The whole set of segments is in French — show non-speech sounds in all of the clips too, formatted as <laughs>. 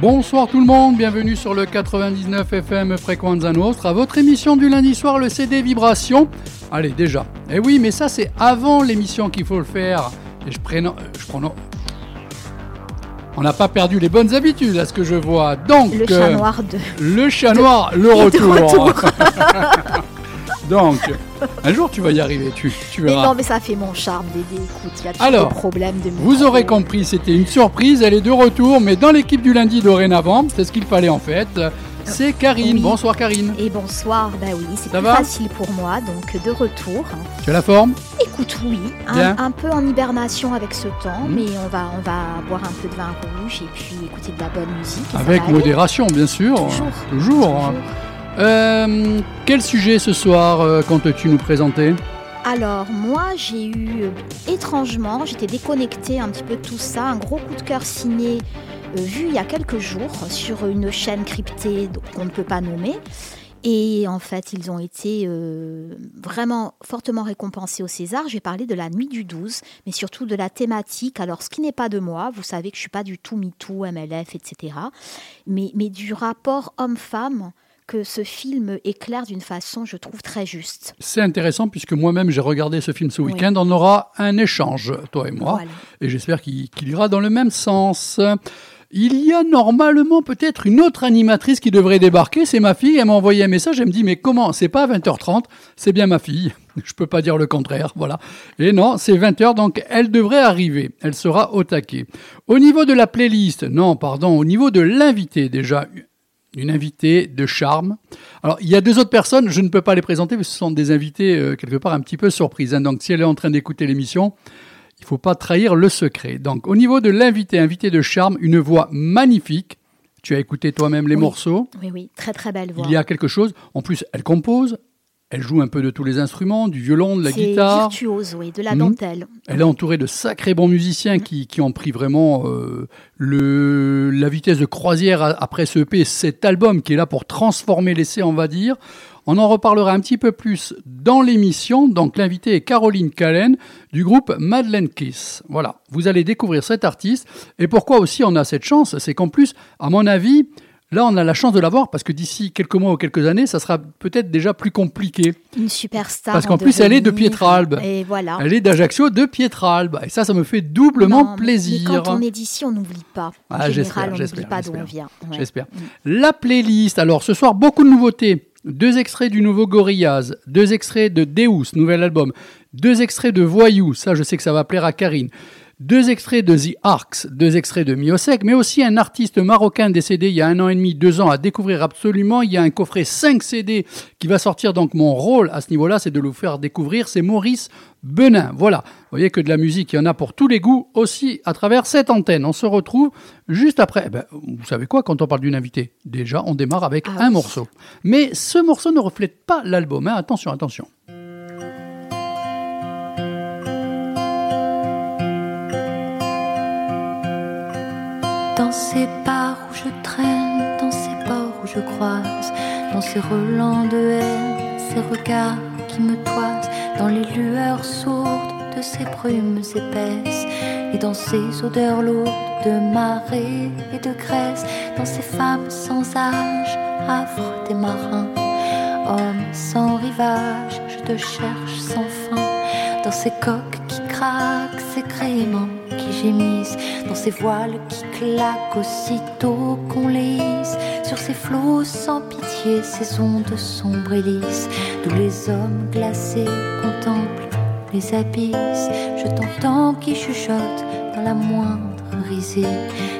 Bonsoir tout le monde, bienvenue sur le 99 FM Frequenza Nostra, votre émission du lundi soir, le CD Vibration. Allez, déjà. Eh oui, mais ça c'est avant l'émission qu'il faut le faire. Et je prénom, euh, je. On n'a pas perdu les bonnes habitudes, à ce que je vois. Donc, Le chat euh, noir de. le chat noir, le <laughs> de retour. <laughs> Donc, un jour tu vas y arriver, tu, tu Mais verras. non, mais ça fait mon charme, Dédé. Écoute, il y a toujours Alors, des problèmes de. Vous aurez compris, c'était une surprise, elle est de retour, mais dans l'équipe du lundi dorénavant, c'est ce qu'il fallait en fait. C'est Karine. Oui. Bonsoir Karine. Et bonsoir, bah oui, c'est plus facile pour moi, donc de retour. Tu as la forme? Écoute, oui, un, un peu en hibernation avec ce temps, Mhm. mais on va, on va boire un peu de vin rouge et puis écouter de la bonne musique. Avec aller. modération, bien sûr. Toujours. Toujours. hein. Euh, quel sujet ce soir euh, comptes-tu nous présenter? Alors, moi, j'ai eu, euh, étrangement, j'étais déconnectée un petit peu de tout ça, un gros coup de cœur euh, vu il y a quelques jours, sur une chaîne cryptée qu'on ne peut pas nommer. Et en fait, ils ont été vraiment fortement récompensés au César. J'ai parlé de la nuit du 12, mais surtout de la thématique. Alors, ce qui n'est pas de moi, vous savez que je suis pas du tout MeToo, MLF, etc. Mais, mais du rapport homme-femme que ce film éclaire d'une façon, je trouve, très juste. C'est intéressant puisque moi-même j'ai regardé ce film ce Oui. week-end. On aura un échange, toi et moi. Voilà. Et j'espère qu'il ira dans le même sens. Il y a normalement peut-être une autre animatrice qui devrait débarquer. C'est ma fille. Elle m'a envoyé un message. Elle me dit Mais comment? C'est pas à 20h30. C'est bien ma fille. <laughs> Je peux pas dire le contraire. Voilà. Et non, c'est 20h. Donc elle devrait arriver. Elle sera au taquet. Au niveau de la playlist, non, pardon. Au niveau de l'invité, déjà. Une invitée de charme. Alors, il y a deux autres personnes, je ne peux pas les présenter, mais ce sont des invités euh, quelque part un petit peu surprises. hein. Donc, si elle est en train d'écouter l'émission, il faut pas trahir le secret. Donc, au niveau de l'invité, invité de charme, une voix magnifique. Tu as écouté toi-même les Oui. morceaux. Oui, oui, très très belle voix. Il y a quelque chose. En plus, elle compose. Elle joue un peu de tous les instruments, du violon, de la guitare. virtuose, oui, de la Mhm. dentelle. Elle est entourée de sacrés bons musiciens qui, qui ont pris vraiment euh, le, la vitesse de croisière après ce EP, cet album qui est là pour transformer l'essai, on va dire. On en reparlera un petit peu plus dans l'émission. Donc l'invité est Caroline Callen du groupe Madeleine Kiss. Voilà, vous allez découvrir cet artiste. Et pourquoi aussi on a cette chance C'est qu'en plus, à mon avis, là on a la chance de l'avoir parce que d'ici quelques mois ou quelques années, ça sera peut-être déjà plus compliqué. Une superstar. Parce qu'en en plus, elle est de. Pietralbe. Et voilà. Elle est d'Ajaccio de Pietralbe. Et ça, ça me fait doublement Non, plaisir. Mais quand on est d'ici, on n'oublie pas. En Ah, j'espère, général, on n'oublie pas d'où on vient. Ouais. J'espère. La playlist. Alors, ce soir, beaucoup de nouveautés. Deux extraits du nouveau Gorillaz, deux extraits de Deus, nouvel album, deux extraits de Voyou, ça je sais que ça va plaire à Karine, deux extraits de The Arcs, deux extraits de Miosek, mais aussi un artiste marocain décédé il y a un an et demi, deux ans à découvrir absolument. Il y a un coffret 5 CD qui va sortir, donc mon rôle à ce niveau-là, c'est de le faire découvrir, c'est Maurice Benin. Voilà, vous voyez que de la musique, il y en a pour tous les goûts aussi à travers cette antenne. On se retrouve juste après. Eh ben, vous savez quoi, quand on parle d'une invitée, déjà on démarre avec Ah un oui. morceau. Mais ce morceau ne reflète pas l'album, hein. attention, attention. Dans ces bars où je traîne, dans ces ports où je croise, dans ces relents de haine, ces regards qui me toisent, dans les lueurs sourdes de ces brumes épaisses, et dans ces odeurs lourdes de marée et de graisse, dans ces femmes sans âge, affres des marins, hommes sans rivage, je te cherche sans fin, dans ces coques qui craquent, ces gréements dans ces voiles qui claquent aussitôt qu'on les hisse, sur ces flots sans pitié, ces ondes sombres et lisses, d'où les hommes glacés contemplent les abysses. Je t'entends qui chuchote dans la moindre risée,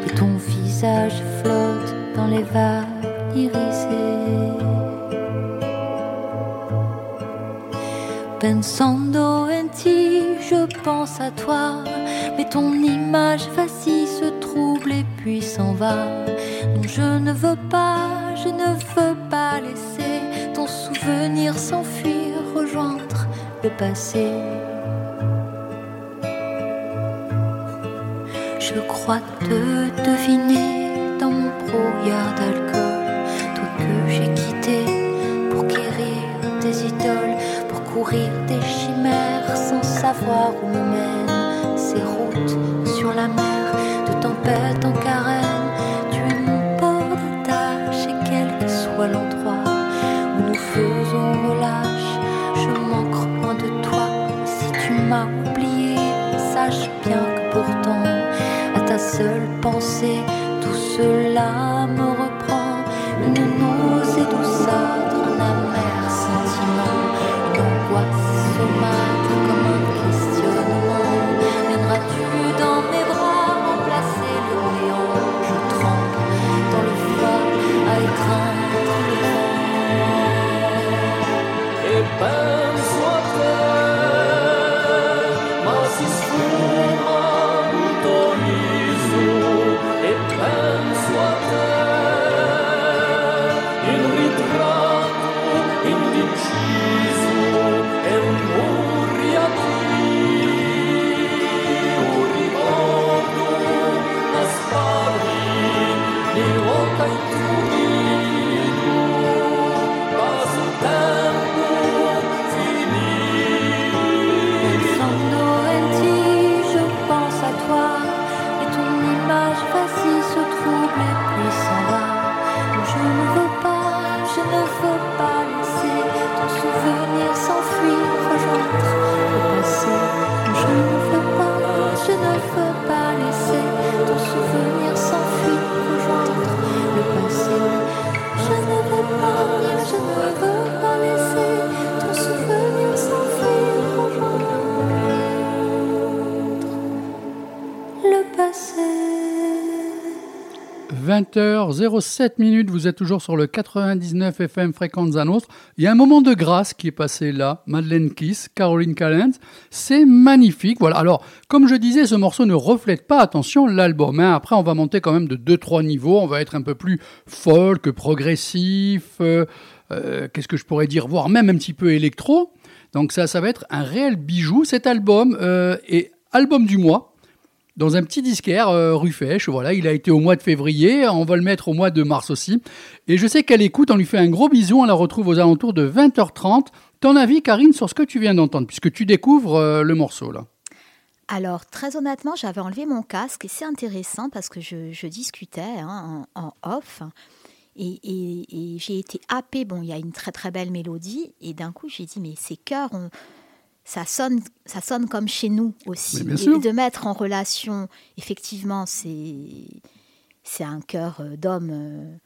et ton visage flotte dans les vagues irisées. Pensando en ti, je pense à toi, mais ton image vacille, se trouble et puis s'en va. Non, je ne veux pas, je ne veux pas laisser ton souvenir s'enfuir, rejoindre le passé. Je crois te deviner dans mon brouillard d'alcool, toi que j'ai quitté pour guérir des idoles, pour courir des chimères sans savoir où en carène, tu es mon port d'attache, et quel que soit l'endroit où nous faisons relâche, je manque moins de toi. Si tu m'as oublié, sache bien que pourtant, à ta seule pensée, tout cela. 20h07 minutes, vous êtes toujours sur le 99 FM Fréquence à. Il y a un moment de grâce qui est passé là, Madeleine Kiss, Caroline Callens. C'est magnifique. Voilà. Alors, comme je disais, ce morceau ne reflète pas, attention, l'album. hein. Après, on va monter quand même de 2-3 niveaux. On va être un peu plus folk, progressif, euh, euh, qu'est-ce que je pourrais dire, voire même un petit peu électro. Donc ça, ça va être un réel bijou. Cet album euh, est album du mois dans un petit disquaire euh, rue Fèche. Voilà, il a été au mois de février, on va le mettre au mois de mars aussi. Et je sais qu'elle écoute, on lui fait un gros bisou, on la retrouve aux alentours de 20h30. Ton avis, Karine, sur ce que tu viens d'entendre, puisque tu découvres euh, le morceau là. Alors, très honnêtement, j'avais enlevé mon casque et c'est intéressant parce que je, discutais hein, en, off et j'ai été happée. Bon, il y a une très très belle mélodie et d'un coup, j'ai dit, mais ces chœurs, on- ça, sonne, ça sonne comme chez nous aussi. Mais bien et sûr. de mettre en relation, effectivement, c'est un chœur euh, d'homme, euh,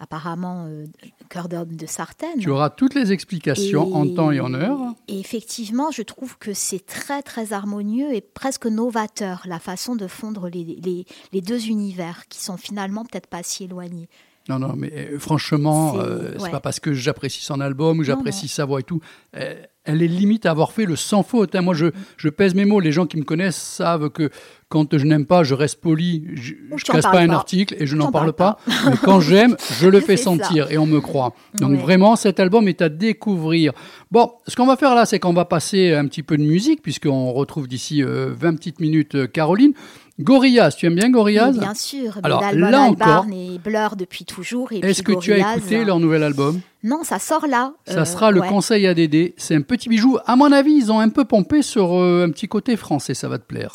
apparemment, euh, chœur d'homme de Sartène. Tu auras toutes les explications en temps et en heure. Et effectivement, je trouve que c'est très très harmonieux et presque novateur la façon de fondre les, les- les deux univers qui sont finalement peut-être pas si éloignés. Non, non, mais euh, franchement, C'est- euh, c'est ouais. pas parce que j'apprécie son album ou j'apprécie sa voix et tout. Euh, elle est limite à avoir fait le sans faute. hein. Moi, je, je pèse mes mots. Les gens qui me connaissent savent que quand je n'aime pas, je reste poli. Je, tu en casse pas un article et je n'en en parle pas. Mais quand <laughs> j'aime, je le fais ça. sentir et on me croit. Donc Ouais. vraiment, cet album est à découvrir. Bon, ce qu'on va faire là, c'est qu'on va passer un petit peu de musique puisqu'on retrouve d'ici euh, 20 petites minutes euh, Caroline. Gorillaz, tu aimes bien Gorillaz bien sûr, Alors, Dalmon là Albarn et Blur depuis toujours. Est-ce que tu as écouté leur nouvel album? Non, ça sort là. Ça Euh, sera le ouais. conseil à Dédé. C'est un petit bijou. À mon avis, ils ont un peu pompé sur euh, un petit côté français. Ça va te plaire.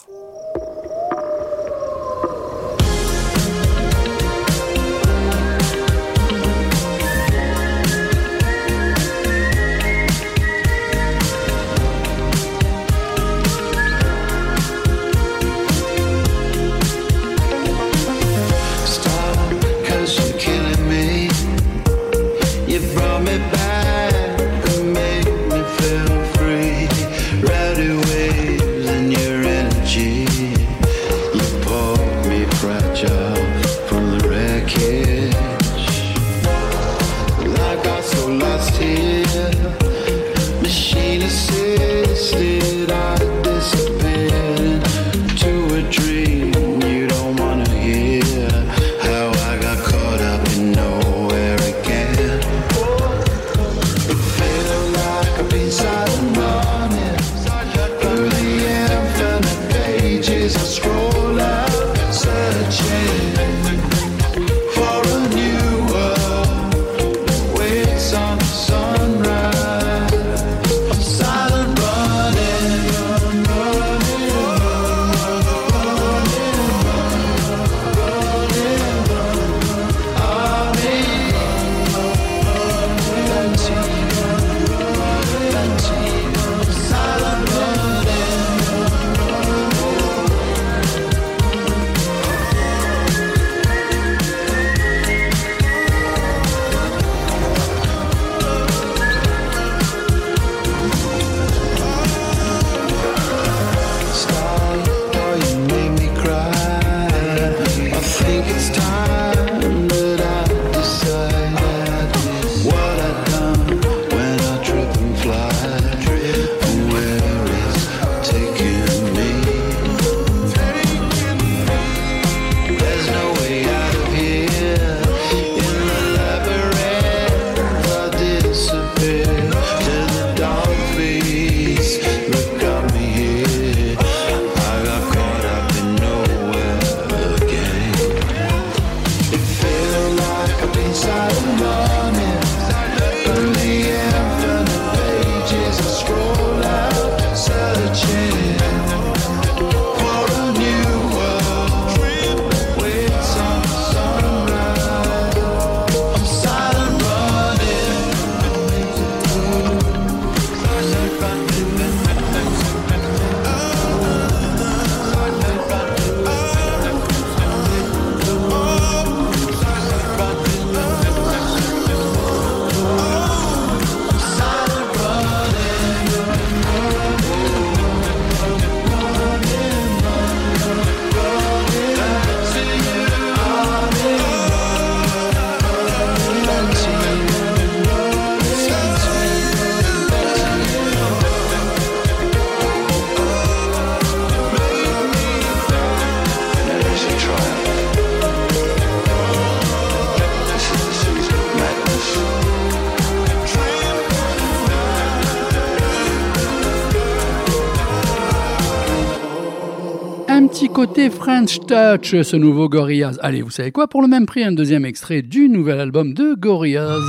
French Touch, ce nouveau Gorillaz. Allez, vous savez quoi? Pour le même prix, un deuxième extrait du nouvel album de Gorillaz.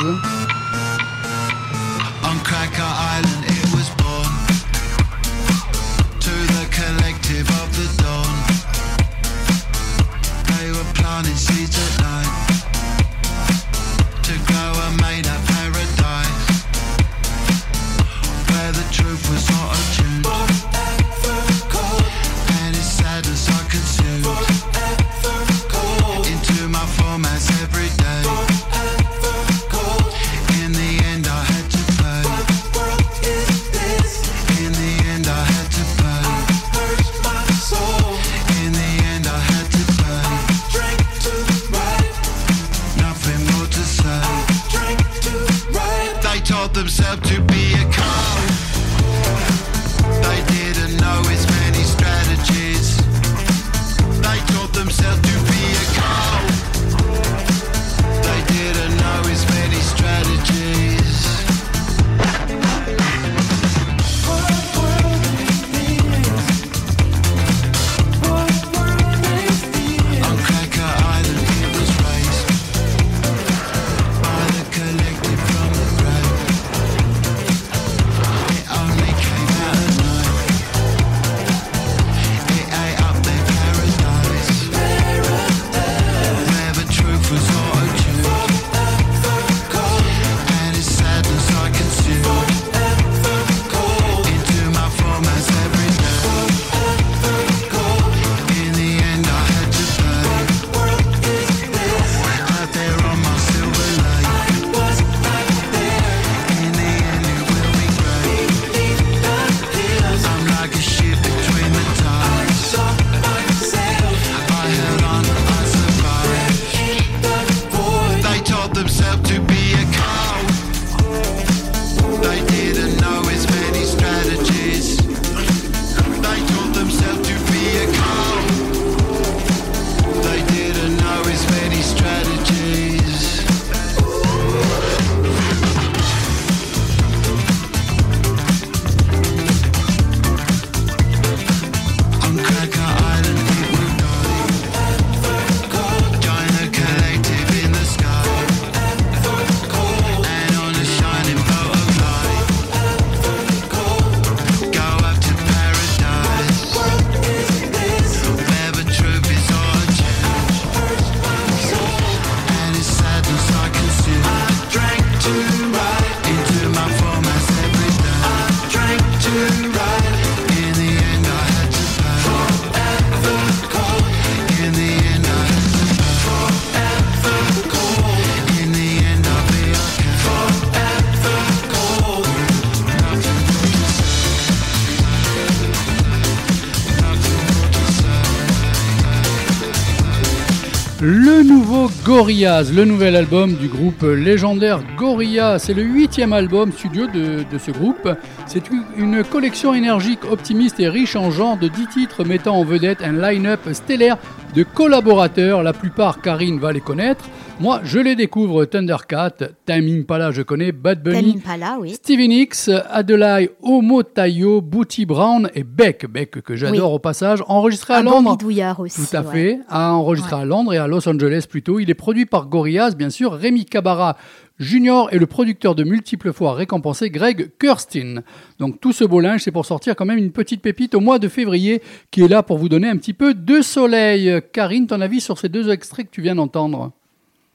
Gorillaz, le nouvel album du groupe légendaire Gorillaz. C'est le huitième album studio de, ce groupe. C'est une- collection énergique, optimiste et riche en genres de 10 titres mettant en vedette un line-up stellaire de collaborateurs. La plupart, Karine va les connaître. Moi, je les découvre Thundercat, Time Impala, je connais, Bad Bunny, Impala, oui. Stevie Nicks, Adelaide Omotayo, Booty Brown et Beck, Beck que j'adore Oui. au passage, enregistré à Un bon Londres. bidouilleur aussi. Tout à ouais. fait, à enregistrer à Londres et à Los Angeles plutôt. Il est produit par Gorillaz, bien sûr. Rémi Cabarra Junior et le producteur de multiples fois récompensé Greg Kurstin. Donc tout ce beau linge, c'est pour sortir quand même une petite pépite au mois de février qui est là pour vous donner un petit peu de soleil. Karine, ton avis sur ces deux extraits que tu viens d'entendre?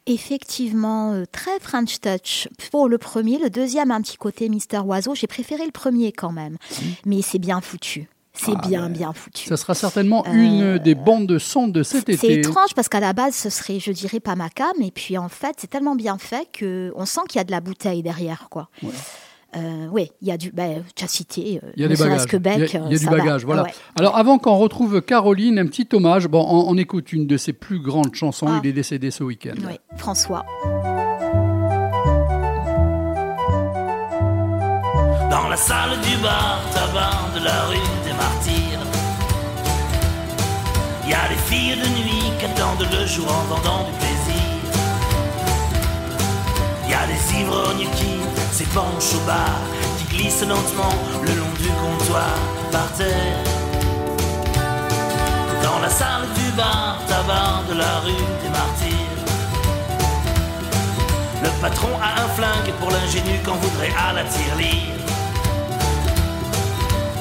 Effectivement, euh, très French Touch pour le premier. Le deuxième, un petit côté Mister Oiseau. J'ai préféré le premier quand même. Mais c'est bien foutu. C'est Ah bien, bien foutu. Ça sera certainement Euh, une des bandes de son de cet C'est été. étrange parce qu'à la base, ce serait, je dirais, pas ma cam. Et puis en fait, c'est tellement bien fait que on sent qu'il y a de la bouteille derrière, quoi. Ouais. Euh, oui, il y a du. Ben, tu as cité. euh, Il y a des bagages. que Beck, il y a, il y a euh, du va. bagage, voilà. Ouais. Alors avant qu'on retrouve Caroline, un petit hommage. Bon, on, on écoute une de ses plus grandes chansons. Ah. Il est décédé ce week-end. Oui, François. Dans la salle du bar tabac de la rue y a des filles de nuit qui attendent le jour en vendant du plaisir y a des ivrognes qui s'épanchent au bar Qui glissent lentement le long du comptoir par terre Dans la salle du bar, tabac de la rue des martyrs. Le patron a un flingue pour l'ingénu qu'on voudrait à la tirelire.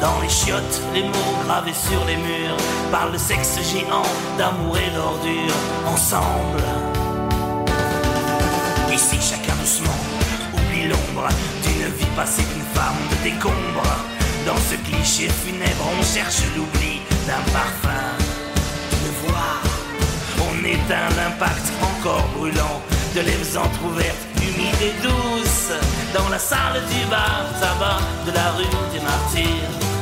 Dans les chiottes, les mots gravés sur les murs parlent de sexe géant, d'amour et d'ordure ensemble. Ici, chacun doucement oublie l'ombre d'une vie passée d'une femme de décombre. Dans ce cliché funèbre, on cherche l'oubli d'un parfum, d'une voix. On éteint l'impact encore brûlant de lèvres entr'ouvertes, humides et douces. Dans la salle du bar tabac de la rue des martyrs.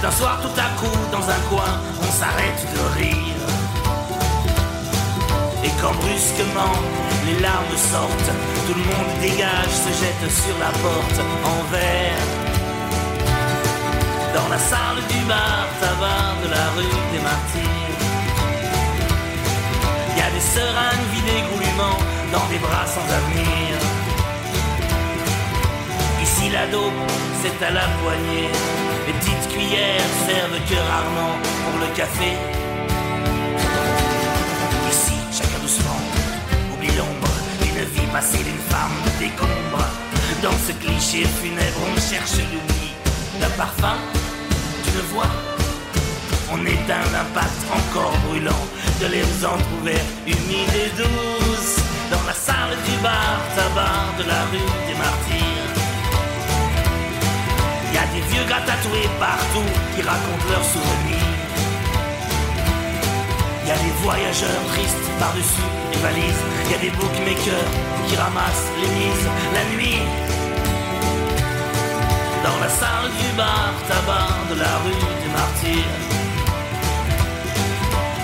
Certains soirs, tout à coup, dans un coin, on s'arrête de rire. Et quand brusquement les larmes sortent, tout le monde dégage, se jette sur la porte en verre. Dans la salle du bar tabac de la rue des martyrs. Y a des seringues vidées goulûment dans des bras sans avenir. Ici la dope, c'est à la poignée. Cuillères servent que rarement pour le café. Ici, chacun doucement, oublie l'ombre d'une vie passée d'une femme de décombre. Dans ce cliché funèbre, on cherche l'oubli d'un parfum, d'une voix. On éteint l'impact encore brûlant de lèvres entr'ouvertes, humides et douces. Dans la salle du bar tabac de la rue des martyrs. Des vieux gars tatoués partout qui racontent leurs souvenirs. Y a des voyageurs tristes par-dessus les valises. Y a des bookmakers qui ramassent les mises la nuit. Dans la salle du bar tabac de la rue des martyrs.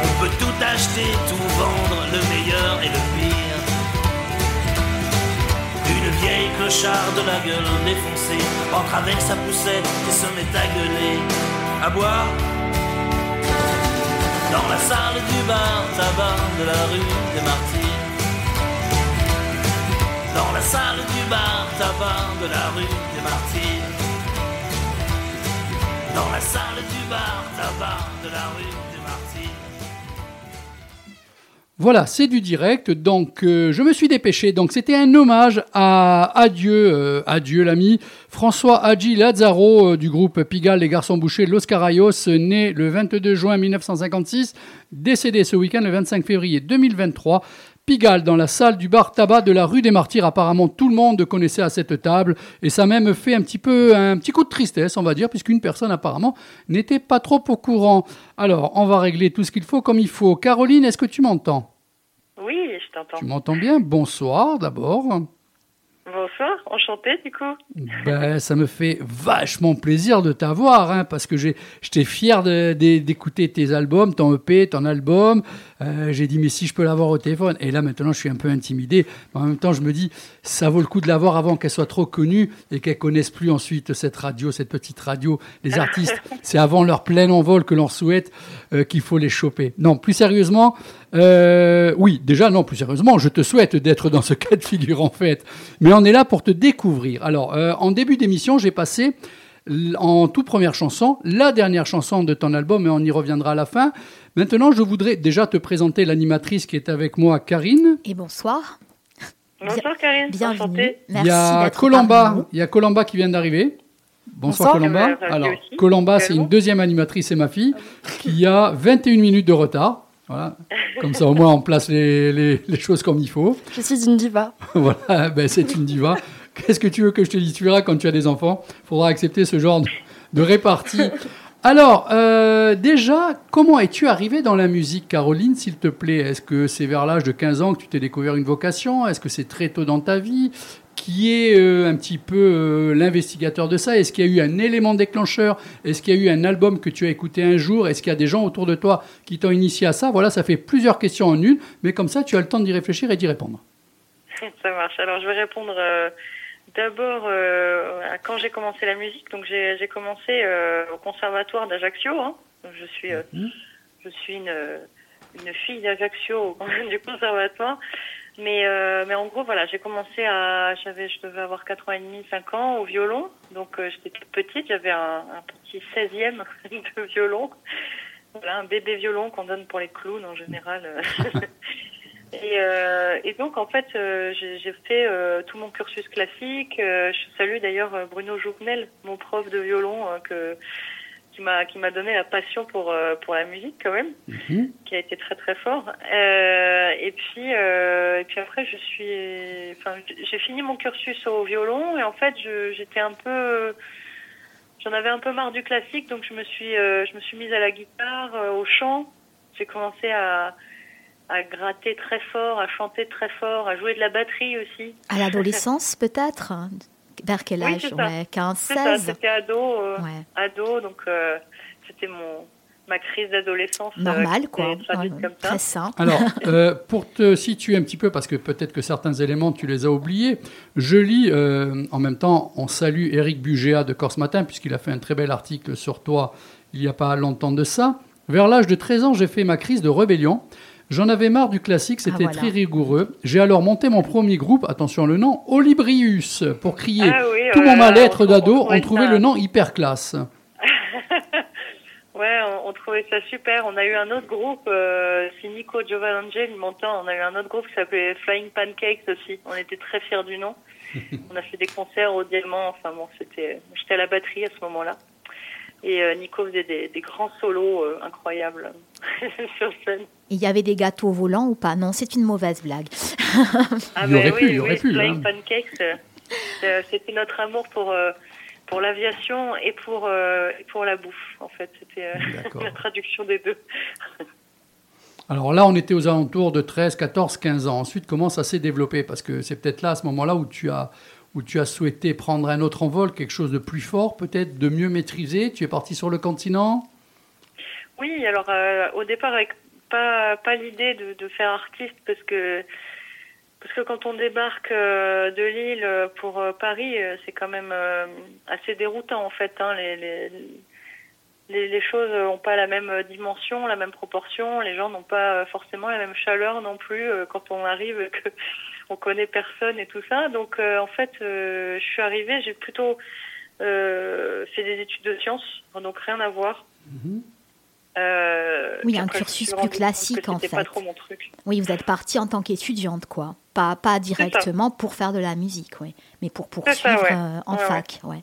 On peut tout acheter, tout vendre, le meilleur et le pire. Une vieille clochard de la gueule défoncée entre avec sa poussette et se met à gueuler, à boire. Dans la salle du bar tabac de la rue des martyrs. Dans la salle du bar tabac de la rue des martyrs. Dans la salle du bar tabac de la rue. Voilà, c'est du direct. Donc, euh, je me suis dépêché. Donc, c'était un hommage à Adieu, euh, Adieu l'ami François Hadji Lazzaro euh, du groupe Pigalle Les Garçons Bouchers Los Carayos, né le 22 juin 1956, décédé ce week-end le 25 février 2023. Pigalle dans la salle du bar tabac de la rue des Martyrs. Apparemment, tout le monde connaissait à cette table et ça même fait un petit peu un petit coup de tristesse, on va dire, puisqu'une personne apparemment n'était pas trop au courant. Alors, on va régler tout ce qu'il faut comme il faut. Caroline, est-ce que tu m'entends? Oui, je t'entends. Tu m'entends bien? Bonsoir d'abord. Bonsoir, enchanté du coup. Ben, ça me fait vachement plaisir de t'avoir, hein, parce que j'étais fier d'écouter tes albums, ton EP, ton album. Euh, j'ai dit, mais si je peux l'avoir au téléphone. Et là, maintenant, je suis un peu intimidé. Mais en même temps, je me dis, ça vaut le coup de l'avoir avant qu'elle soit trop connue et qu'elle connaisse plus ensuite cette radio, cette petite radio. Les <laughs> artistes, c'est avant leur plein envol que l'on souhaite euh, qu'il faut les choper. Non, plus sérieusement, euh, oui, déjà, non, plus sérieusement, je te souhaite d'être dans ce <laughs> cas de figure, en fait. Mais on est là pour te découvrir. Alors, euh, en début d'émission, j'ai passé en toute première chanson, la dernière chanson de ton album, et on y reviendra à la fin. Maintenant, je voudrais déjà te présenter l'animatrice qui est avec moi, Karine. Et bonsoir. Bonsoir Karine, Bienvenue. enchantée. Il Merci y a Colomba, il y a Colomba qui vient d'arriver. Bonsoir, Bonsoir. Colomba. Euh, Alors, Colomba, c'est une deuxième animatrice, c'est ma fille, qui a 21 minutes de retard. Voilà. <laughs> Comme ça, au moins, on place les, les- les choses comme il faut. Je suis une diva. <laughs> voilà, ben, c'est une diva. Qu'est-ce que tu veux que je te dise? Tu verras quand tu as des enfants, il faudra accepter ce genre de, de répartie. <laughs> Alors, euh, déjà, comment es-tu arrivée dans la musique, Caroline, s'il te plaît? Est-ce que c'est vers l'âge de 15 ans que tu t'es découvert une vocation? Est-ce que c'est très tôt dans ta vie? Qui est euh, un petit peu euh, l'investigateur de ça? Est-ce qu'il y a eu un élément déclencheur? Est-ce qu'il y a eu un album que tu as écouté un jour? Est-ce qu'il y a des gens autour de toi qui t'ont initié à ça? Voilà, ça fait plusieurs questions en une, mais comme ça, tu as le temps d'y réfléchir et d'y répondre. Ça marche. Alors je vais répondre d'abord euh, quand j'ai commencé la musique. Donc j'ai j'ai commencé euh, au conservatoire d'Ajaccio. hein. Donc, Je suis euh, Mhm. je suis une une fille d'Ajaccio <laughs> du conservatoire. Mais, mais en gros, voilà, j'ai commencé à, j'avais, je devais avoir 4 ans et demi, 5 ans au violon. Donc, j'étais toute petite, j'avais un, un petit 16e <laughs> de violon. Voilà, un bébé violon qu'on donne pour les clowns en général. <laughs> et, euh, et donc, en fait, euh, j'ai j'ai fait euh, tout mon cursus classique. Euh, je salue d'ailleurs euh, Bruno Jouvenel, mon prof de violon, euh, que, qui m'a qui m'a donné la passion pour euh, pour la musique quand même Mhm. qui a été très très fort. Euh, et puis euh, et puis après je suis, enfin j'ai fini mon cursus au violon et en fait je- j'étais un peu, j'en avais un peu marre du classique donc je me suis euh, je me suis mise à la guitare, euh, au chant. J'ai commencé à à gratter très fort, à chanter très fort, à jouer de la batterie aussi. À l'adolescence, peut-être? Vers quel Oui, âge? ça. ouais, 15, C'est ça, 16 c'était ado, euh, Ouais. ado donc euh, c'était mon ma crise d'adolescence. euh, Normal, quoi. s'est traduite Ouais, comme ça. Très sain. Alors, <laughs> euh, pour te situer un petit peu, parce que peut-être que certains éléments, tu les as oubliés, je lis, euh, en même temps, on salue Eric Bugéa de Corse Matin, puisqu'il a fait un très bel article sur toi il n'y a pas longtemps de ça. Vers l'âge de 13 ans, j'ai fait ma crise de rébellion. J'en avais marre du classique, c'était Ah, voilà. très rigoureux. J'ai alors monté mon premier groupe, attention le nom, Olibrius, pour crier Ah oui, tout ouais, mon mal-être d'ado. On trouvait ça- le nom hyper classe. <laughs> Ouais, on, on trouvait ça super. On a eu un autre groupe, euh, si Nico Giovanangel m'entend, on a eu un autre groupe qui s'appelait Flying Pancakes aussi. On était très fiers du nom. <laughs> on a fait des concerts au Diamant. Enfin bon, c'était, j'étais à la batterie à ce moment-là. Et euh, Nico faisait des, des grands solos euh, incroyables <laughs> sur scène. Il y avait des gâteaux volants ou pas? Non, c'est une mauvaise blague. Ah Il y aurait ben pu, oui, il y aurait oui, pu, Flying hein. Pancakes, euh, c'était notre amour pour euh, pour l'aviation et pour euh, et pour la bouffe. En fait, c'était euh, <laughs> la traduction des deux. Alors là, on était aux alentours de 13, 14, 15 ans. Ensuite, comment ça s'est développé? Parce que c'est peut-être là, à ce moment-là, où tu as où tu as souhaité prendre un autre envol, quelque chose de plus fort, peut-être de mieux maîtrisé. Tu es parti sur le continent? Oui, alors euh, au départ pas l'idée de, faire artiste parce que parce que quand on débarque euh, de Lille pour euh, Paris, c'est quand même assez déroutant en fait. Hein, les, les choses n'ont pas la même dimension, la même proportion. Les gens n'ont pas forcément la même chaleur non plus quand on arrive on connaît personne et tout ça. Donc euh, en fait, euh, je suis arrivée, j'ai plutôt euh, fait des études de sciences, donc rien à voir. Euh, Oui, un cursus plus classique, que en fait. pas trop mon truc. Oui, vous êtes partie en tant qu'étudiante, quoi. Pas, pas directement pour faire de la musique, oui. Mais pour ça, poursuivre ouais. euh, en Ouais, ouais. fac, ouais.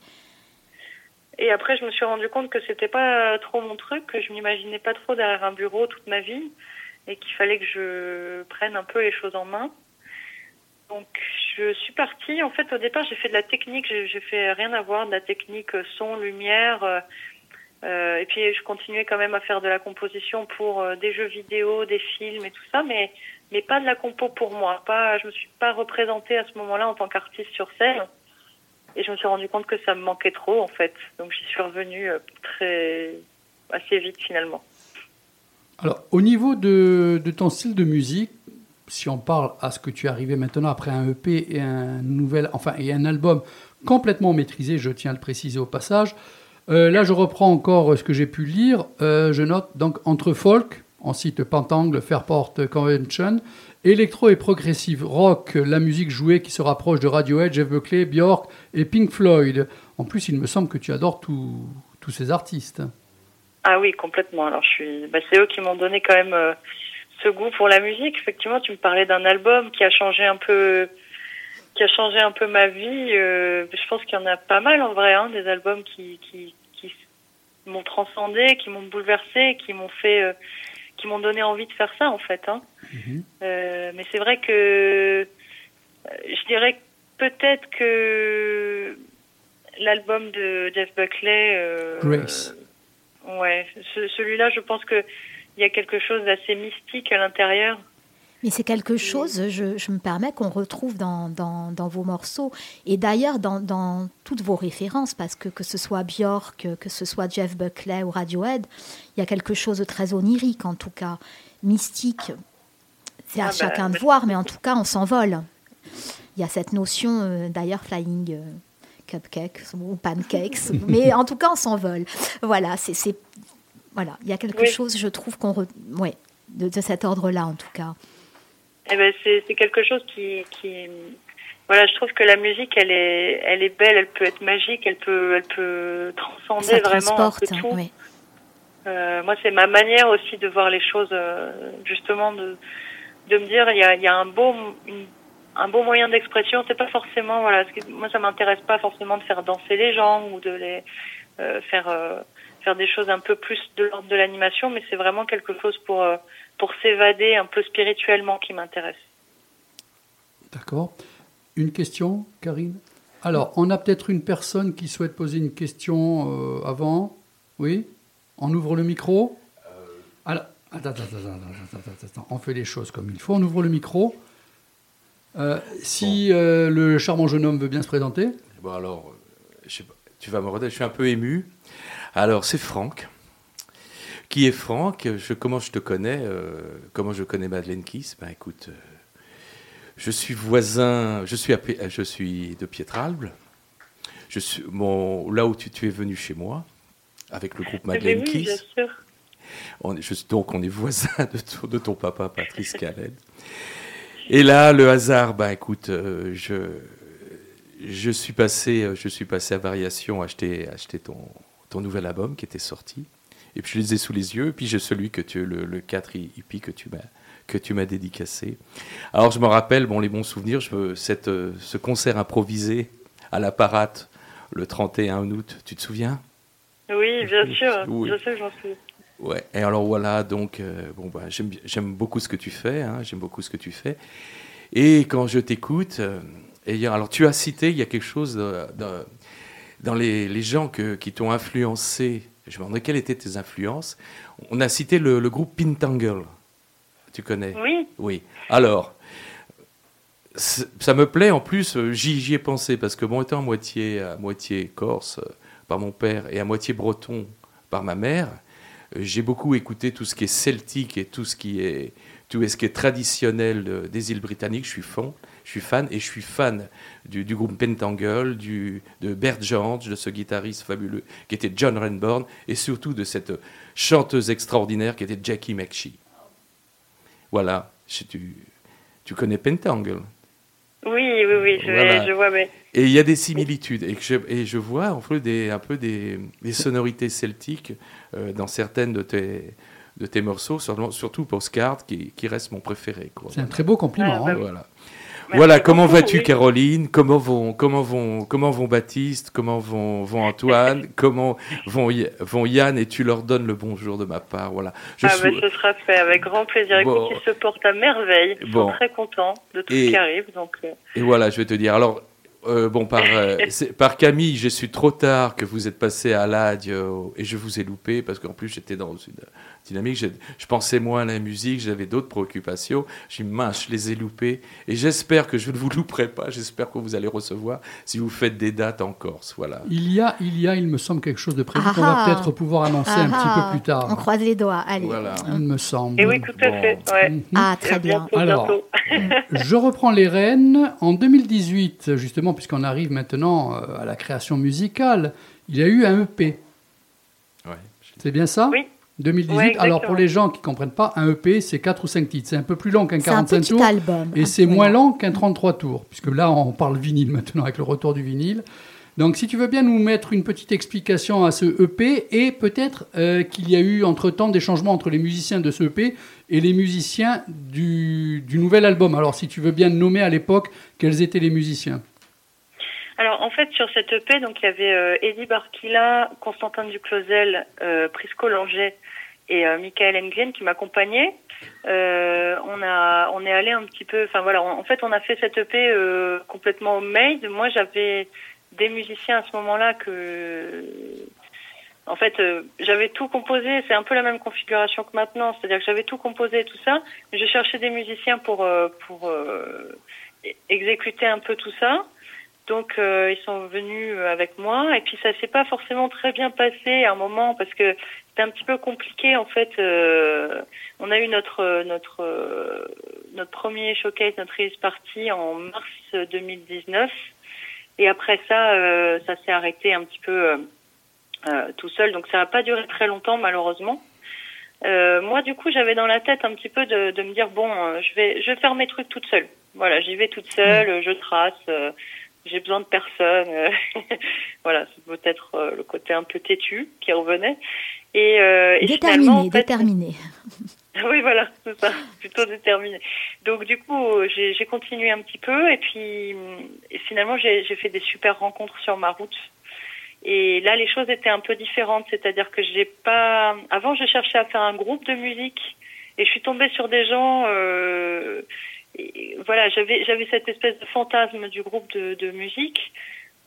Et après, je me suis rendu compte que c'était pas trop mon truc, que je m'imaginais pas trop derrière un bureau toute ma vie, et qu'il fallait que je prenne un peu les choses en main. Donc, je suis partie. En fait, au départ, j'ai fait de la technique. J'ai fait rien à voir de la technique euh, son, lumière. euh, euh, et puis, je continuais quand même à faire de la composition pour des jeux vidéo, des films et tout ça, mais mais pas de la compo pour moi. Pas, je me suis pas représentée à ce moment-là en tant qu'artiste sur scène. Et je me suis rendu compte que ça me manquait trop, en fait. Donc, j'y suis revenue très assez vite finalement. Alors, au niveau de, de ton style de musique, si on parle à ce que tu es arrivé maintenant après un EP et un nouvel, enfin, et un album complètement maîtrisé, je tiens à le préciser au passage. euh, là, je reprends encore ce que j'ai pu lire. Euh, je note donc entre folk, on cite Pentangle, Fairport Convention, électro et progressive rock, la musique jouée qui se rapproche de Radiohead, Jeff Buckley, Björk et Pink Floyd. En plus, il me semble que tu adores tous ces artistes. Ah oui, complètement. Alors, je suis. Bah, c'est eux qui m'ont donné quand même euh, ce goût pour la musique. Effectivement, tu me parlais d'un album qui a changé un peu, qui a changé un peu ma vie. Euh, je pense qu'il y en a pas mal en vrai, hein, des albums qui qui, qui m'ont transcendé, qui m'ont bouleversé, qui m'ont fait, euh, qui m'ont donné envie de faire ça en fait. Hein. Euh, mais c'est vrai que euh, je dirais peut-être que l'album de Jeff Buckley. euh, Grace. Ouais, ce- celui-là, je pense que il y a quelque chose d'assez mystique à l'intérieur. Mais c'est quelque chose, je, je me permets, qu'on retrouve dans, dans, dans vos morceaux. Et d'ailleurs, dans, dans toutes vos références, parce que que ce soit Björk, que ce soit Jeff Buckley ou Radiohead, il y a quelque chose de très onirique, en tout cas, mystique. C'est à Ah bah, chacun de voir, mais en tout cas, on s'envole. Il y a cette notion, euh, d'ailleurs, flying euh, cupcakes ou pancakes, <laughs> mais en tout cas, on s'envole. Voilà, c'est- voilà, il y a quelque Oui. chose, je trouve qu'on, re- ouais, de, de cet ordre-là, en tout cas. Eh ben, c'est quelque chose qui, qui, voilà, je trouve que la musique, elle est, elle est belle, elle peut être magique, elle peut, elle peut transcender Ça vraiment un peu tout. oui. Euh, moi, c'est ma manière aussi de voir les choses, euh, justement, de, de me dire, il y a, il y a un beau, une- un beau moyen d'expression. C'est pas forcément, voilà, ce que- moi, ça m'intéresse pas forcément de faire danser les gens ou de les euh, faire, faire des choses un peu plus de l'ordre de l'animation, mais c'est vraiment quelque chose pour, euh, pour s'évader un peu spirituellement qui m'intéresse. D'accord. Une question, Karine? Alors, on a peut-être une personne qui souhaite poser une question euh, avant. Oui? On ouvre le micro? Alors, attends, attends, attends, attends, attends, attends, attends. On fait les choses comme il faut. On ouvre le micro. Euh, si euh, le charmant jeune homme veut bien se présenter. Bon, alors, euh, je sais pas, tu vas me redire, je suis un peu ému. Alors, c'est Franck. Qui est Franck? Je, Comment je te connais euh, Comment je connais Madeleine Kiss? Ben écoute, euh, je suis voisin, je suis, à Pi- je suis de Pietralbe. Je suis, mon, là où tu, tu es venu chez moi, avec le groupe Madeleine oui, bien Kiss. sûr. On est- je- donc, on est voisins de ton, de ton papa, Patrice Khaled. Et là, le hasard, bah écoute, euh, je, je, suis passé, euh, je suis passé à Variation acheter, acheter ton, ton nouvel album qui était sorti. Et puis je les ai sous les yeux. Et puis j'ai celui que tu, le, le 4 hippie que tu m'as que tu m'as dédicacé. Alors je me rappelle, bon, les bons souvenirs, je, cette, euh, ce concert improvisé à la Parate le 31 août, tu te souviens? Oui, bien sûr. Oui. Je sais j'en suis. Ouais. Et alors voilà, donc euh, bon bah j'aime beaucoup ce que tu fais, hein, j'aime beaucoup ce que tu fais. Et quand je t'écoute, euh, alors tu as cité, il y a quelque chose de- de- dans les, les gens que- qui t'ont influencé. Je me demandais quelles étaient tes influences. On a cité le, le groupe Pintangle. Tu connais Oui, oui. Alors, ça me plaît en plus, euh, j'y ai pensé parce que bon, étant à moitié, à moitié corse euh, par mon père et à moitié breton par ma mère, euh, j'ai beaucoup écouté tout ce qui est celtique et tout ce qui est, tout ce qui est traditionnel des îles britanniques. Je suis fan, je suis fan et je suis fan du, du groupe Pentangle, du, de Bert George, de ce guitariste fabuleux qui était John Renborn et surtout de cette chanteuse extraordinaire qui était Jackie McShee. Voilà, Je- tu, tu connais Pentangle? oui, oui, oui, je, Voilà. je vois, mais Et il y a des similitudes. Et, que je, et je vois en fait des, un peu des, des sonorités celtiques euh, dans certaines de tes, de tes morceaux, surtout, surtout Postcard, qui, qui reste mon préféré. C'est un très beau compliment. Ah, bah hein. oui. Voilà. Voilà, comment vas-tu oui. Caroline? Comment vont, comment vont, comment vont Baptiste? Comment vont, vont Antoine? <laughs> Comment vont, vont Yann? Et tu leur donnes le bonjour de ma part. Voilà. Je ah, sou- ben, ce sera fait avec grand plaisir. Écoute, Bon. ils se portent à merveille. Ils Bon. sont très contents de tout Et- ce qui arrive. Donc, euh, Et voilà, je vais te dire. Alors, euh, bon, par, euh, <laughs> par Camille, je suis trop tard que vous êtes passé à l'ADIE euh, et je vous ai loupé parce qu'en plus, j'étais dans une dynamique. Je, je pensais moins à la musique, j'avais d'autres préoccupations. J'ai dit, mince, je les ai loupés. Et j'espère que je ne vous louperai pas. J'espère que vous allez recevoir si vous faites des dates en Corse. Voilà. Il y a, il y a, il me semble, quelque chose de prévu qu'on Ah va peut-être pouvoir annoncer un Ah, petit peu plus tard. On croise les doigts. Allez. Voilà. Il me semble. Et oui, tout à Bon. fait. Ouais. Mhm. Ah, très bien. Alors. <laughs> Je reprends les rênes. En 2018, justement, puisqu'on arrive maintenant euh, à la création musicale, il y a eu un EP. Ouais. C'est bien ça? Oui. 2018. Ouais, Alors, pour les gens qui ne comprennent pas, un EP, c'est 4 ou 5 titres. C'est un peu plus long qu'un C'est un 45 petit tours. album. Et c'est moins long. lent qu'un 33 tours, puisque là, on parle vinyle maintenant avec le retour du vinyle. Donc, si tu veux bien nous mettre une petite explication à ce EP, et peut-être euh, qu'il y a eu entre-temps des changements entre les musiciens de ce EP et les musiciens du, du nouvel album. Alors, si tu veux bien nommer à l'époque quels étaient les musiciens. Alors, en fait, sur cette EP, donc il y avait euh, Eddie Barkila, Constantin Duclosel, euh, Prisco Langer et euh, Michael Engren qui m'accompagnaient. Euh, on a, on est allé un petit peu, enfin voilà, en fait, on a fait cette EP euh, complètement made. Moi, j'avais des musiciens à ce moment-là que, en fait, euh, j'avais tout composé. C'est un peu la même configuration que maintenant, c'est-à-dire que j'avais tout composé et tout ça. Je cherchais des musiciens pour, euh, pour euh, exécuter un peu tout ça. Donc euh, ils sont venus euh, avec moi et puis ça s'est pas forcément très bien passé à un moment parce que c'était un petit peu compliqué en fait. euh, on a eu notre euh, notre euh, notre premier showcase, notre release party en mars 2019 et après ça euh, ça s'est arrêté un petit peu tout seul donc ça n'a pas duré très longtemps malheureusement. Euh, moi, du coup, j'avais dans la tête un petit peu de, de me dire bon, je vais, je vais faire mes trucs toute seule. Voilà, j'y vais toute seule, euh, je trace. J'ai besoin de personne. euh, <laughs> voilà, c'est peut-être euh, le côté un peu têtu qui revenait. Et, euh, et finalement, Déterminé, en fait, déterminé. <laughs> oui, voilà, c'est ça, plutôt déterminé. Donc du coup, j'ai continué un petit peu et puis et finalement, j'ai j'ai fait des super rencontres sur ma route. Et là, les choses étaient un peu différentes, c'est-à-dire que j'ai pas. Avant, je cherchais à faire un groupe de musique et je suis tombée sur des gens. euh, et voilà, j'avais j'avais cette espèce de fantasme du groupe de, de musique.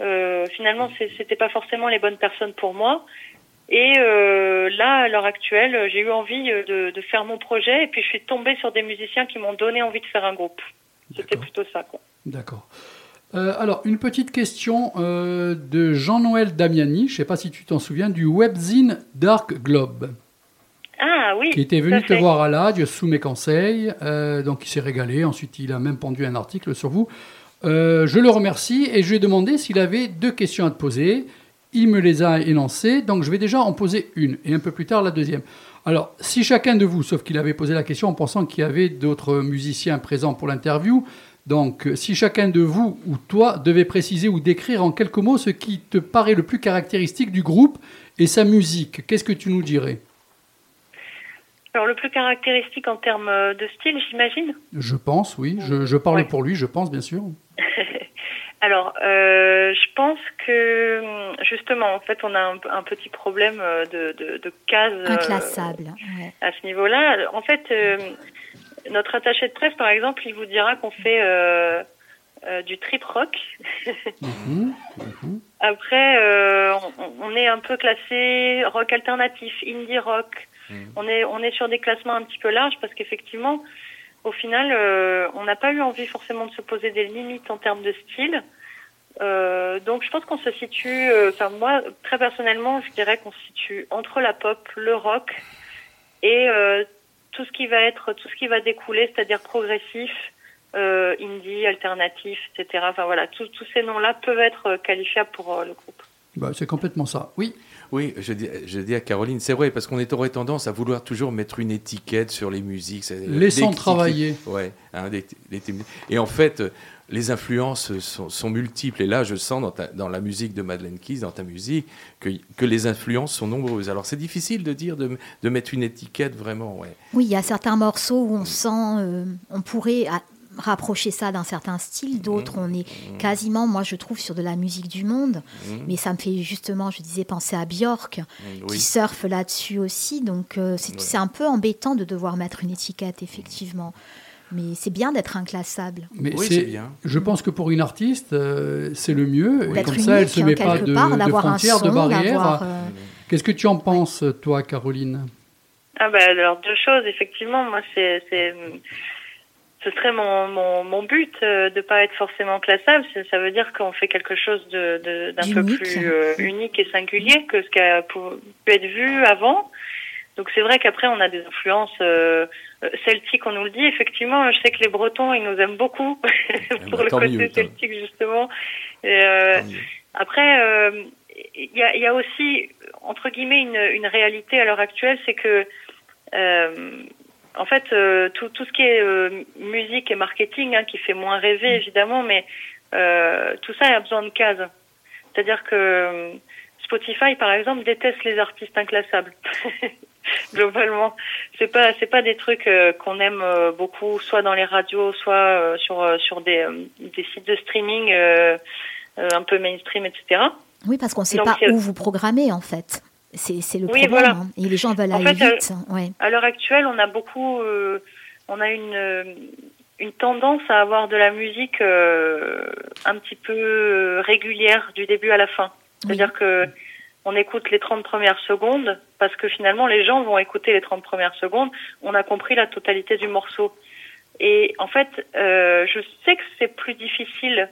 Euh, finalement, c'était pas forcément les bonnes personnes pour moi. Et euh, là, à l'heure actuelle, j'ai eu envie euh, de, de faire mon projet et puis je suis tombée sur des musiciens qui m'ont donné envie de faire un groupe. C'était plutôt ça, quoi. D'accord. Euh, alors, une petite question de Jean-Noël Damiani, je ne sais pas si tu t'en souviens, du webzine Dark Globe, Ah oui. qui était venu te voir à l'âge sous mes conseils. euh, donc, il s'est régalé. Ensuite, il a même pondu un article sur vous. Euh, je le remercie et je lui ai demandé s'il avait deux questions à te poser. Il me les a énoncées, donc je vais déjà en poser une et un peu plus tard la deuxième. Alors, si chacun de vous, sauf qu'il avait posé la question en pensant qu'il y avait d'autres musiciens présents pour l'interview, donc euh, si chacun de vous ou toi devait préciser ou décrire en quelques mots ce qui te paraît le plus caractéristique du groupe et sa musique, qu'est-ce que tu nous dirais? Alors le plus caractéristique en termes euh, de style, j'imagine? Je pense, oui. Je, je parle Ouais. pour lui, je pense, bien sûr. <laughs> Alors, euh, je pense que hum, justement, en fait, on a un, un petit problème euh, de, de, de cases euh, Inclassable. ouais. à ce niveau-là. En fait, euh, notre attaché de presse, par exemple, il vous dira qu'on fait euh, euh, du trip rock. <laughs> Mhm. Après, euh, on, on est un peu classé rock alternatif, indie rock. On est on est sur des classements un petit peu larges parce qu'effectivement, au final, euh, on n'a pas eu envie forcément de se poser des limites en termes de style. Euh, donc, je pense qu'on se situe. euh, Enfin, moi, très personnellement, je dirais qu'on se situe entre la pop, le rock et euh, tout ce qui va être tout ce qui va découler, c'est-à-dire progressif, euh, indie, alternatif, etc. Enfin voilà, tous ces noms-là peuvent être qualifiables pour euh, le groupe. Bah, c'est complètement ça. Oui. Oui, je dis, je dis à Caroline, c'est vrai, parce qu'on est- aurait tendance à vouloir toujours mettre une étiquette sur les musiques. c'est- Laissons travailler. Ouais, hein, des- des- et en fait, euh, les influences sont, sont multiples. Et là, je sens dans, ta- dans la musique de Madeleine Keys, dans ta musique, que, que les influences sont nombreuses. Alors, c'est difficile de dire, de, de mettre une étiquette vraiment. Ouais. Oui, il y a certains morceaux où on sent, euh, on pourrait rapprocher ça d'un certain style, d'autres on est quasiment, moi je trouve, sur de la musique du monde, mais ça me fait justement, je disais, penser à Björk, qui surfe là-dessus aussi, donc euh, c'est Ouais. un peu embêtant de devoir mettre une étiquette, effectivement. Mais c'est bien d'être inclassable. Mais Oui, c'est, bien. je pense que pour une artiste, euh, c'est le mieux. Et comme ça, elle se hein, met pas quelque de, part, de d'avoir un frontières, son, de barrières. euh, Qu'est-ce que tu en penses, toi, Caroline? Ah bah alors deux choses effectivement moi c'est ce serait mon mon, mon but euh, de pas être forcément classable. Ça veut dire qu'on fait quelque chose de de- d'un peu plus euh, unique et singulier que ce qui a pu, pu être vu avant. Donc c'est vrai qu'après on a des influences euh, celtiques on nous le dit. Effectivement je sais que les Bretons ils nous aiment beaucoup <laughs> pour bah, le tant côté mieux, celtique justement. Et, euh, après, euh, il y, a, il y a aussi, entre guillemets, une, une réalité à l'heure actuelle, c'est que, euh, en fait, euh, tout, tout ce qui est euh, musique et marketing, hein, qui fait moins rêver, évidemment, mais euh, tout ça a besoin de cases. C'est-à-dire que euh, Spotify, par exemple, déteste les artistes inclassables. <laughs> Globalement, c'est pas c'est pas des trucs euh, qu'on aime euh, beaucoup, soit dans les radios, soit euh, sur euh, sur des euh, des sites de streaming euh, euh, un peu mainstream, etc. Oui, parce qu'on ne sait Donc, pas où vous programmez, en fait. C'est c'est le Oui, problème. voilà. hein. Et les gens veulent En aller fait, euh, vite. Ouais. À l'heure actuelle, on a beaucoup, euh, on a une euh, une tendance à avoir de la musique euh, un petit peu euh, régulière du début à la fin. C'est-à-dire que on écoute les 30 premières secondes parce que finalement les gens vont écouter les 30 premières secondes. On a compris la totalité du morceau. Et en fait, euh, je sais que c'est plus difficile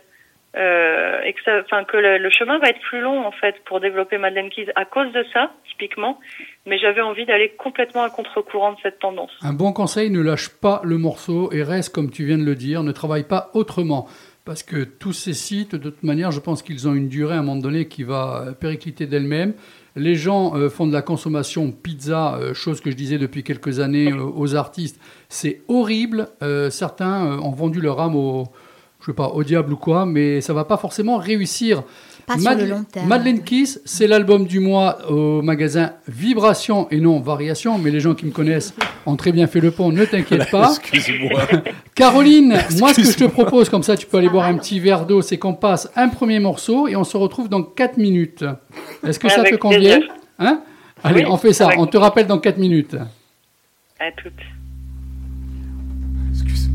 euh, et que, ça, que le, chemin va être plus long en fait pour développer Madeleine Keys à cause de ça typiquement. Mais j'avais envie d'aller complètement à contre-courant de cette tendance. Un bon conseil, ne lâche pas le morceau et reste comme tu viens de le dire, ne travaille pas autrement. Parce que tous ces sites, de toute manière, je pense qu'ils ont une durée à un moment donné qui va euh, péricliter d'elle-même. Les gens euh, font de la consommation pizza, euh, chose que je disais depuis quelques années aux artistes. C'est horrible. Certains ont vendu leur âme au, je sais pas, au diable ou quoi, mais ça va pas forcément réussir. Pas sur le Madele- long terme. Madeleine Kiss, c'est l'album du mois au magasin Vibration et non Variation, mais les gens qui me connaissent ont très bien fait le pont, ne t'inquiète <laughs> pas. Excuse-moi. <laughs> Caroline, moi ce que je te propose, comme ça tu peux aller boire un petit verre d'eau, c'est qu'on passe un premier morceau et on se retrouve dans 4 minutes. Est-ce que ça te convient? Hein? Allez, Oui, on fait ça, avec on te rappelle dans 4 minutes. À toutes. Excuse.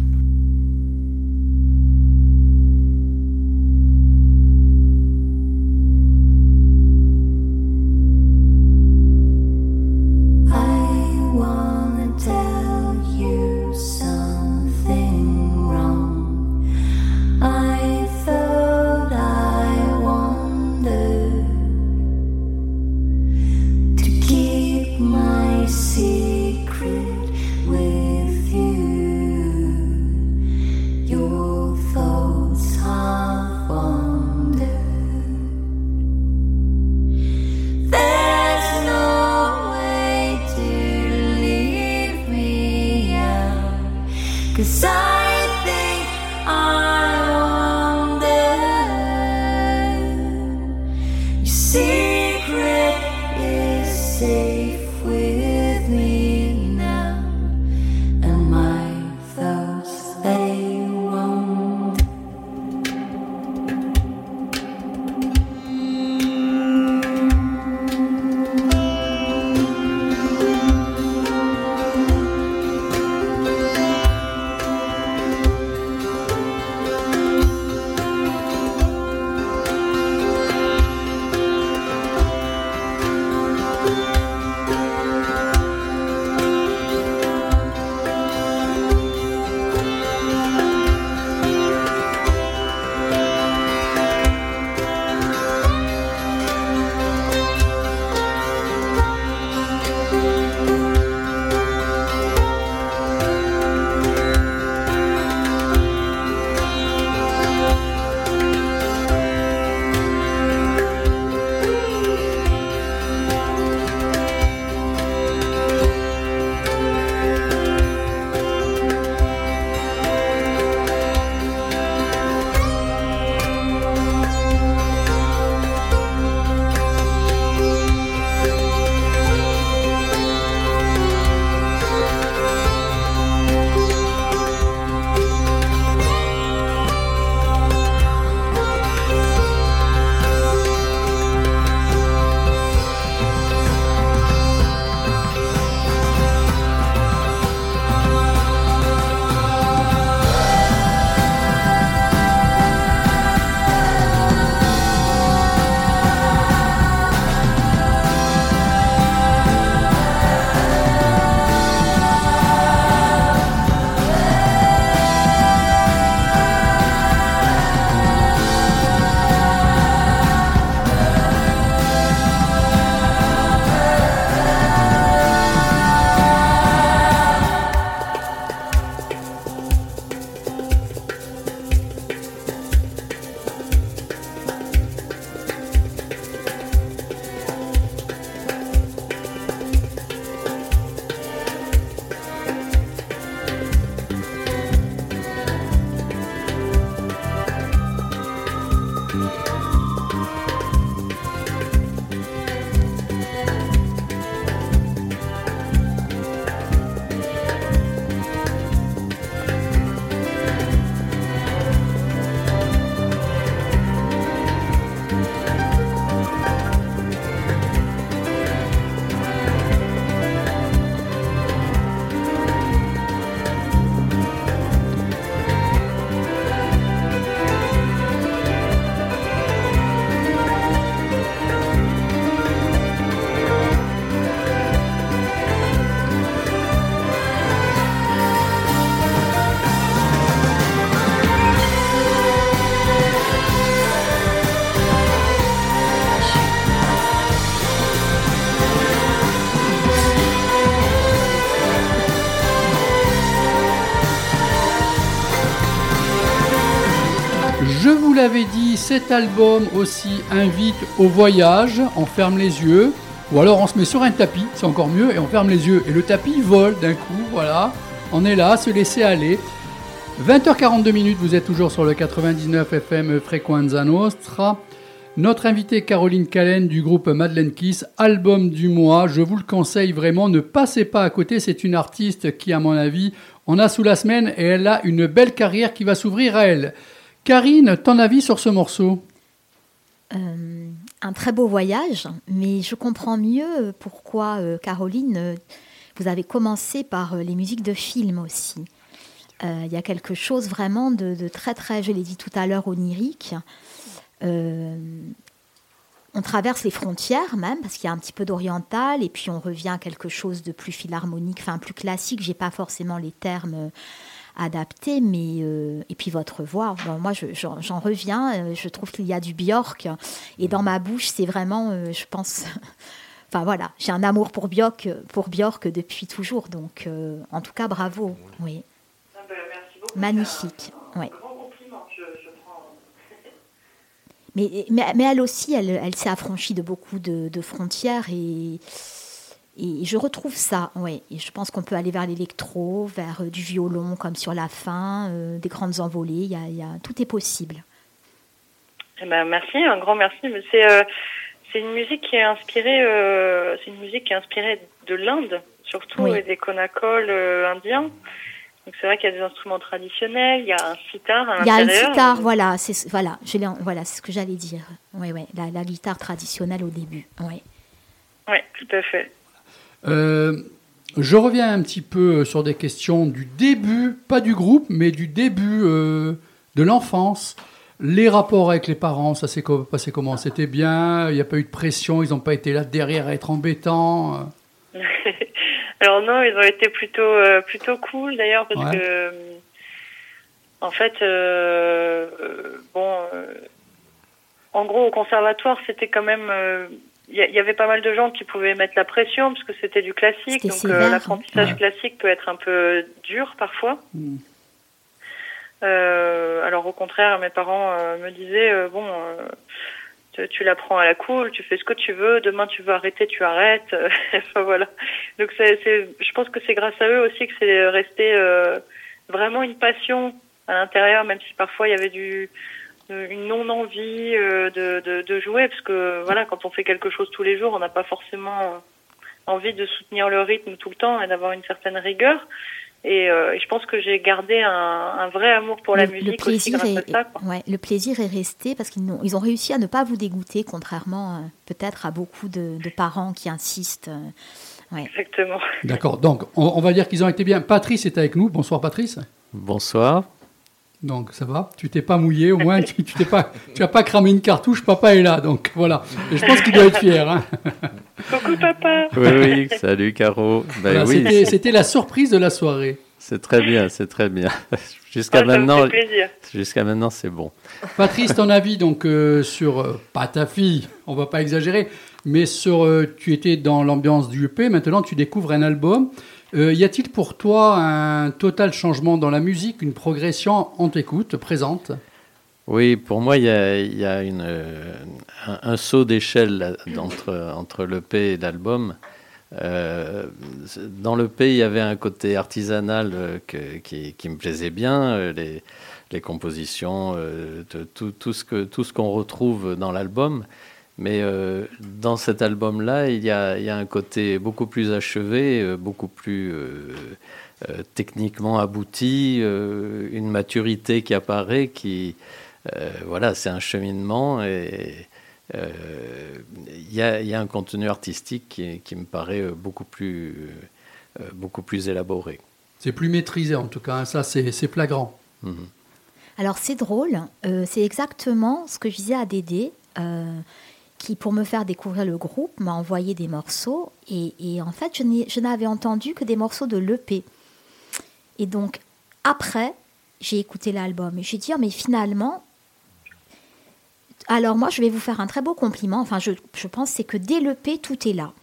Cet album aussi invite au voyage. On ferme les yeux. Ou alors on se met sur un tapis, c'est encore mieux, et on ferme les yeux. Et le tapis vole d'un coup, voilà. On est là, se laisser aller. 20h42 minutes, vous êtes toujours sur le 99 FM Frequenza Nostra. Notre invitée Caroline Callen du groupe Madeleine Kiss, album du mois. Je vous le conseille vraiment, ne passez pas à côté. C'est une artiste qui, à mon avis, on a sous la semaine et elle a une belle carrière qui va s'ouvrir à elle. Karine, ton avis sur ce morceau? Euh, un très beau voyage, mais je comprends mieux pourquoi, euh, Caroline, euh, vous avez commencé par les musiques de films aussi. Il y a quelque chose vraiment de, très, très, je l'ai dit tout à l'heure, onirique. On traverse les frontières même, parce qu'il y a un petit peu d'oriental, et puis on revient à quelque chose de plus philharmonique, enfin plus classique. J'ai pas forcément les termes adaptés, mais euh, et puis votre voix. Bon, moi, je- j'en reviens. euh, je trouve qu'il y a du Björk, et dans ma bouche, c'est vraiment, euh, je pense. <laughs> Enfin voilà, j'ai un amour pour Björk, pour Björk depuis toujours, donc euh, en tout cas bravo, oui, magnifique, ouais. Mais, mais, mais elle aussi, elle, elle s'est affranchie de beaucoup de, de frontières et, et je retrouve ça, oui. Et je pense qu'on peut aller vers l'électro, vers euh, du violon comme sur la fin, euh, des grandes envolées, y a, y a- tout est possible. Eh ben, merci, un grand merci. C'est euh, une musique qui est inspirée, euh, c'est une musique qui est inspirée de l'Inde, surtout Oui. et des konakols euh, indiens. Donc c'est vrai qu'il y a des instruments traditionnels, il y a un sitar à Il y a l'intérieur. guitare, voilà, c'est voilà, je voilà, c'est ce que j'allais dire. Oui, oui, la, la guitare traditionnelle au début. Oui. Oui, tout à fait. Euh, je reviens un petit peu sur des questions du début, pas du groupe, mais du début euh, de l'enfance. Les rapports avec les parents, ça s'est passé comment C'était bien Il n'y a pas eu de pression Ils n'ont pas été là derrière à être embêtants <laughs> Alors non, ils ont été plutôt euh, plutôt cool d'ailleurs parce Ouais. que euh, en fait euh, euh, bon euh, en gros au conservatoire c'était quand même euh, il y, avait pas mal de gens qui pouvaient mettre la pression parce que c'était du classique donc euh, l'apprentissage ouais. classique peut être un peu dur parfois. Mm. Euh, alors au contraire mes parents euh, me disaient euh, bon euh, tu, tu l'apprends à la cool, tu fais ce que tu veux, demain tu veux arrêter, tu arrêtes. <laughs> enfin voilà. Donc c'est, c'est, je pense que c'est grâce à eux aussi que c'est resté euh, vraiment une passion à l'intérieur, même si parfois il y avait du une non-envie euh, de, de, de jouer, parce que voilà, quand on fait quelque chose tous les jours, on n'a pas forcément envie de soutenir le rythme tout le temps et d'avoir une certaine rigueur. Et, euh, et je pense que j'ai gardé un, un vrai amour pour la le, musique le plaisir aussi grâce est, à ça. quoi. ouais, le plaisir est resté parce qu'ils n'ont- ils ont réussi à ne pas vous dégoûter, contrairement euh, peut-être à beaucoup de, de parents qui insistent. euh, ouais. Exactement. D'accord, donc on, on va dire qu'ils ont été bien. Patrice est avec nous. Bonsoir Patrice. Bonsoir. Donc ça va, tu t'es pas mouillé, au moins tu tu t'es pas, tu as pas cramé une cartouche, papa est là, donc voilà. Et je pense qu'il doit être fier. hein. Coucou papa Oui, oui, salut Caro. Ben Voilà, oui, c'était- C'était la surprise de la soirée. c'est très bien, c'est très bien. <laughs> Jusqu'à Ah, maintenant, jusqu'à maintenant, c'est bon. Patrice, ton avis donc euh, sur euh, pas ta fille, on va pas exagérer, mais sur euh, tu étais dans l'ambiance du EP, maintenant tu découvres un album. Euh, y a-t-il pour toi un total changement dans la musique, une progression On t'écoute, présente? Oui, pour moi, il y a, un, saut d'échelle entre, entre l'EP et l'album. Euh, dans l'EP, il y avait un côté artisanal euh, qui, me plaisait bien, euh, les, compositions, tout, tout ce qu'on retrouve dans l'album. Mais euh, dans cet album-là, il, y a- il y a un côté beaucoup plus achevé, euh, beaucoup plus euh, euh, techniquement abouti, euh, une maturité qui apparaît, qui, euh, voilà, c'est un cheminement et euh, il y, a, il y a un contenu artistique qui, qui me paraît beaucoup plus, euh, beaucoup plus élaboré. C'est plus maîtrisé en tout cas, hein, ça c'est flagrant. Mhm. Alors c'est drôle, euh, c'est exactement ce que je disais à Dédé, euh, qui pour me faire découvrir le groupe m'a envoyé des morceaux et, et en fait je n'avais entendu que des morceaux de l'EP. Et donc après j'ai écouté l'album et j'ai dit oh, mais finalement alors moi je vais vous faire un très beau compliment, enfin je, je pense c'est que dès l'EP tout est là.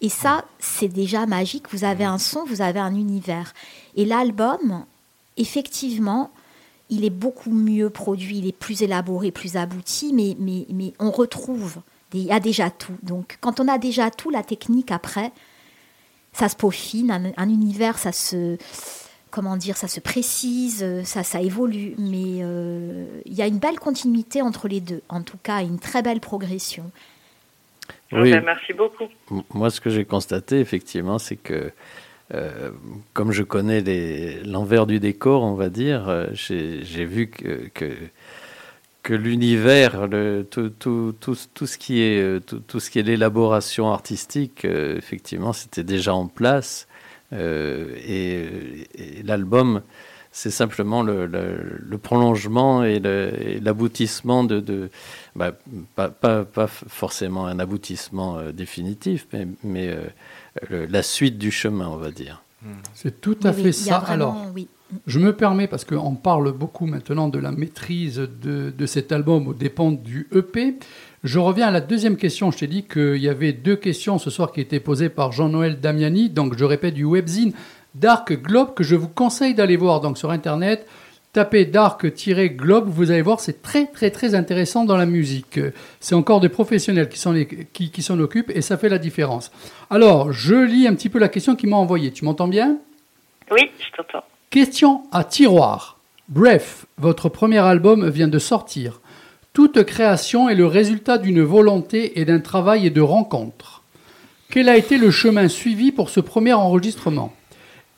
Et ça, c'est déjà magique. Vous avez un son, vous avez un univers. Et l'album, effectivement, il est beaucoup mieux produit, il est plus élaboré, plus abouti, mais, mais, mais on retrouve, des- il y a déjà tout. Donc quand on a déjà tout, la technique après, ça se peaufine, un, un univers, ça se, comment dire, ça se précise, ça, ça évolue, mais euh, il y a une belle continuité entre les deux, en tout cas une très belle progression. Oui. Ben, merci beaucoup. Moi, ce que j'ai constaté, effectivement, c'est que, euh, comme je connais l'envers du décor, on va dire, euh, j'ai vu que, l'univers, tout, ce qui est, l'élaboration artistique, euh, effectivement, c'était déjà en place. Et l'album, c'est simplement le, prolongement et l'aboutissement de, bah, pas, forcément un aboutissement définitif, mais, le- la suite du chemin, on va dire. C'est tout à Oui, fait oui, ça. vraiment- Alors, oui. Je me permets, parce qu'on parle beaucoup maintenant de la maîtrise de, de cet album aux dépens du EP. Je reviens à la deuxième question. Je t'ai dit qu'il y avait deux questions ce soir qui étaient posées par Jean-Noël Damiani. Donc, je répète, du webzine Dark Globe que je vous conseille d'aller voir donc, sur Internet. Tapez Dark-Globe, vous allez voir, c'est très très très intéressant dans la musique. C'est encore des professionnels qui s'en les- qui, qui s'en occupent et ça fait la différence. Alors, je lis un petit peu la question qu'il m'a envoyée. Tu m'entends bien? Oui, je t'entends. Question à tiroir. Bref, votre premier album vient de sortir. Toute création est le résultat d'une volonté et d'un travail et de rencontres. Quel a été le chemin suivi pour ce premier enregistrement?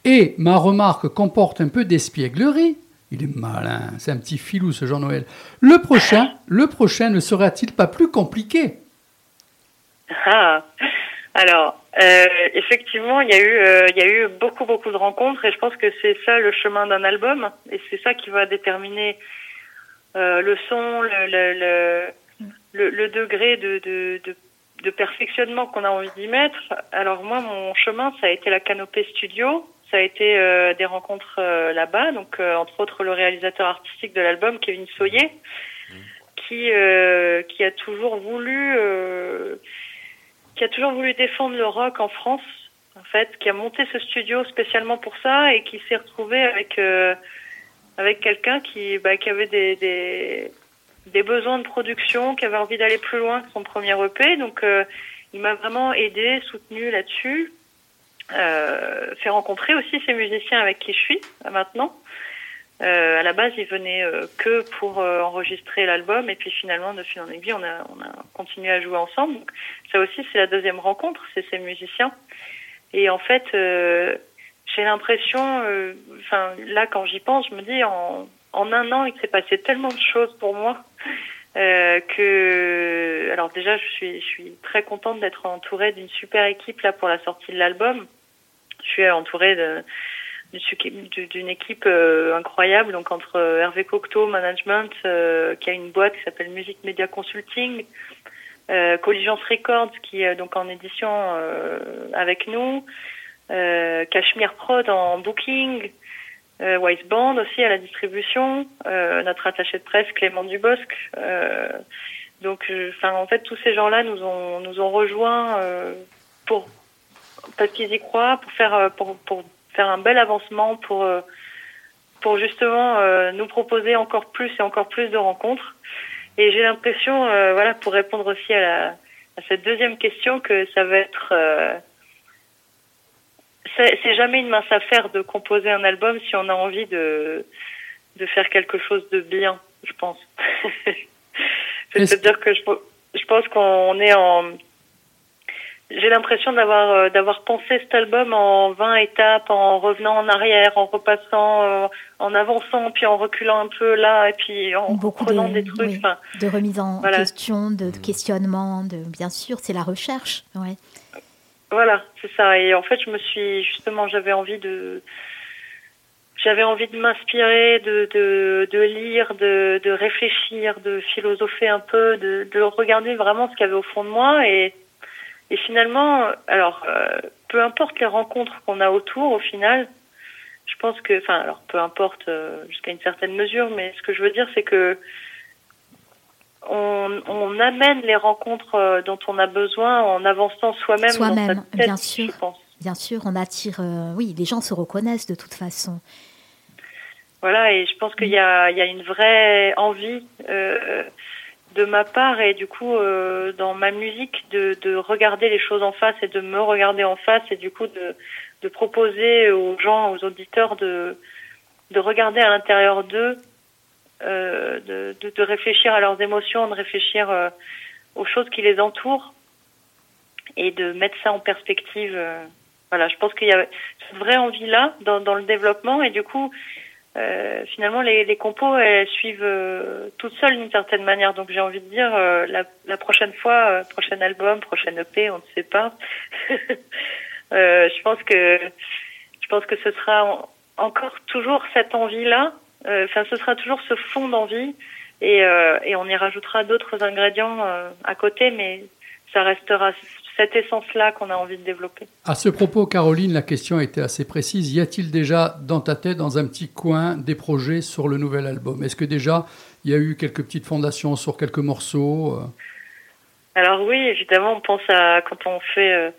Et ma remarque comporte un peu d'espièglerie. Il est malin, c'est un petit filou ce Jean-Noël. Le prochain, le prochain ne sera-t-il pas plus compliqué? Ah. Alors, euh, effectivement, il y a eu, euh, y a eu beaucoup, beaucoup de rencontres, et je pense que c'est ça le chemin d'un album, et c'est ça qui va déterminer euh, le son, le, le, le degré de, de, de, de perfectionnement qu'on a envie d'y mettre. Alors moi, mon chemin, ça a été la Canopée Studio, ça a été euh, des rencontres euh, là-bas, donc euh, entre autres le réalisateur artistique de l'album, Kevin Soyer, qui euh, qui a toujours voulu euh, qui a toujours voulu défendre le rock en France, en fait, qui a monté ce studio spécialement pour ça et qui s'est retrouvé avec euh, avec quelqu'un qui bah, qui avait des, des des besoins de production, qui avait envie d'aller plus loin que son premier EP, donc euh, il m'a vraiment aidé, soutenu là-dessus, euh, fait rencontrer aussi ces musiciens avec qui je suis euh, maintenant. Euh, à la base, ils venaient euh, que pour euh, enregistrer l'album, et puis finalement, de fil en aiguille, on a, on a continué à jouer ensemble. Donc, ça aussi, c'est la deuxième rencontre, c'est ces musiciens. Et en fait, euh, j'ai l'impression, enfin là, quand j'y pense, je me dis, en, en un an, il s'est passé tellement de choses pour moi euh, que, alors déjà, je suis, je suis très contente d'être entourée d'une super équipe là pour la sortie de l'album. Je suis entourée de d'une équipe euh, incroyable, donc entre euh, Hervé Cocteau Management, euh, qui a une boîte qui s'appelle Music Media Consulting, euh, Colligence Records, qui est donc en édition avec nous, Cashmere Prod en booking, Wise Band aussi à la distribution, notre attaché de presse Clément Dubosc. Donc, en fait, tous ces gens-là nous ont nous ont rejoints pour parce qu'ils y croient, pour faire euh, pour pour faire un bel avancement, pour euh, pour justement euh, nous proposer encore plus et encore plus de rencontres. Et j'ai l'impression, euh, voilà, pour répondre aussi à, la, à cette deuxième question, que ça va être euh, c'est jamais une mince affaire de composer un album si on a envie de de faire quelque chose de bien, je pense. <laughs> C'est-à-dire que je, je pense qu'on est en j'ai l'impression d'avoir euh, d'avoir pensé cet album en 20 étapes, en revenant en arrière, en repassant, euh, en avançant, puis en reculant un peu là, et puis en Beaucoup prenant de, des trucs. oui, Enfin, de remise en voilà. question, de, de questionnement, de, bien sûr, c'est la recherche. Ouais. Voilà, c'est ça. Et en fait, je me suis justement, j'avais envie de, j'avais envie de m'inspirer, de, de, de lire, de, de réfléchir, de philosopher un peu, de, de regarder vraiment ce qu'il y avait au fond de moi. Et, et finalement, alors, euh, peu importe les rencontres qu'on a autour, au final, je pense que, enfin, alors, peu importe euh, jusqu'à une certaine mesure, mais ce que je veux dire, c'est que on, on amène les rencontres euh, dont on a besoin en avançant soi-même Soi-même, bien sûr. je pense. Bien sûr, on attire. euh, oui, les gens se reconnaissent de toute façon. Voilà, et je pense qu'il y y a une vraie envie euh, de ma part et du coup euh, dans ma musique de, de regarder les choses en face et de me regarder en face et du coup de, de proposer aux gens, aux auditeurs de, de regarder à l'intérieur d'eux, euh, de, de, réfléchir à leurs émotions, de réfléchir euh, aux choses qui les entourent et de mettre ça en perspective. voilà, je pense qu'il y a cette vraie envie là dans le développement et du coup euh, finalement, les, les compos, elles suivent euh, toutes seules d'une certaine manière. Donc, j'ai envie de dire, euh, la, prochaine fois, prochain album, prochaine EP, on ne sait pas. <laughs> Je pense que je pense que ce sera en- encore toujours cette envie-là. Enfin, ce sera toujours ce fond d'envie, et, on y rajoutera d'autres ingrédients à côté, mais ça restera cette essence-là qu'on a envie de développer. À ce propos, Caroline, la question était assez précise. Y a-t-il déjà dans ta tête, dans un petit coin, des projets sur le nouvel album? Est-ce que déjà il y a eu quelques petites fondations sur quelques morceaux euh? Alors oui, évidemment, on pense à quand on fait, euh,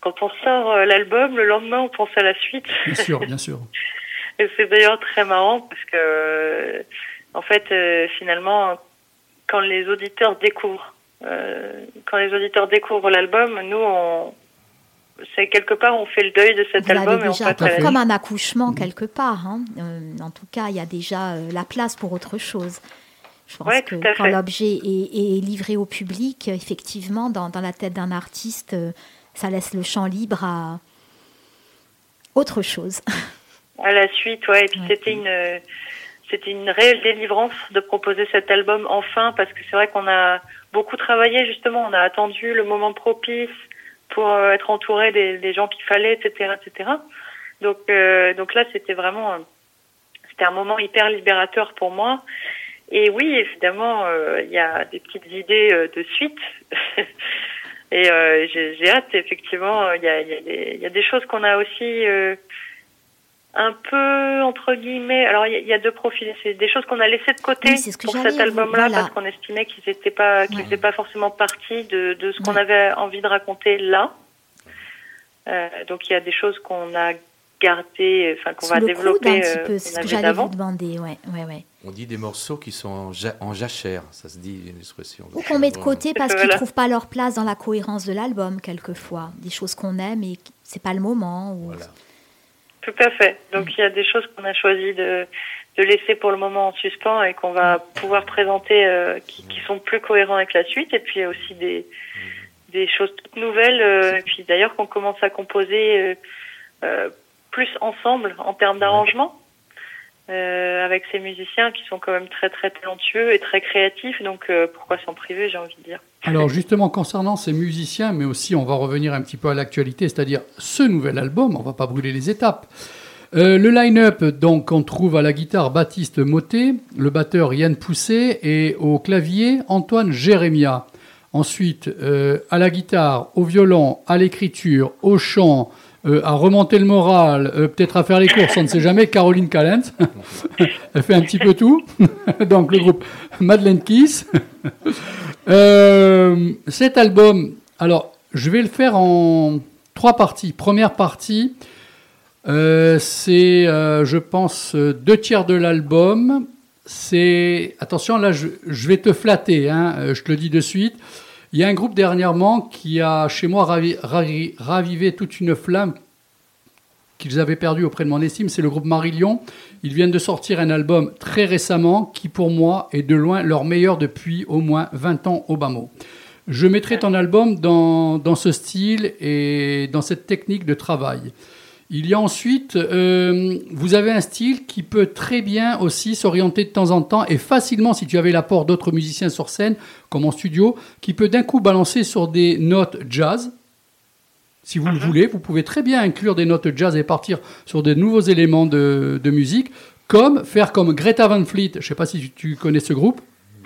quand on sort euh, l'album, le lendemain, on pense à la suite. Bien sûr, bien sûr. <laughs> Et c'est d'ailleurs très marrant parce que, euh, en fait, finalement, quand les auditeurs découvrent, quand les auditeurs découvrent l'album, nous, on, c'est quelque part, on fait le deuil de cet Vous album et on déjà passe à la comme un accouchement quelque part. hein. Euh, en tout cas, il y a déjà euh, la place pour autre chose. Je pense Ouais, que quand l'objet est, est livré au public, euh, effectivement, dans, dans la tête d'un artiste, euh, ça laisse le champ libre à autre chose. <laughs> à la suite, ouais. Et puis Ouais. c'était une, euh, c'était une réelle délivrance de proposer cet album enfin, parce que c'est vrai qu'on a beaucoup travaillé justement. On a attendu le moment propice pour euh, être entouré des, gens qu'il fallait, etc., etc. Donc, euh, donc là, c'était vraiment, euh, c'était un moment hyper libérateur pour moi. Et oui, évidemment, il y a des petites idées de suite. <laughs> Et j'ai hâte, effectivement. Il y a, des- choses qu'on a aussi un peu entre guillemets. Alors il y, a- il y a deux profils. C'est des choses qu'on a laissées de côté Oui, c'est ce que pour cet album-là voilà. parce qu'on estimait qu'ils n'étaient pas, qu'ils Ouais. faisaient pas forcément partie de, de ce qu'on avait envie de raconter là. Euh, donc il y a des choses qu'on a gardées, enfin qu'on Sous va le coude développer. un petit euh, peu, qu'on c'est ce que j'allais vous demander. Ouais, ouais, ouais. On dit des morceaux qui sont en, ja- en jachère, ça se dit une expression. Ou qu'on met de côté parce qu'ils ne Voilà. trouvent pas leur place dans la cohérence de l'album, quelquefois. Des choses qu'on aime et c'est pas le moment. Ou... Voilà. Tout à fait. Donc il y a des choses qu'on a choisi de, de laisser pour le moment en suspens et qu'on va pouvoir présenter euh, qui, qui sont plus cohérents avec la suite. Et puis il y a aussi des, des choses toutes nouvelles. euh, et puis d'ailleurs qu'on commence à composer euh, euh, plus ensemble en termes d'arrangement. Euh, avec ces musiciens qui sont quand même très très talentueux et très créatifs, donc euh, pourquoi s'en priver, j'ai envie de dire. Alors justement, concernant ces musiciens, mais aussi on va revenir un petit peu à l'actualité, c'est-à-dire ce nouvel album, on va pas brûler les étapes. Euh, le line-up, donc, on trouve à la guitare Baptiste Motet, le batteur Yann Pousset et au clavier Antoine Jérémia. Ensuite, à la guitare, au violon, à l'écriture, au chant, euh, à remonter le moral, euh, peut-être à faire les courses, on ne sait jamais, Caroline Callent. <laughs> Elle fait un petit peu tout. <laughs> donc le groupe Madeleine Kiss. <laughs> Euh, cet album, alors je vais le faire en trois parties. Première partie, c'est, je pense, deux tiers de l'album. C'est, attention, là, je, vais te flatter, hein, je te le dis de suite. Il y a un groupe dernièrement qui a, chez moi, ravi- ravi- ravivé toute une flamme qu'ils avaient perdue auprès de mon estime. C'est le groupe Marillion. Ils viennent de sortir un album très récemment qui, pour moi, est de loin leur meilleur depuis au moins 20 ans au bas mot. Je mettrai ton album dans, dans ce style et dans cette technique de travail. Il y a ensuite, euh, vous avez un style qui peut très bien aussi s'orienter de temps en temps et facilement, si tu avais l'apport d'autres musiciens sur scène, comme en studio, qui peut d'un coup balancer sur des notes jazz. Si vous le voulez, vous pouvez très bien inclure des notes jazz et partir sur de nouveaux éléments de, de musique, comme faire comme Greta Van Fleet, je ne sais pas si tu connais ce groupe,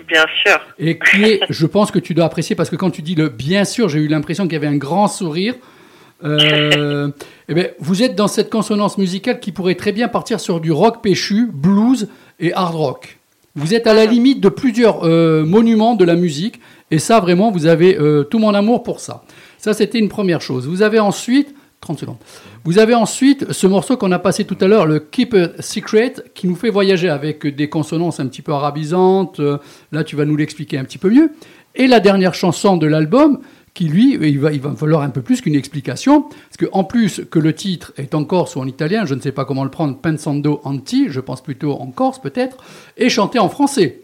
Bien sûr. et qui est, je pense que tu dois apprécier parce que quand tu dis le bien sûr, j'ai eu l'impression qu'il y avait un grand sourire. Euh, eh ben, vous êtes dans cette consonance musicale qui pourrait très bien partir sur du rock péchu, blues et hard rock. Vous êtes à la limite de plusieurs euh, monuments de la musique et ça vraiment vous avez euh, tout mon amour pour ça. Ça c'était une première chose. Vous avez ensuite 30 secondes. Vous avez ensuite ce morceau qu'on a passé tout à l'heure, le Keep a Secret, qui nous fait voyager avec des consonances un petit peu arabisantes. Là, tu vas nous l'expliquer un petit peu mieux. Et la dernière chanson de l'album, qui lui, il va, il va falloir un peu plus qu'une explication, parce qu'en plus que le titre est en corse ou en italien, je ne sais pas comment le prendre, Pensando Anti, je pense plutôt en corse peut-être, et chanté en français.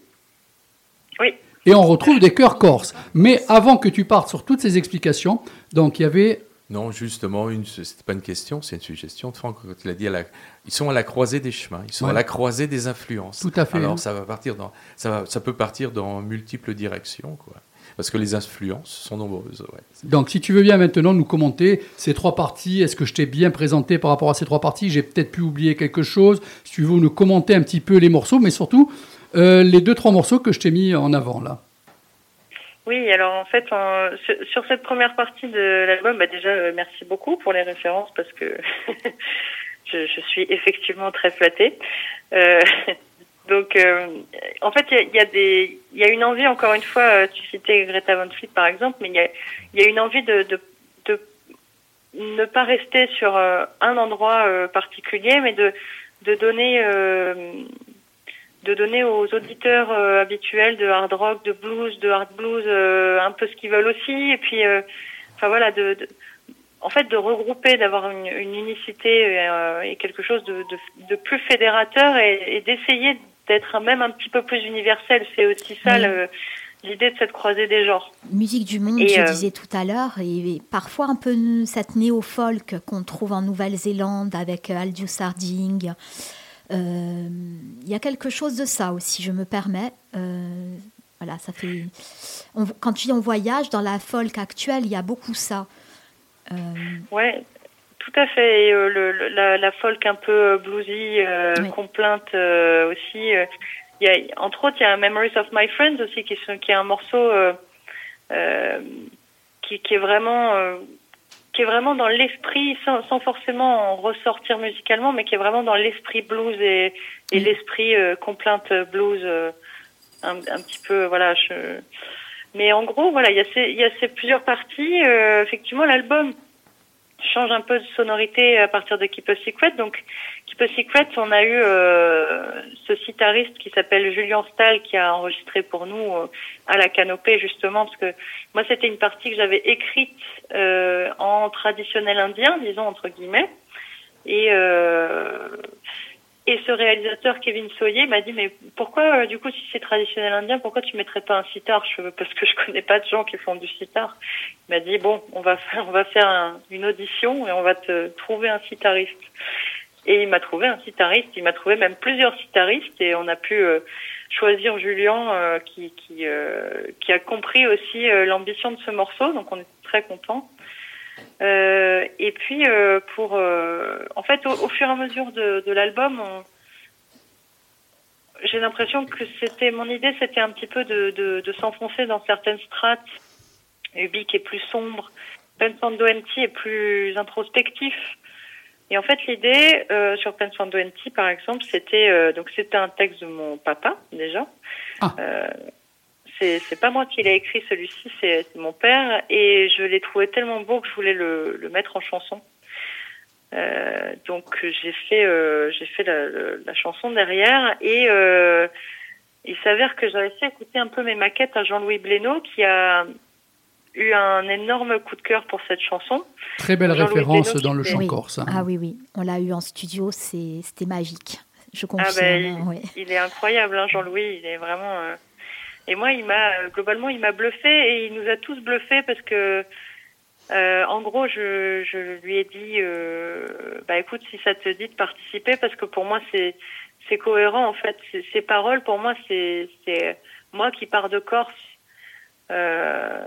Oui. Et on retrouve des chœurs corses. Mais avant que tu partes sur toutes ces explications, donc il y avait Non, justement, une, c'était pas une question, c'est une suggestion de Franck quand il a dit à la- ils sont à la croisée des chemins, ils sont Ouais. à la croisée des influences. Tout à fait, Alors ça va partir dans, ça, va- ça peut partir dans multiples directions, quoi. Parce que les influences sont nombreuses. ouais. Donc, si tu veux bien maintenant nous commenter ces trois parties, est-ce que je t'ai bien présenté par rapport à ces trois parties? J'ai peut-être pu oublier quelque chose. Si tu veux nous commenter un petit peu les morceaux, mais surtout euh, les deux, trois morceaux que je t'ai mis en avant là. Oui, alors en fait, en- sur, cette première partie de l'album, bah déjà, euh, merci beaucoup pour les références parce que <laughs> je, je suis effectivement très flattée. Euh, <laughs> donc, euh, en fait, il y a, des- y a une envie, encore une fois, euh, tu citais Greta Van Fleet par exemple, mais il y a, y a une envie de, de, ne pas rester sur euh, un endroit particulier, mais de, de donner de donner aux auditeurs habituels de hard rock, de blues, de hard blues, un peu ce qu'ils veulent aussi, et puis, enfin voilà, de, en fait, de regrouper, d'avoir une, unicité euh, et quelque chose de, de, de plus fédérateur et, et d'essayer d'être même un petit peu plus universel. C'est aussi ça Oui. le- l'idée de cette croisée des genres. Musique du monde, Et, je euh, disais tout à l'heure, et, parfois un peu cette néo-folk qu'on trouve en Nouvelle-Zélande avec euh, Aldous Harding. Euh, Il y a quelque chose de ça aussi, je me permets. Euh, voilà, ça fait. on- quand tu dis on voyage dans la folk actuelle, il y a beaucoup ça. Ouais, tout à fait. Et, euh, le, la, la folk un peu euh, bluesy, euh, Oui. complainte euh, aussi. Il y a, entre autres, il y a Memories of My Friends aussi, qui, est un morceau qui, qui est vraiment qui est vraiment dans l'esprit, sans, sans forcément en ressortir musicalement, mais qui est vraiment dans l'esprit blues et, et Mm. l'esprit euh, complainte blues, euh, un, un petit peu, voilà. Je... Mais en gros, voilà, il y a ces, il y a ces plusieurs parties. euh, effectivement, l'album change un peu de sonorité à partir de Keep a Secret. Donc, Keep a Secret, on a eu euh, ce sitariste qui s'appelle Julien Stahl qui a enregistré pour nous euh, à la canopée justement parce que moi c'était une partie que j'avais écrite euh, en traditionnel indien, disons entre guillemets. Et euh, et ce réalisateur Kevin Soyer m'a dit mais pourquoi euh, du coup si c'est traditionnel indien pourquoi tu mettrais pas un sitar? Je parce que je connais pas de gens qui font du sitar. Il m'a dit bon on va faire on va faire un- une audition et on va te trouver un sitariste. Et il m'a trouvé un sitariste, il m'a trouvé même plusieurs sitaristes et on a pu euh, choisir Julien euh, qui qui qui a compris aussi l'ambition de ce morceau donc on est très content. Euh, et puis euh, pour euh, en fait au, au fur et à mesure de, de l'album j'ai l'impression que c'était mon idée c'était un petit peu de, de, de s'enfoncer dans certaines strates. Ubique est plus sombre Pensando Empty est plus introspectif. Et en fait l'idée euh, sur Pensando Empty par exemple c'était euh, donc c'était un texte de mon papa déjà. Ah. Euh, c'est c'est pas moi qui l'ai écrit celui-ci, c'est c'est mon père et je l'ai trouvé tellement beau que je voulais le, le mettre en chanson. Euh, donc j'ai fait euh, j'ai fait la, chanson derrière et euh, il s'avère que j'avais fait écouter un peu mes maquettes à Jean-Louis Blénaud qui a eu un énorme coup de cœur pour cette chanson. Très belle Jean-Louis référence dans le chant Oui. corse. hein. Ah oui, oui, on l'a eu en studio, c'est- c'était magique. Je Ah confirme. ben, il est incroyable, hein, Jean-Louis. Il est vraiment. euh, Et moi, il m'a euh, globalement, il m'a bluffé et il nous a tous bluffés parce que, euh, en gros, je, je lui ai dit, euh, bah écoute, si ça te dit de participer, parce que pour moi, c'est c'est cohérent en fait. Ces- Ces paroles, pour moi, c'est c'est moi qui pars de Corse. Euh,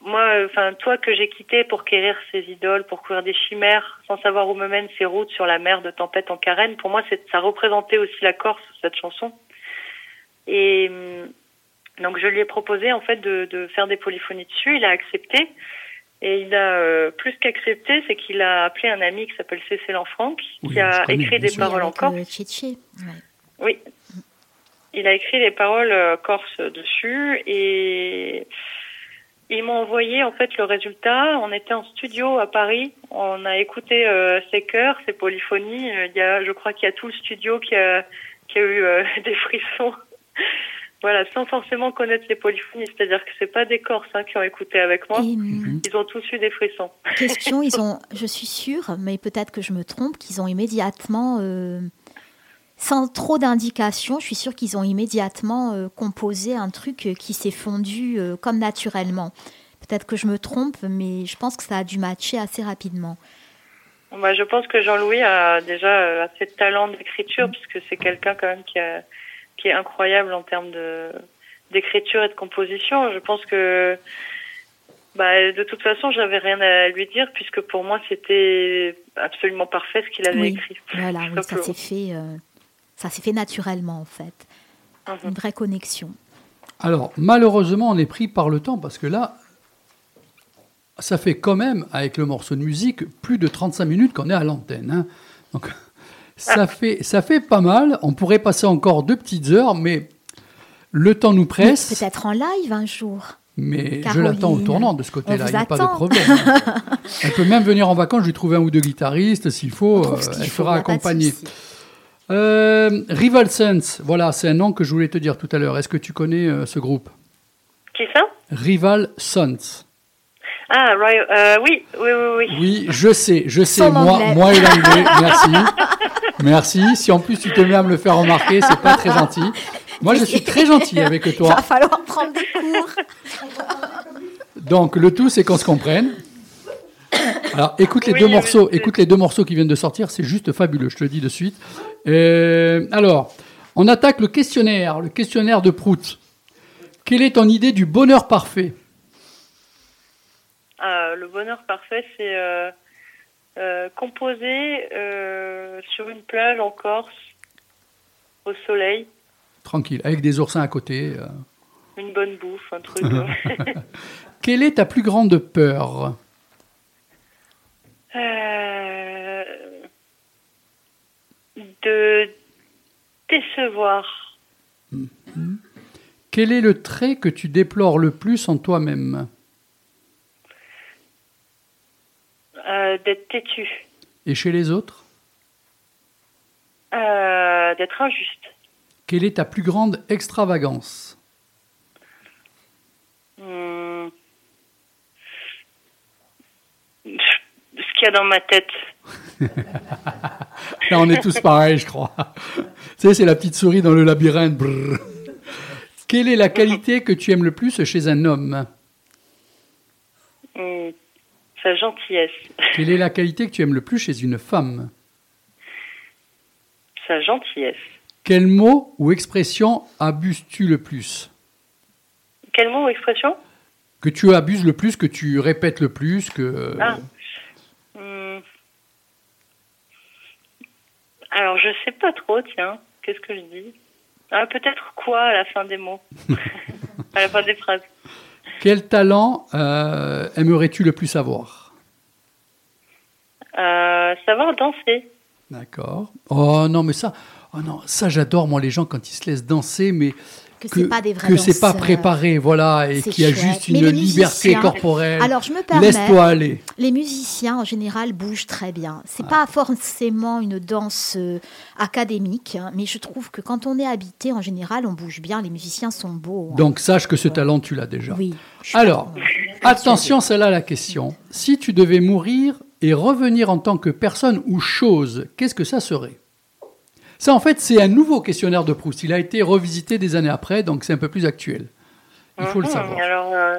moi, enfin, toi que j'ai quitté pour quérir ces idoles, pour courir des chimères, sans savoir où me mènent ces routes sur la mer de tempête en carène, pour moi, c'est, ça représentait aussi la Corse, cette chanson. Et hum, donc, je lui ai proposé, en fait, de, de faire des polyphonies dessus. Il a accepté. Et il a euh, plus qu'accepté, c'est qu'il a appelé un ami qui s'appelle Cécile Lanfranc, qui Oui, a connais, écrit des sûr. paroles en corse. ouais. Oui. Il a écrit les paroles euh, corse dessus et Ils m'ont envoyé en fait le résultat. On était en studio à Paris. On a écouté euh, ses chœurs, ses polyphonies. Euh, Il y a, je crois qu'il y a tout le studio qui a, qui a eu euh, <laughs> des frissons. Voilà, sans forcément connaître les polyphonies. C'est-à-dire que c'est pas des Corses hein, qui ont écouté avec moi. Et, hum, Ils ont tous eu des frissons. question, ils ont, <laughs> je suis sûre, mais peut-être que je me trompe, qu'ils ont immédiatement, euh, sans trop d'indications, je suis sûre qu'ils ont immédiatement euh, composé un truc euh, qui s'est fondu euh, comme naturellement. Peut-être que je me trompe, mais je pense que ça a dû matcher assez rapidement. Bah, je pense que Jean-Louis a déjà assez de talent d'écriture puisque c'est quelqu'un quand même qui, a, qui est incroyable en termes de d'écriture et de composition. Je pense que bah, de toute façon, j'avais rien à lui dire puisque pour moi c'était absolument parfait ce qu'il avait Oui, écrit. voilà, oui, ça s'est fait, euh, ça s'est fait naturellement en fait. Mhm. Une vraie connexion. Alors, malheureusement, on est pris par le temps parce que là, ça fait quand même, avec le morceau de musique, plus de 35 minutes qu'on est à l'antenne. hein. Donc, ça, fait, ça fait pas mal. On pourrait passer encore deux petites heures, mais le temps nous presse. Peut-être en live un jour. Mais je l'attends au tournant de ce côté-là, il n'y a pas de problème. <laughs> Elle peut même venir en vacances, je lui trouve un ou deux guitaristes, s'il faut, euh, elle faut, fera y a pas de accompagner. Euh, Rival Sense, voilà, c'est un nom que je voulais te dire tout à l'heure. Est-ce que tu connais euh, ce groupe? Qui ça? Rival Sons. Ah, Roy- euh, oui, oui, oui, oui. Oui, je sais, je sais, moi, anglais. moi et l'anglais, <laughs> merci. Merci. Si en plus tu te mets à me le faire remarquer, c'est pas très gentil. Moi, je suis très gentil avec Il <laughs> toi. va falloir prendre des cours. Donc, le tout, c'est qu'on se comprenne. Alors, écoute les Oui, deux morceaux. Écoute les deux morceaux qui viennent de sortir. C'est juste fabuleux. Je te le dis de suite. Euh, alors, on attaque le questionnaire, le questionnaire de Prout. Quelle est ton idée du bonheur parfait? Ah, le bonheur parfait, c'est euh, euh, composer euh, sur une plage en Corse, au soleil, Tranquille, avec des oursins à côté. euh. une bonne bouffe, un truc. <laughs> Quelle est ta plus grande peur? De décevoir. Quel est le trait que tu déplores le plus en toi-même? Euh, d'être têtu, et chez les autres Euh, d'être injuste. Quelle est ta plus grande extravagance Hmm. Ce qu'il y a dans ma tête. <laughs> Là, on est tous pareils, je crois. tu sais, c'est la petite souris dans le labyrinthe. Brrr. Quelle est la qualité que tu aimes le plus chez un homme? Hmm. Sa gentillesse. Quelle est la qualité que tu aimes le plus chez une femme Sa gentillesse. Quel mot ou expression abuses-tu le plus Quel mot ou expression Que tu abuses le plus, que tu répètes le plus, que... Ah. Hmm. Alors, je sais pas trop, tiens. Qu'est-ce que je dis? Ah, Peut-être quoi à la fin des mots? <laughs> À la fin des phrases Quel talent euh, aimerais-tu le plus avoir euh, Savoir danser. D'accord. Oh non, mais ça, oh non, ça j'adore moi les gens quand ils se laissent danser, mais Que c'est pas des vrais que c'est pas préparé, voilà, et C'est qu'il y a chouette. juste une liberté corporelle. Alors, je me permets. Laisse-toi aller. Les musiciens, en général, bougent très bien. C'est Ah. pas forcément une danse euh, académique, hein, mais je trouve que quand on est habité, en général, on bouge bien. Les musiciens sont beaux. hein. Donc sache que ce talent tu l'as déjà. oui. Alors, attention, celle-là la question. Si tu devais mourir et revenir en tant que personne ou chose, qu'est-ce que ça serait? Ça, en fait, c'est un nouveau questionnaire de Proust. Il a été revisité des années après, donc c'est un peu plus actuel. Il faut le Mhm. savoir. Alors, euh,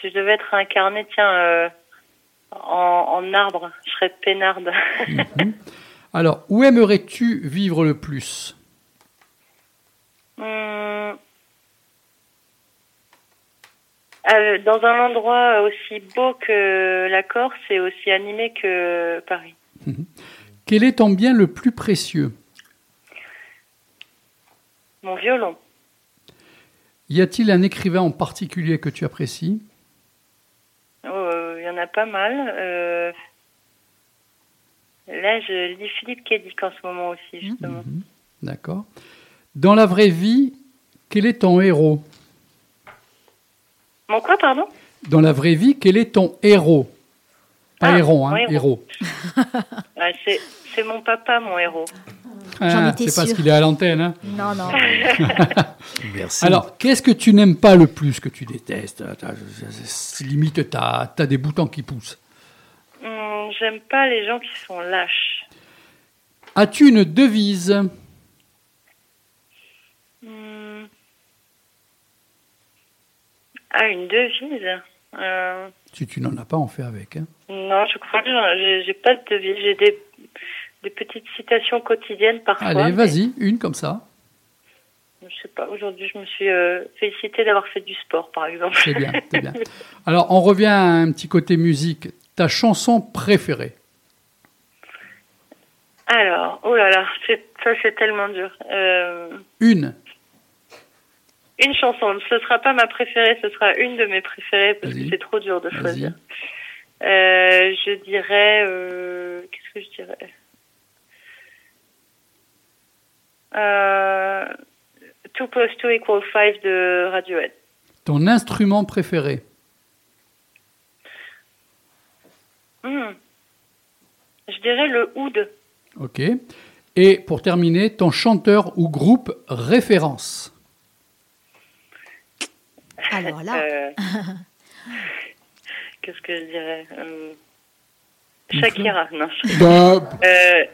si je devais être incarné, tiens, euh, en, en arbre, je serais peinarde. Alors, où aimerais-tu vivre le plus? Hum, euh, dans un endroit aussi beau que la Corse et aussi animé que Paris. Quel est ton bien le plus précieux? Mon violon. Y a-t-il un écrivain en particulier que tu apprécies? Oh, Il y en a pas mal. Euh, là, je lis Philippe Kédic en ce moment aussi, justement. D'accord. Dans la vraie vie, quel est ton héros? Mon quoi, pardon? Dans la vraie vie, quel est ton héros? Pas Ah, héros, hein, héros. Ah, <laughs> c'est, c'est mon papa, mon héros. Ah, c'est parce qu'il est à l'antenne. hein. Non, non. <laughs> Merci. Alors, qu'est-ce que tu n'aimes pas le plus, que tu détestes? Limite, tu as, des boutons qui poussent. Hum, j'aime pas les gens qui sont lâches. As-tu une devise? Hum. Ah, une devise Euh, Si tu n'en as pas, on fait avec. hein. Non, je crois que j'ai, pas de devise. J'ai des, des petites citations quotidiennes parfois. Allez, mais vas-y, une comme ça. Je sais pas. Aujourd'hui, je me suis euh, félicitée d'avoir fait du sport, par exemple. C'est bien, c'est bien. <laughs> Alors, on revient à un petit côté musique. Ta chanson préférée? Alors, oh là là, ça c'est tellement dur. Euh, Une. Une chanson, ce sera pas ma préférée, ce sera une de mes préférées parce que c'est trop dur de choisir. Euh, je dirais, euh, qu'est-ce que je dirais? Euh, Two plus two equals five de Radiohead. Ton instrument préféré? Hmm. Je dirais le oud. Ok. Et pour terminer, ton chanteur ou groupe référence? Alors là, Euh, <laughs> Qu'est-ce que je dirais Euh, Shakira, non. je- Bah, Euh,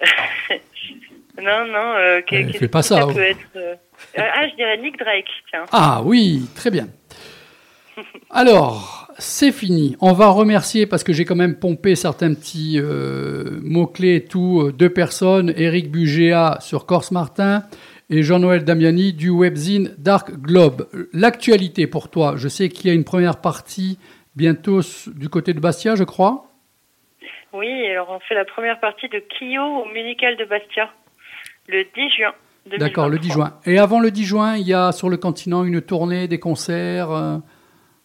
<laughs> non, non. Euh, Euh, fais pas ça, peut oh. être, euh, Ah, je dirais Nick Drake, tiens. Ah oui, très bien. Alors, c'est fini. On va remercier, parce que j'ai quand même pompé certains petits euh, mots-clés et tout, euh, deux personnes, Eric Bugéa sur Corse Martin et Jean-Noël Damiani du webzine Dark Globe. L'actualité pour toi, je sais qu'il y a une première partie bientôt du côté de Bastia, je crois. Oui, alors on fait la première partie de Kyo au Musical de Bastia, le 10 juin. D'accord, le 10 2023. juin. Et avant le 10 juin, il y a sur le continent une tournée, des concerts. euh,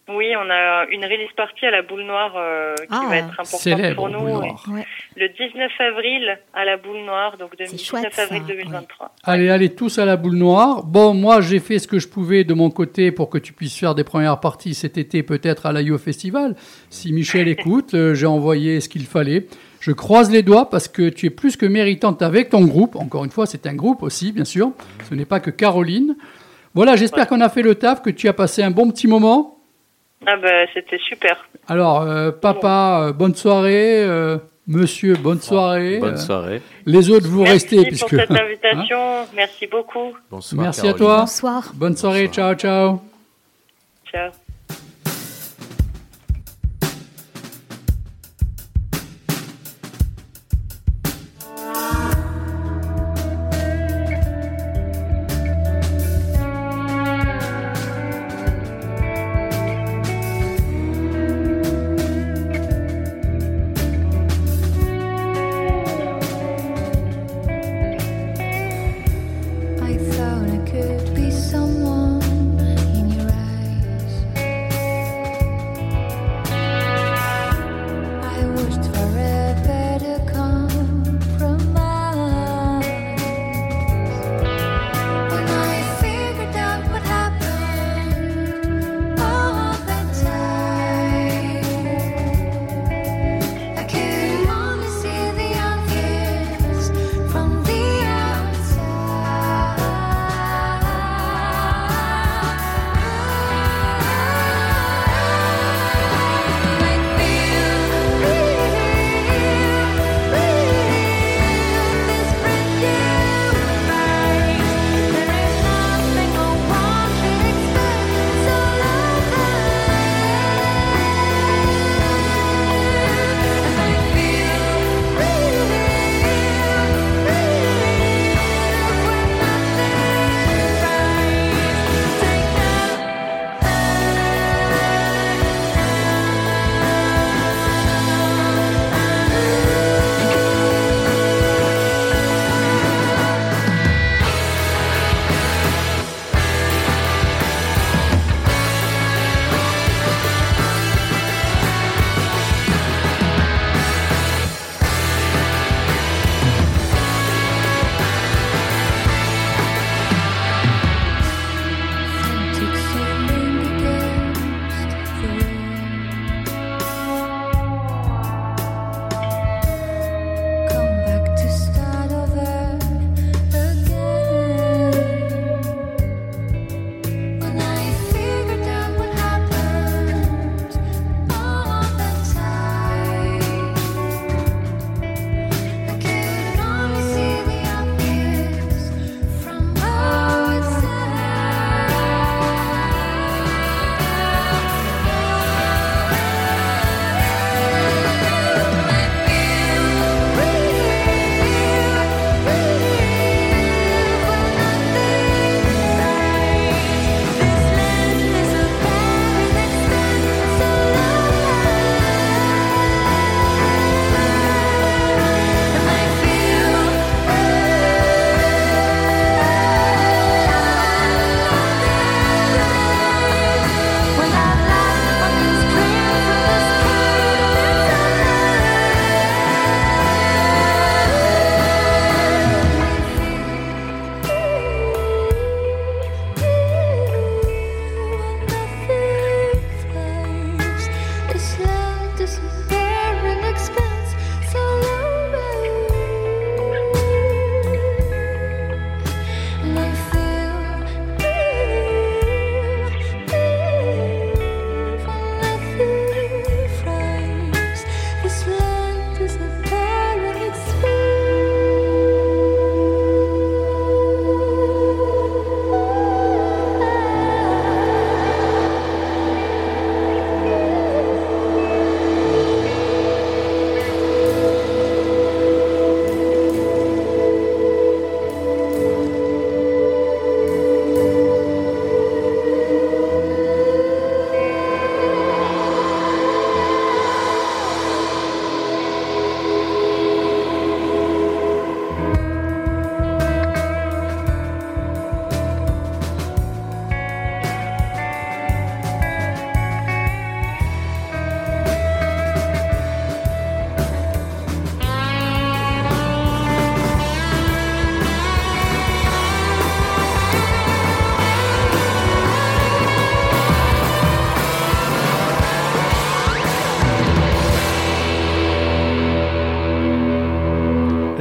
Oui, on a une release party à la Boule Noire euh, qui Ah, va être importante pour nous. Boule Noire. ouais. Le 19 avril à la Boule Noire, donc de C'est 19 chouette, avril ça, 2023. Allez, allez, tous à la boule noire. Bon, moi, j'ai fait ce que je pouvais de mon côté pour que tu puisses faire des premières parties cet été, peut-être à l'AIO Festival. Si Michel <laughs> écoute, euh, j'ai envoyé ce qu'il fallait. Je croise les doigts parce que tu es plus que méritante avec ton groupe. Encore une fois, c'est un groupe aussi, bien sûr. Ce n'est pas que Caroline. Voilà, j'espère qu'on a fait le taf, que tu as passé un bon petit moment. Ah bah c'était super. Alors, euh, papa, euh, bonne soirée. euh, monsieur, bonne soirée. Bonne Euh, soirée. les autres, vous Merci restez. pour puisque... cette invitation. Merci beaucoup. Bonsoir. Merci à Caroline. toi. bonsoir. Bonne soirée, ciao, ciao. Ciao.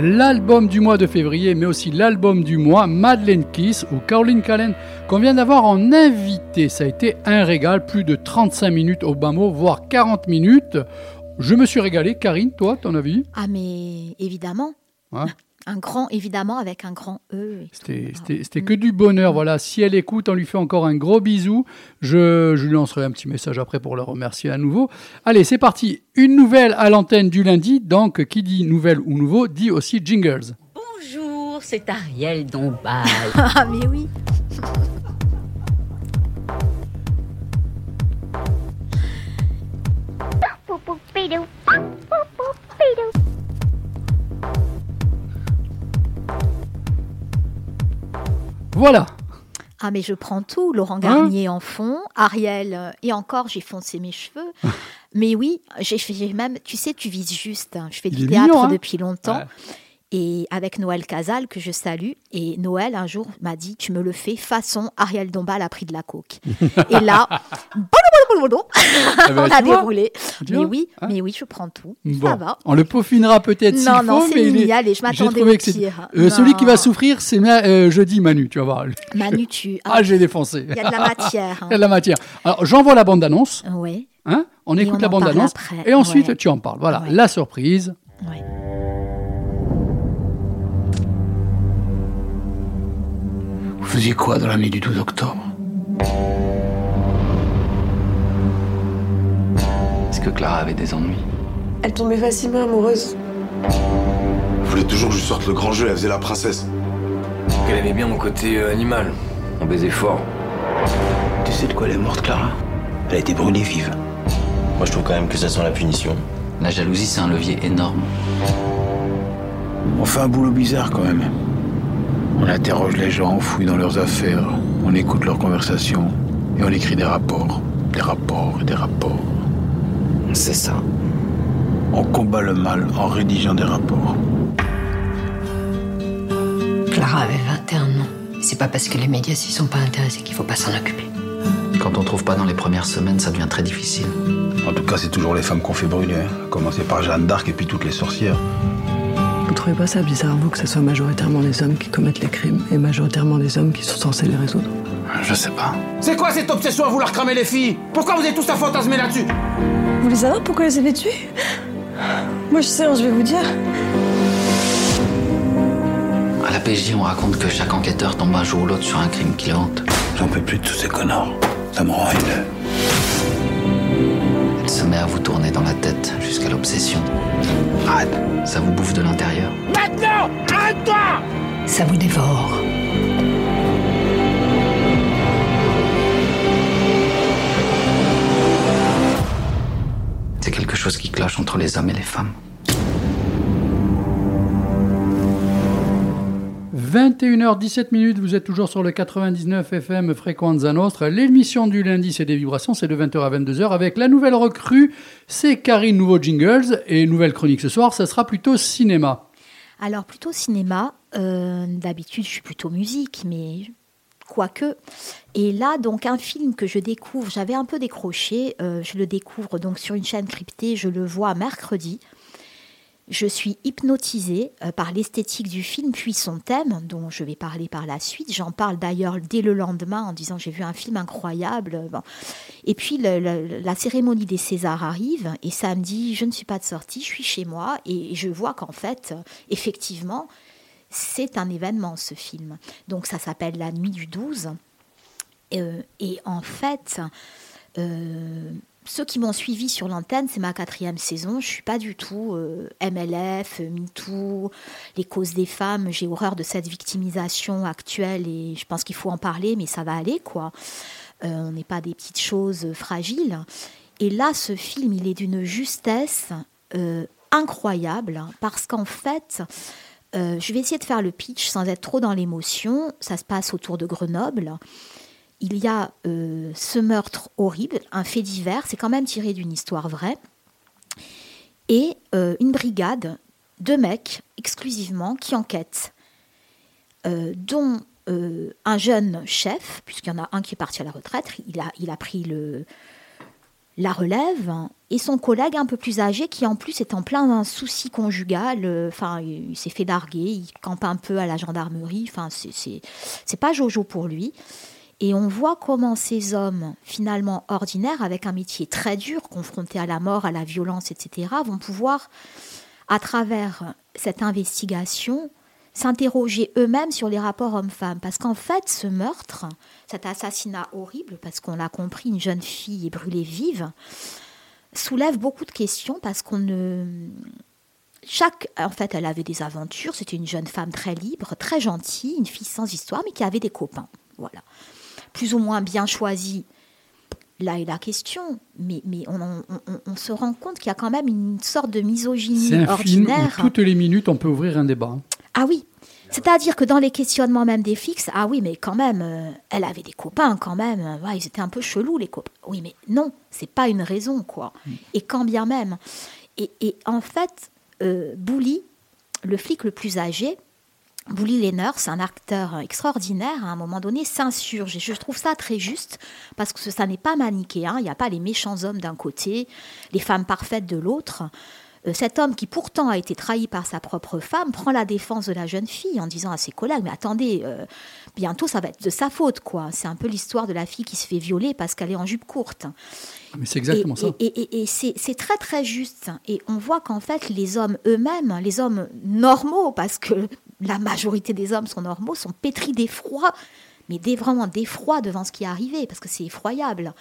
L'album du mois de février, mais aussi l'album du mois, Madeleine Kiss ou Caroline Callen, qu'on vient d'avoir en invité. Ça a été un régal, plus de 35 minutes au bas mot, voire 40 minutes. Je me suis régalé. Karine, toi, ton avis? Ah, mais évidemment. Ouais. Un grand, évidemment, avec un grand E. C'était-. C'était c'était que du bonheur. Voilà, si elle écoute, on lui fait encore un gros bisou. Je, je lui lancerai un petit message après pour la remercier à nouveau. Allez, c'est parti. Une nouvelle à l'antenne du lundi. Donc, qui dit nouvelle ou nouveau dit aussi jingles. Bonjour, c'est Ariel Dombal. <laughs> Ah, mais oui. Voilà. Ah, mais je prends tout. Laurent Garnier en fond, Ariel, euh, et encore, j'ai foncé mes cheveux. <laughs> mais oui, j'ai même, tu sais, tu vises juste. hein. Je fais Il du théâtre mignon, hein depuis longtemps. Ouais. Et avec Noël Casal, que je salue. Et Noël, un jour, m'a dit Tu me le fais façon Ariel Dombal a pris de la coke. et là, <laughs> Eh ben, <laughs> on a déroulé. Mais oui, hein. mais oui, je prends tout. Bon, Ça va. on le peaufinera peut-être Non, non, faut, c'est est- allez, je m'attendais au pire. Euh, celui qui va Non. souffrir, c'est euh, jeudi Manu, tu vas voir. Manu, tu. <laughs> Ah, j'ai défoncé. Il y a de la matière. Il y a de la matière. Alors, j'envoie la bande-annonce. Oui. Hein on Et écoute on la bande-annonce. Et ensuite, ouais. tu en parles. Voilà, Ouais. la surprise. Ouais. Vous faisiez quoi dans la nuit du 12 octobre? Est-ce que Clara avait des ennuis? Elle tombait facilement amoureuse. Je voulais toujours que je sorte le grand jeu, elle faisait la princesse. Elle aimait bien mon côté euh, animal. On baisait fort. Tu sais de quoi elle est morte, Clara? Elle a été brûlée vive. Moi, je trouve quand même que ça sent la punition. La jalousie, c'est un levier énorme. On fait un boulot bizarre quand même. On interroge les gens, on fouille dans leurs affaires, on écoute leurs conversations et on écrit des rapports. Des rapports et des rapports. C'est ça. On combat le mal en rédigeant des rapports. Clara avait 21 ans. C'est pas parce que les médias s'y sont pas intéressés qu'il faut pas s'en occuper. Quand on trouve pas dans les premières semaines, ça devient très difficile. En tout cas, c'est toujours les femmes qu'on fait brûler. hein. À Commencer par Jeanne d'Arc et puis toutes les sorcières. Vous trouvez pas ça bizarre, vous, que ce soit majoritairement les hommes qui commettent les crimes et majoritairement les hommes qui sont censés les résoudre? Je sais pas. C'est quoi cette obsession à vouloir cramer les filles? Pourquoi vous êtes tous à fantasmer là-dessus? Vous voulez savoir pourquoi elle s'est tuée Moi, je sais, hein, je vais vous dire. À la PJ, on raconte que chaque enquêteur tombe un jour ou l'autre sur un crime qui le hante. J'en peux plus de tous ces connards. Ça me rend haineux. Elle se met à vous tourner dans la tête jusqu'à l'obsession. Arrête. Ça vous bouffe de l'intérieur. Maintenant Arrête-toi Ça vous dévore. C'est quelque chose qui cloche entre les hommes et les femmes. 21h17 minutes, vous êtes toujours sur le 99 FM Frequenza Nostra. L'émission du lundi, c'est des vibrations, c'est de 20h à 22h avec la nouvelle recrue, c'est Karine Nouveau Jingles et nouvelle chronique ce soir, ça sera plutôt cinéma. Alors, plutôt cinéma. euh, D'habitude, je suis plutôt musique, mais quoique. Et là, donc, un film que je découvre, j'avais un peu décroché. euh, je le découvre donc sur une chaîne cryptée. Je le vois mercredi. Je suis hypnotisée euh, par l'esthétique du film, puis son thème, dont je vais parler par la suite. J'en parle d'ailleurs dès le lendemain en disant j'ai vu un film incroyable. Bon. Et puis la cérémonie des Césars arrive et samedi, je ne suis pas de sortie, je suis chez moi et je vois qu'en fait, euh, effectivement, c'est un événement ce film. Donc ça s'appelle La Nuit du 12. Euh, et en fait, euh, ceux qui m'ont suivi sur l'antenne, c'est ma quatrième saison. Je suis pas du tout euh, MLF, euh, MeToo, les causes des femmes. J'ai horreur de cette victimisation actuelle et je pense qu'il faut en parler, mais ça va aller quoi. Euh, on n'est pas des petites choses fragiles. Et là, ce film, il est d'une justesse incroyable parce qu'en fait, je vais essayer de faire le pitch sans être trop dans l'émotion. Ça se passe autour de Grenoble il y a euh, ce meurtre horrible, un fait divers, c'est quand même tiré d'une histoire vraie, et euh, une brigade de mecs exclusivement qui enquêtent, euh, dont un jeune chef, puisqu'il y en a un qui est parti à la retraite, il a, il a pris le, la relève et son collègue un peu plus âgé qui en plus est en plein d'un souci conjugal. Enfin, il, s'est fait larguer, il campe un peu à la gendarmerie. Enfin, c'est pas Jojo pour lui. Et on voit comment ces hommes, finalement ordinaires, avec un métier très dur, confrontés à la mort, à la violence, etc., vont pouvoir, à travers cette investigation, s'interroger eux-mêmes sur les rapports hommes-femmes. Parce qu'en fait, ce meurtre, cet assassinat horrible, parce qu'on l'a compris, une jeune fille est brûlée vive, soulève beaucoup de questions parce qu'on ne... Chaque, en fait, elle avait des aventures. C'était une jeune femme très libre, très gentille, une fille sans histoire, mais qui avait des copains. Voilà. Plus ou moins bien choisis. Là est la question. Mais, mais on, on- on- on se rend compte qu'il y a quand même une sorte de misogynie un film ordinaire. où toutes les minutes, on peut ouvrir un débat. Ah oui. C'est-à-dire que dans les questionnements même des fixes, ah oui, mais quand même, euh, elle avait des copains quand même. euh, ouais, ils étaient un peu chelous, les copains. Oui, mais non, c'est pas une raison, quoi. Et quand bien même. Et, et en fait, euh, Bouli, le flic le plus âgé, Bouli Lehner, c'est un acteur extraordinaire, à un moment donné, s'insurge. Et je trouve ça très juste, parce que ça n'est pas manichéen. Il n'y a pas les méchants hommes d'un côté, les femmes parfaites de l'autre. Euh, cet homme qui pourtant a été trahi par sa propre femme prend la défense de la jeune fille en disant à ses collègues mais attendez euh, bientôt ça va être de sa faute quoi c'est un peu l'histoire de la fille qui se fait violer parce qu'elle est en jupe courte Mais c'est exactement et, ça. et- et- et c'est c'est très très juste et on voit qu'en fait les hommes eux-mêmes les hommes normaux parce que la majorité des hommes sont normaux sont pétris d'effroi mais des, vraiment d'effroi devant ce qui est arrivé parce que c'est effroyable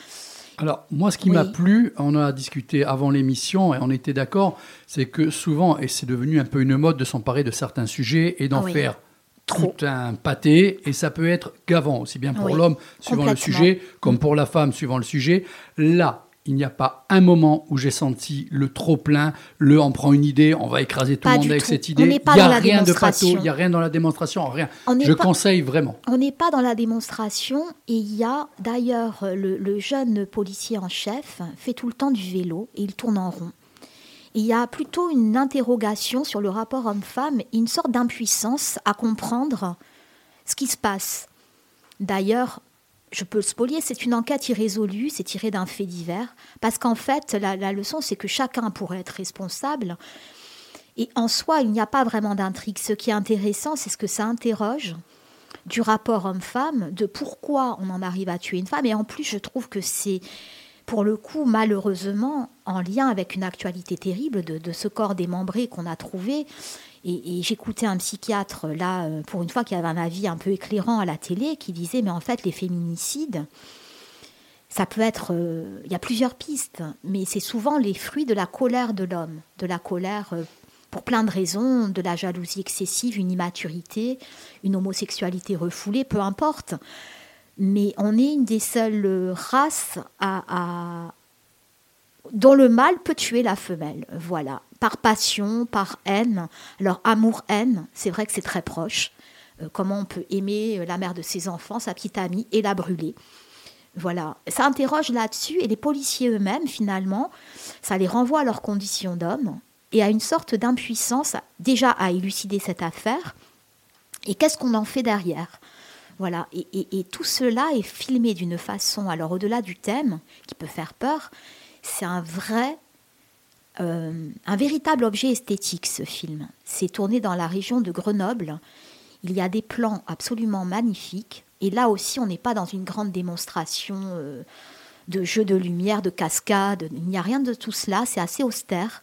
Alors, moi, ce qui Oui. m'a plu, on a discuté avant l'émission et on était d'accord, c'est que souvent, et c'est devenu un peu une mode de s'emparer de certains sujets et d'en Ah oui. faire tout un pâté, et ça peut être gavant, aussi bien pour Oui, l'homme, suivant le sujet, comme Mm. pour la femme, suivant le sujet. Là, il n'y a pas un moment où j'ai senti le trop-plein, le on prend une idée, on va écraser tout le monde avec tout. cette idée. Il n'y a rien de pato, il n'y a rien dans la démonstration, rien. On Je pas- conseille vraiment. On n'est pas dans la démonstration et il y a d'ailleurs le, le jeune policier en chef fait tout le temps du vélo et il tourne en rond. Il y a plutôt une interrogation sur le rapport homme-femme et une sorte d'impuissance à comprendre ce qui se passe. D'ailleurs, je peux le spolier, c'est une enquête irrésolue, c'est tiré d'un fait divers, parce qu'en fait, la, leçon, c'est que chacun pourrait être responsable. Et en soi, il n'y a pas vraiment d'intrigue. Ce qui est intéressant, c'est ce que ça interroge du rapport homme-femme, de pourquoi on en arrive à tuer une femme. Et en plus, je trouve que c'est, pour le coup, malheureusement, en lien avec une actualité terrible de ce corps démembré qu'on a trouvé. Et, j'écoutais un psychiatre, là, euh, pour une fois, qui avait un avis un peu éclairant à la télé, qui disait, mais en fait, les féminicides, ça peut être... euh, Il y a plusieurs pistes, mais c'est souvent les fruits de la colère de l'homme, de la colère euh, pour plein de raisons, de la jalousie excessive, une immaturité, une homosexualité refoulée, peu importe. Mais on est une des seules races à- dont le mâle peut tuer la femelle. Voilà. Par passion, par haine. Alors, amour-haine, c'est vrai que c'est très proche. Euh, comment on peut aimer euh, la mère de ses enfants, sa petite amie, et la brûler. Voilà, ça interroge là-dessus et les policiers eux-mêmes, finalement, ça les renvoie à leurs conditions d'hommes et à une sorte d'impuissance déjà à élucider cette affaire et qu'est-ce qu'on en fait derrière? Voilà, et tout cela est filmé d'une façon, alors au-delà du thème, qui peut faire peur, c'est un vrai, euh, un véritable objet esthétique, ce film. C'est tourné dans la région de Grenoble. Il y a des plans absolument magnifiques. Et là aussi, on n'est pas dans une grande démonstration euh, de jeux de lumière, de cascade. Il n'y a rien de tout cela. C'est assez austère.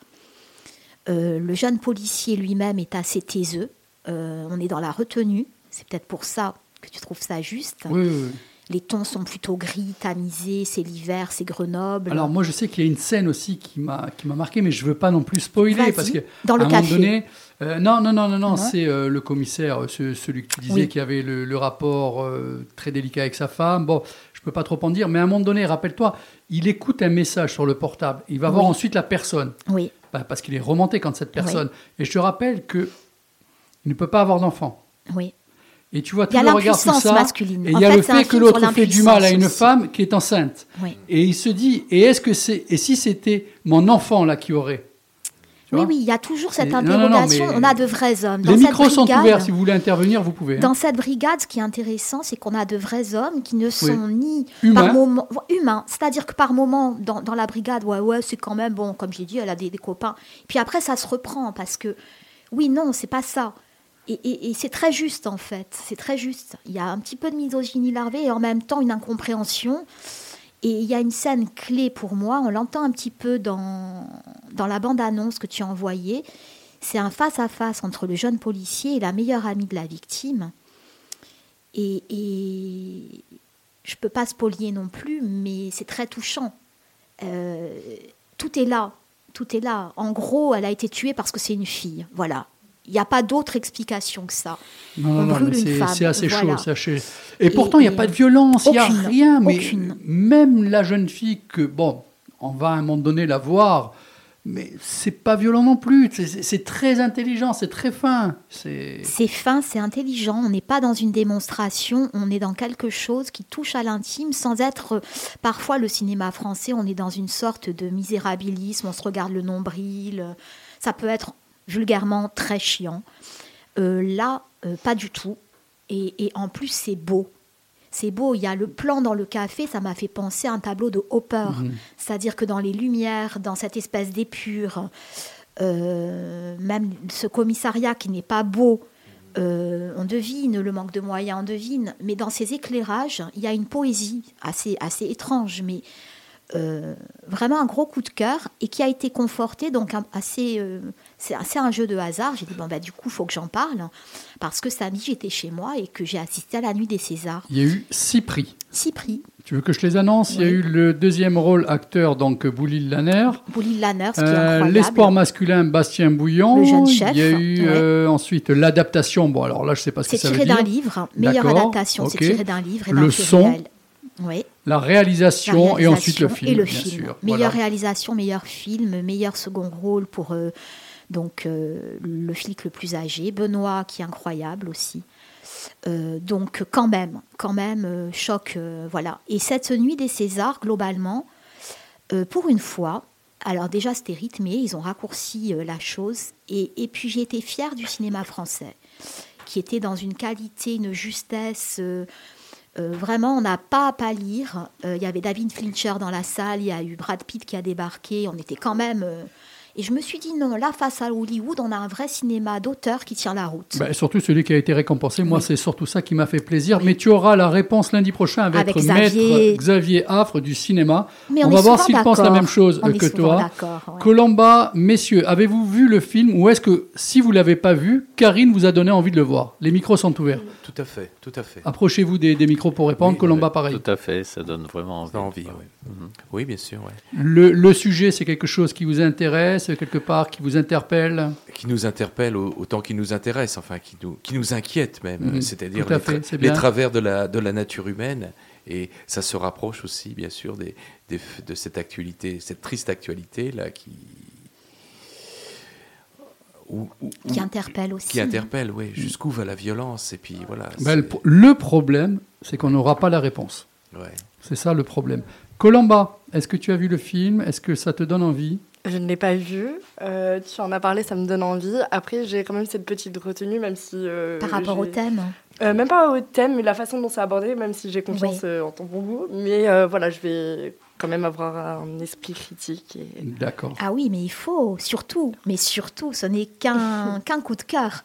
Euh, le jeune policier lui-même est assez taiseux. On est dans la retenue. C'est peut-être pour ça que tu trouves ça juste. Oui. Les tons sont plutôt gris, tamisés. C'est l'hiver, c'est Grenoble. Alors moi je sais qu'il y a une scène aussi qui m'a qui m'a marqué, mais je veux pas non plus spoiler parce que dans le à un moment donné, euh, non non non non non, c'est euh, le commissaire, euh, ce- celui que tu disais Oui. qui avait le, le rapport euh, très délicat avec sa femme. Bon, je peux pas trop en dire, mais à un moment donné, rappelle-toi, il écoute un message sur le portable. Il va voir Oui. ensuite la personne. Oui. Bah, parce qu'il est remonté quand cette personne. Et je te rappelle que il ne peut pas avoir d'enfant. Oui. Et tu vois tout le regard tout ça. masculine. Et il y a fait, le fait que l'autre fait du mal à une femme qui est enceinte. Oui. Et il se dit, et est-ce que c'est, et si c'était mon enfant là qui aurait Oui, oui, il y a toujours cette Et- non, non, non, interrogation. On a de vrais hommes. Les Dans micros sont ouverts. Si vous voulez intervenir, vous pouvez. hein. Dans cette brigade, ce qui est intéressant, c'est qu'on a de vrais hommes qui ne sont ni Humains. par moment humains. C'est-à-dire que par moment, dans, dans la brigade, ouais, ouais, c'est quand même bon, comme j'ai dit, elle a des, des copains. Puis après, ça se reprend parce que, oui, non, c'est pas ça. Et, c'est très juste en fait. C'est très juste. Il y a un petit peu de misogynie larvée et en même temps une incompréhension. Et il y a une scène clé pour moi, on l'entend un petit peu dans, dans la bande-annonce que tu as envoyée. C'est un face-à-face entre le jeune policier et la meilleure amie de la victime. Et, et je ne peux pas spolier non plus, mais c'est très touchant. Euh, tout est là, tout est là. En gros, elle a été tuée parce que c'est une fille. Voilà. Il n'y a pas d'autre explication que ça. Non, non, On non, brûle mais une c'est assez voilà. chaud. sachez. Et, pourtant, il n'y a pas de violence, il n'y a rien. Mais aucune. même la jeune fille que, bon, on va à un moment donné la voir, mais c'est pas violent non plus. C'est- très intelligent, c'est très fin. C'est fin, c'est intelligent. On n'est pas dans une démonstration, on est dans quelque chose qui touche à l'intime sans être. Parfois, le cinéma français, on est dans une sorte de misérabilisme, on se regarde le nombril. Ça peut être vulgairement très chiant. Euh, là, euh, pas du tout. Et, et en plus, c'est beau. C'est beau. Il y a le plan dans le café, ça m'a fait penser à un tableau de Hopper. Mhm. C'est-à-dire que dans les lumières, dans cette espèce d'épure, euh, même ce commissariat qui n'est pas beau, euh, on devine le manque de moyens, on devine, mais dans ces éclairages, il y a une poésie assez, assez étrange, mais euh, vraiment un gros coup de cœur et qui a été conforté, donc assez, euh, c'est assez un jeu de hasard. J'ai dit, bon, bah, du coup, il faut que j'en parle, parce que samedi, j'étais chez moi et que j'ai assisté à la nuit des Césars. Il y a eu six prix. Six prix. Tu veux que je les annonce? Il y a eu le deuxième rôle acteur, donc Boulil Lanner. Boulil Lanner, ce qui est Euh, incroyable. L'espoir masculin, Bastien Bouillon. Le jeune chef, Il y a eu ouais. euh, ensuite l'adaptation. Bon, alors là, je sais pas ce que C'est ça veut tiré dire. d'un livre, meilleure adaptation, c'est tiré d'un livre et Le son. Oui. La réalisation, et ensuite le film, Et le bien film. sûr. Meilleure Voilà. réalisation, meilleur film, meilleur second rôle pour euh, donc euh, le flic le plus âgé. Benoît, qui est incroyable aussi. Euh, donc quand même, quand même, choc, voilà. Et cette nuit des Césars, globalement, pour une fois, alors déjà c'était rythmé, ils ont raccourci la chose, et, et puis j'ai été fière du cinéma français, qui était dans une qualité, une justesse. Euh, euh, vraiment, on n'a pas à pâlir. Euh, Il y avait David Fincher dans la salle, il y a eu Brad Pitt qui a débarqué. On était quand même. Et je me suis dit, non, là, face à Hollywood, on a un vrai cinéma d'auteur qui tient la route. Bah, surtout celui qui a été récompensé. Moi, c'est surtout ça qui m'a fait plaisir. Mais tu auras la réponse lundi prochain avec, Avec Xavier. maître Xavier Affre du cinéma. Mais on va voir s'il pense la même chose On est que toi. ouais. Colomba, messieurs, avez-vous vu le film ou est-ce que si vous l'avez pas vu, Karine vous a donné envie de le voir? Les micros sont ouverts. Tout à fait, tout à fait. Approchez-vous des, des micros pour répondre. Colomba, pareil. Tout à fait, ça donne vraiment envie. envie, oui. Oui, bien sûr, ouais. Le, le sujet, c'est quelque chose qui vous intéresse, quelque part, qui vous interpelle Qui nous interpelle au- autant qu'il nous intéresse, enfin qui nous, qui nous inquiète même, Mhm. c'est-à-dire les, fait, tra- c'est les bien. travers de la, de la nature humaine. Et ça se rapproche aussi, bien sûr, des, de cette actualité, cette triste actualité là qui. où- où- Qui interpelle aussi. Qui interpelle, oui. Jusqu'où va la violence Et puis voilà. Ben, le, pro- le problème, c'est qu'on n'aura pas la réponse. ouais. C'est ça le problème. Colomba, est-ce que tu as vu le film? Est-ce que ça te donne envie? Je ne l'ai pas vu. Euh, tu en as parlé, ça me donne envie. Après, j'ai quand même cette petite retenue, même si. euh, Par rapport au thème Euh, Même pas au thème, mais la façon dont c'est abordé, même si j'ai confiance Oui. euh, en ton bon goût. Mais euh, voilà, je vais quand même avoir un esprit critique. Et... D'accord. Ah oui, mais il faut, surtout, mais surtout, ce n'est qu'un <laughs> qu'un coup de cœur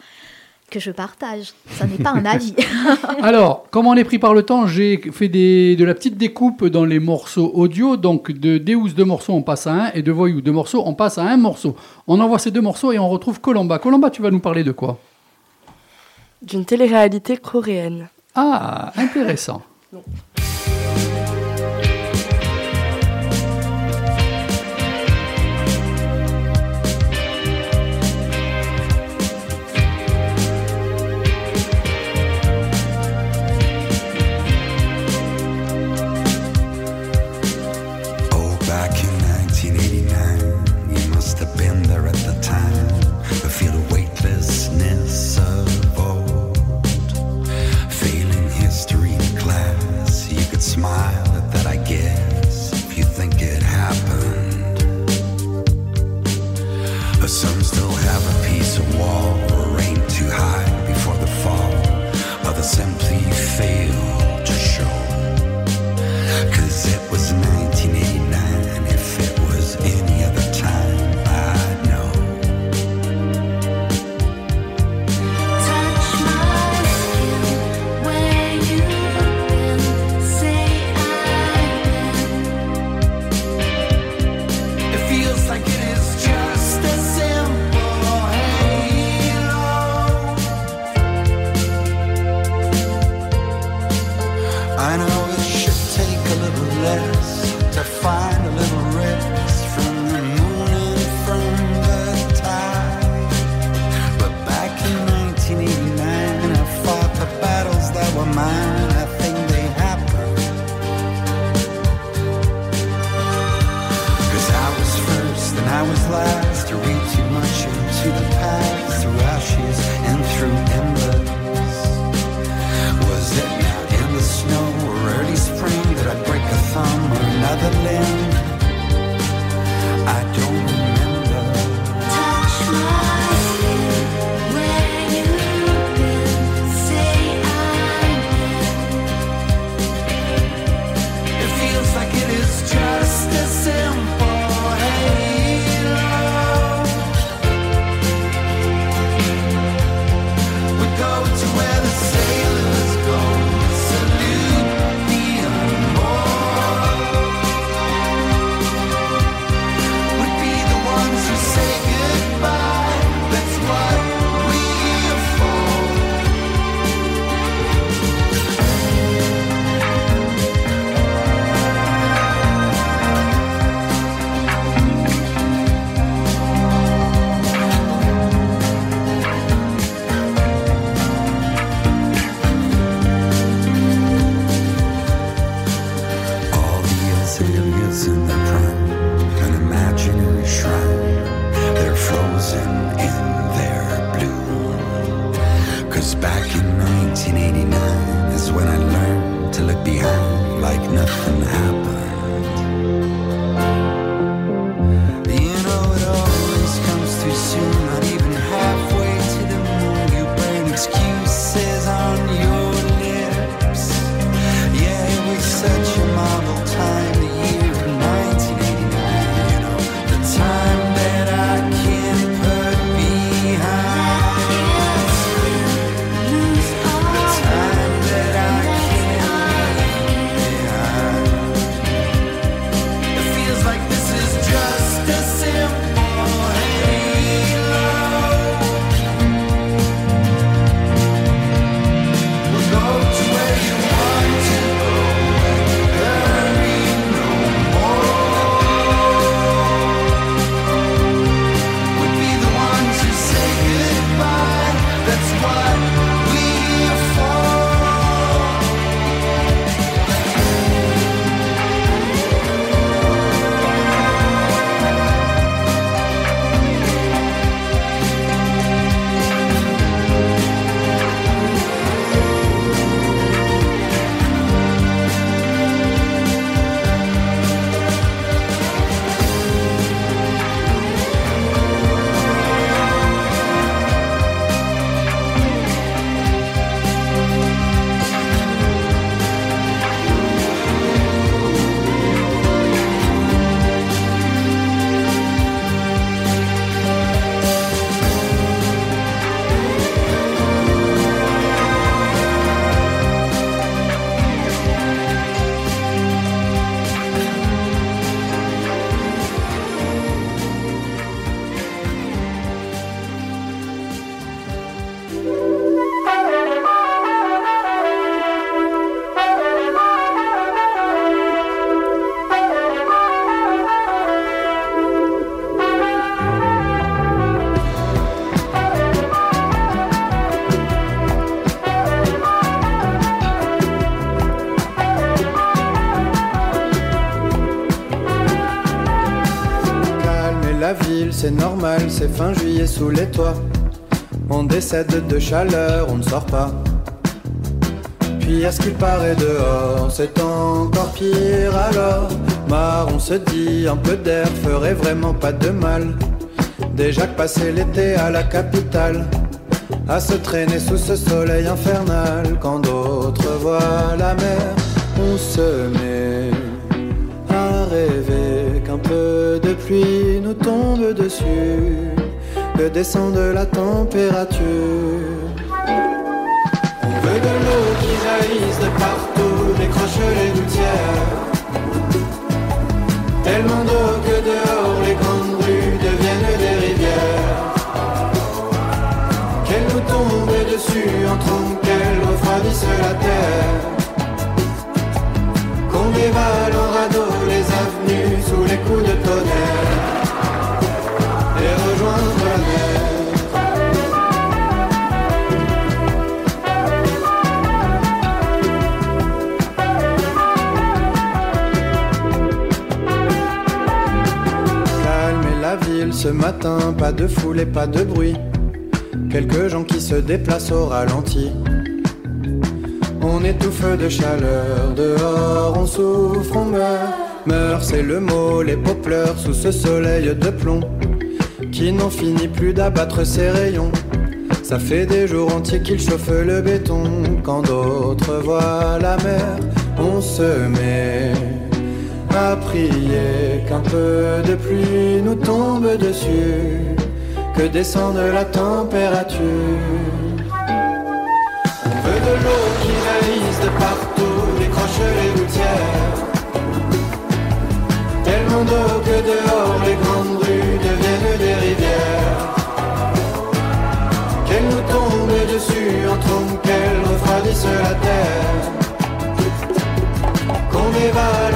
que je partage. Ce n'est pas un avis. <laughs> Alors, comme on est pris par le temps, j'ai fait des, de la petite découpe dans les morceaux audio. Donc, de Deus, deux morceaux, on passe à un. Et de Voyou, deux morceaux, on passe à un morceau. On envoie ces deux morceaux et on retrouve Colomba. Colomba, tu vas nous parler de quoi? D'une télé-réalité coréenne. Ah, intéressant. c'est normal, c'est fin juillet sous les toits. On décède de chaleur, on ne sort pas. Puis à ce qu'il paraît dehors, c'est encore pire alors. Marre, on se dit, un peu d'air ferait vraiment pas de mal. Déjà que passer l'été à la capitale, à se traîner sous ce soleil infernal, quand d'autres voient la mer, on se met à rêver pluie nous tombe dessus, que descende la température. On veut de l'eau qui jaillisse de partout, décroche les gouttières. Tellement d'eau que dehors les grandes rues deviennent des rivières. Qu'elle nous tombe dessus en trompe, qu'elle refroidisse la terre. Ce matin, pas de foule et pas de bruit. Quelques gens qui se déplacent au ralenti. On étouffe de chaleur, dehors on souffre, on meurt. Meurt, c'est le mot, les pleurent sous ce soleil de plomb qui n'en finit plus d'abattre ses rayons. Ça fait des jours entiers qu'il chauffe le béton. Quand d'autres voient la mer, on se met à prier qu'un peu de pluie nous tombe dessus, que descende la température. On de l'eau qui jaillisse de partout, décroche les gouttières. Tellement d'eau que dehors les grandes rues deviennent des rivières. Qu'elle nous tombe dessus en trompe, qu'elle refroidisse la terre. Qu'on dévale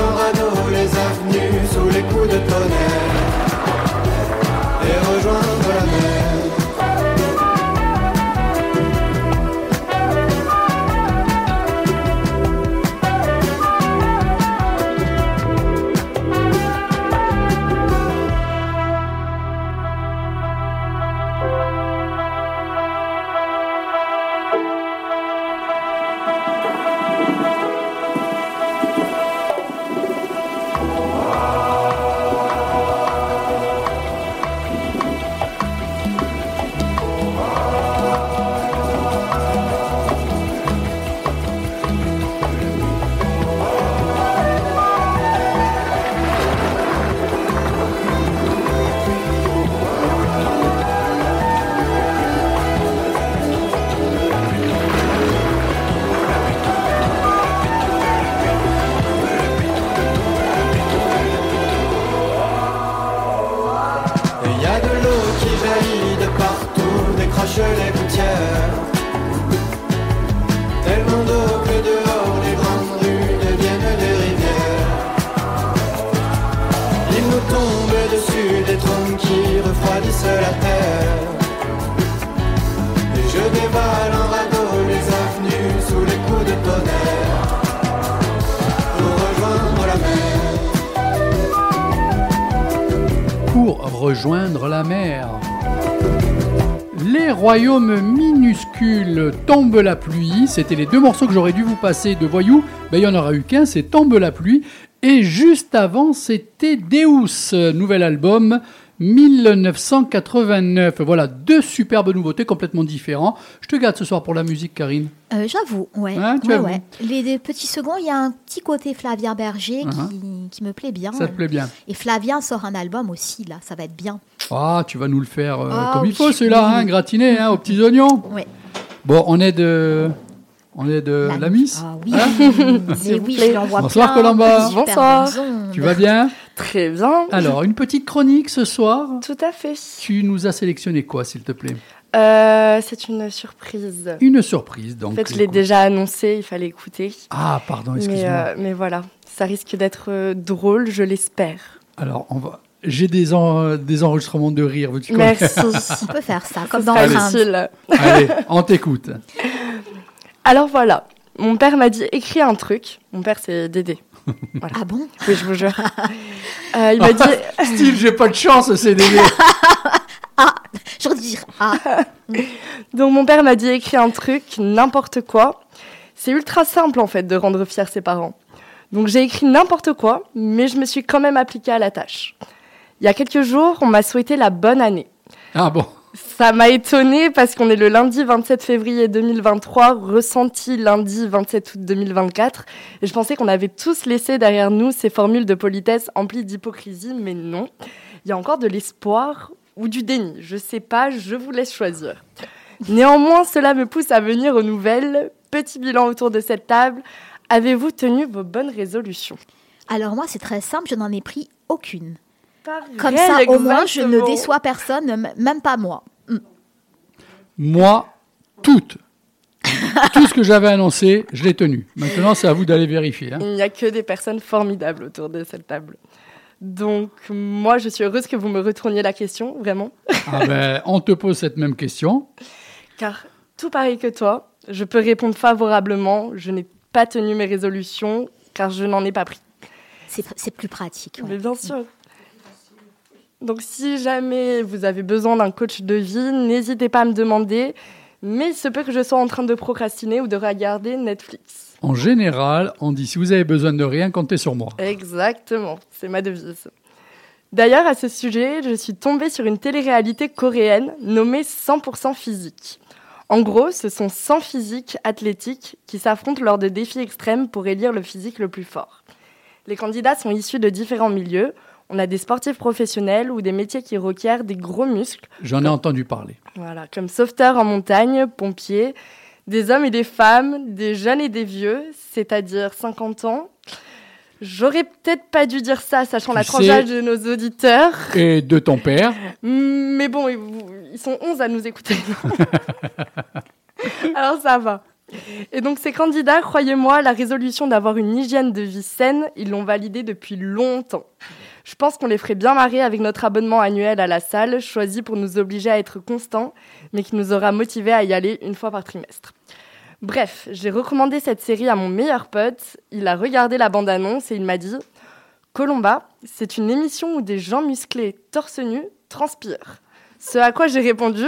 Les royaumes minuscules, Tombe la pluie, c'était les deux morceaux que j'aurais dû vous passer de voyous, ben, il y en aura eu qu'un, c'est Tombe la pluie, et juste avant c'était Deus, nouvel album 1989. Voilà, deux superbes nouveautés complètement différentes. Je te garde ce soir pour la musique, Karine. Euh, J'avoue, ouais. Hein, tu ouais. Les, les petits seconds, il y a un petit côté Flavien Berger qui, qui me plaît bien. Uh-huh. Ça te plaît bien. Et Flavien sort un album aussi, là, ça va être bien. Ah, tu vas nous le faire euh, Ah, comme il faut, celui-là, hein, gratiné, hein, aux petits oignons. Ouais. Bon, on est de, on est de la, Miss. Ah oui, Hein <laughs> je l'envoie Bonsoir. Super Bonsoir. Tu vas bien? Très bien. Alors, une petite chronique ce soir. Tout à fait. Tu nous as sélectionné quoi, s'il te plaît? Euh, c'est une surprise. Une surprise, donc. En fait, je l'ai déjà annoncé, il fallait écouter. Ah, pardon, Mais, excuse-moi. euh, mais voilà, ça risque d'être euh, drôle, je l'espère. Alors, on va. J'ai des, en- des enregistrements de rire, veux-tu Merci. <laughs> On peut faire ça, comme dans Friends. utile. Allez, <laughs> on t'écoute. Alors voilà, mon père m'a dit écris un truc. Mon père, c'est Dédé. Voilà. Ah bon? Oui, je vous jure. <laughs> Euh, il m'a dit. Style, j'ai pas de chance, c'est des. Je veux dire, ah, <laughs> Donc mon père m'a dit écris un truc, n'importe quoi. C'est ultra simple en fait de rendre fiers ses parents. Donc j'ai écrit n'importe quoi, mais je me suis quand même appliquée à la tâche. Il y a quelques jours, on m'a souhaité la bonne année. Ah bon? Ça m'a étonné parce qu'on est le lundi 27 février 2023, ressenti lundi 27 août 2024. Et je pensais qu'on avait tous laissé derrière nous ces formules de politesse emplies d'hypocrisie, mais non. Il y a encore de l'espoir ou du déni. Je sais pas, je vous laisse choisir. Néanmoins, cela me pousse à venir aux nouvelles. Petit bilan autour de cette table. Avez-vous tenu vos bonnes résolutions? Alors moi, c'est très simple, je n'en ai pris aucune. Pareil, Comme ça, au moins, je ne déçois personne, même pas moi. Mm. Moi, toutes. Tout ce que j'avais annoncé, je l'ai tenu. Maintenant, c'est à vous d'aller vérifier. hein. Il n'y a que des personnes formidables autour de cette table. Donc, moi, je suis heureuse que vous me retourniez la question, vraiment. Ah ben, <laughs> on te pose cette même question. Car, tout pareil que toi, je peux répondre favorablement. Je n'ai pas tenu mes résolutions, car je n'en ai pas pris. C'est c'est plus pratique. ouais. Mais bien sûr. Donc, si jamais vous avez besoin d'un coach de vie, n'hésitez pas à me demander. Mais il se peut que je sois en train de procrastiner ou de regarder Netflix. En général, on dit si vous avez besoin de rien, comptez sur moi. Exactement, c'est ma devise. D'ailleurs, à ce sujet, je suis tombée sur une télé-réalité coréenne nommée 100% physique. En gros, ce sont 100 physiques athlétiques qui s'affrontent lors de défis extrêmes pour élire le physique le plus fort. Les candidats sont issus de différents milieux. On a des sportifs professionnels ou des métiers qui requièrent des gros muscles, J'en ai entendu parler. voilà, comme sauveteurs en montagne, pompiers, des hommes et des femmes, des jeunes et des vieux, c'est-à-dire 50 ans. J'aurais peut-être pas dû dire ça, sachant Tu la tranche d'âge de nos auditeurs. Et de ton père. Mais bon, ils ils sont 11 à nous écouter. <laughs> Alors ça va. Et donc ces candidats, croyez-moi, la résolution d'avoir une hygiène de vie saine, ils l'ont validée depuis longtemps. Je pense qu'on les ferait bien marrer avec notre abonnement annuel à la salle, choisi pour nous obliger à être constants, mais qui nous aura motivés à y aller une fois par trimestre. Bref, j'ai recommandé cette série à mon meilleur pote, il a regardé la bande-annonce et il m'a dit Colomba, c'est une émission où des gens musclés torse nu transpirent. Ce à quoi j'ai répondu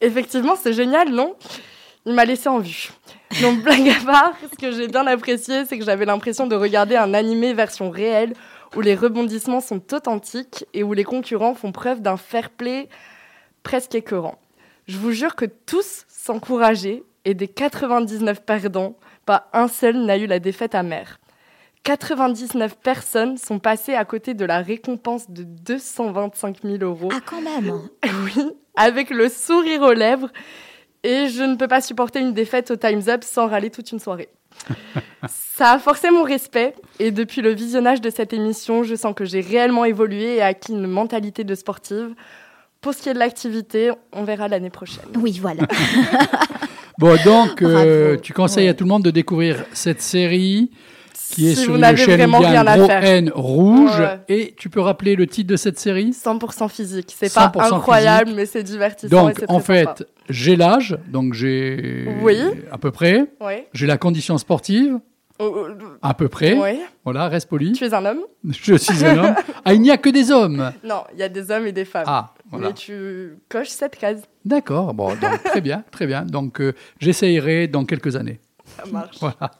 Effectivement, c'est génial, non? Il m'a laissé en vue. Donc, blague à part, ce que j'ai bien apprécié, c'est que j'avais l'impression de regarder un animé version réelle où les rebondissements sont authentiques et où les concurrents font preuve d'un fair play presque écœurant. Je vous jure que tous s'encourageaient et des 99 perdants, pas un seul n'a eu la défaite amère. 99 personnes sont passées à côté de la récompense de 225 000 euros. Ah, quand même <laughs> Oui, avec le sourire aux lèvres. Et je ne peux pas supporter une défaite au Time's Up sans râler toute une soirée. Ça a forcé mon respect et depuis le visionnage de cette émission, je sens que j'ai réellement évolué et acquis une mentalité de sportive. Pour ce qui est de l'activité, on verra l'année prochaine. Oui, voilà. <laughs> Bon, donc, euh, tu conseilles à tout le monde de découvrir cette série qui est Si sur vous une chaîne vraiment où il y a rien un à gros faire. N rouge. Ouais. Et tu peux rappeler le titre de cette série? 100% physique. C'est pas 100% incroyable, physique. mais c'est divertissant. Donc, en fait, j'ai l'âge, donc j'ai Oui. à peu près. Oui. J'ai la condition sportive, Oh, oh, à peu près. Oui. Voilà, reste poli. Tu es un homme? <laughs> Je suis un homme. <laughs> Ah, il n'y a que des hommes. Non, il y a des hommes et des femmes. Ah, voilà. Mais tu coches cette case. D'accord, bon, donc, très bien, très bien. Donc, euh, j'essayerai dans quelques années. Ça marche. Voilà.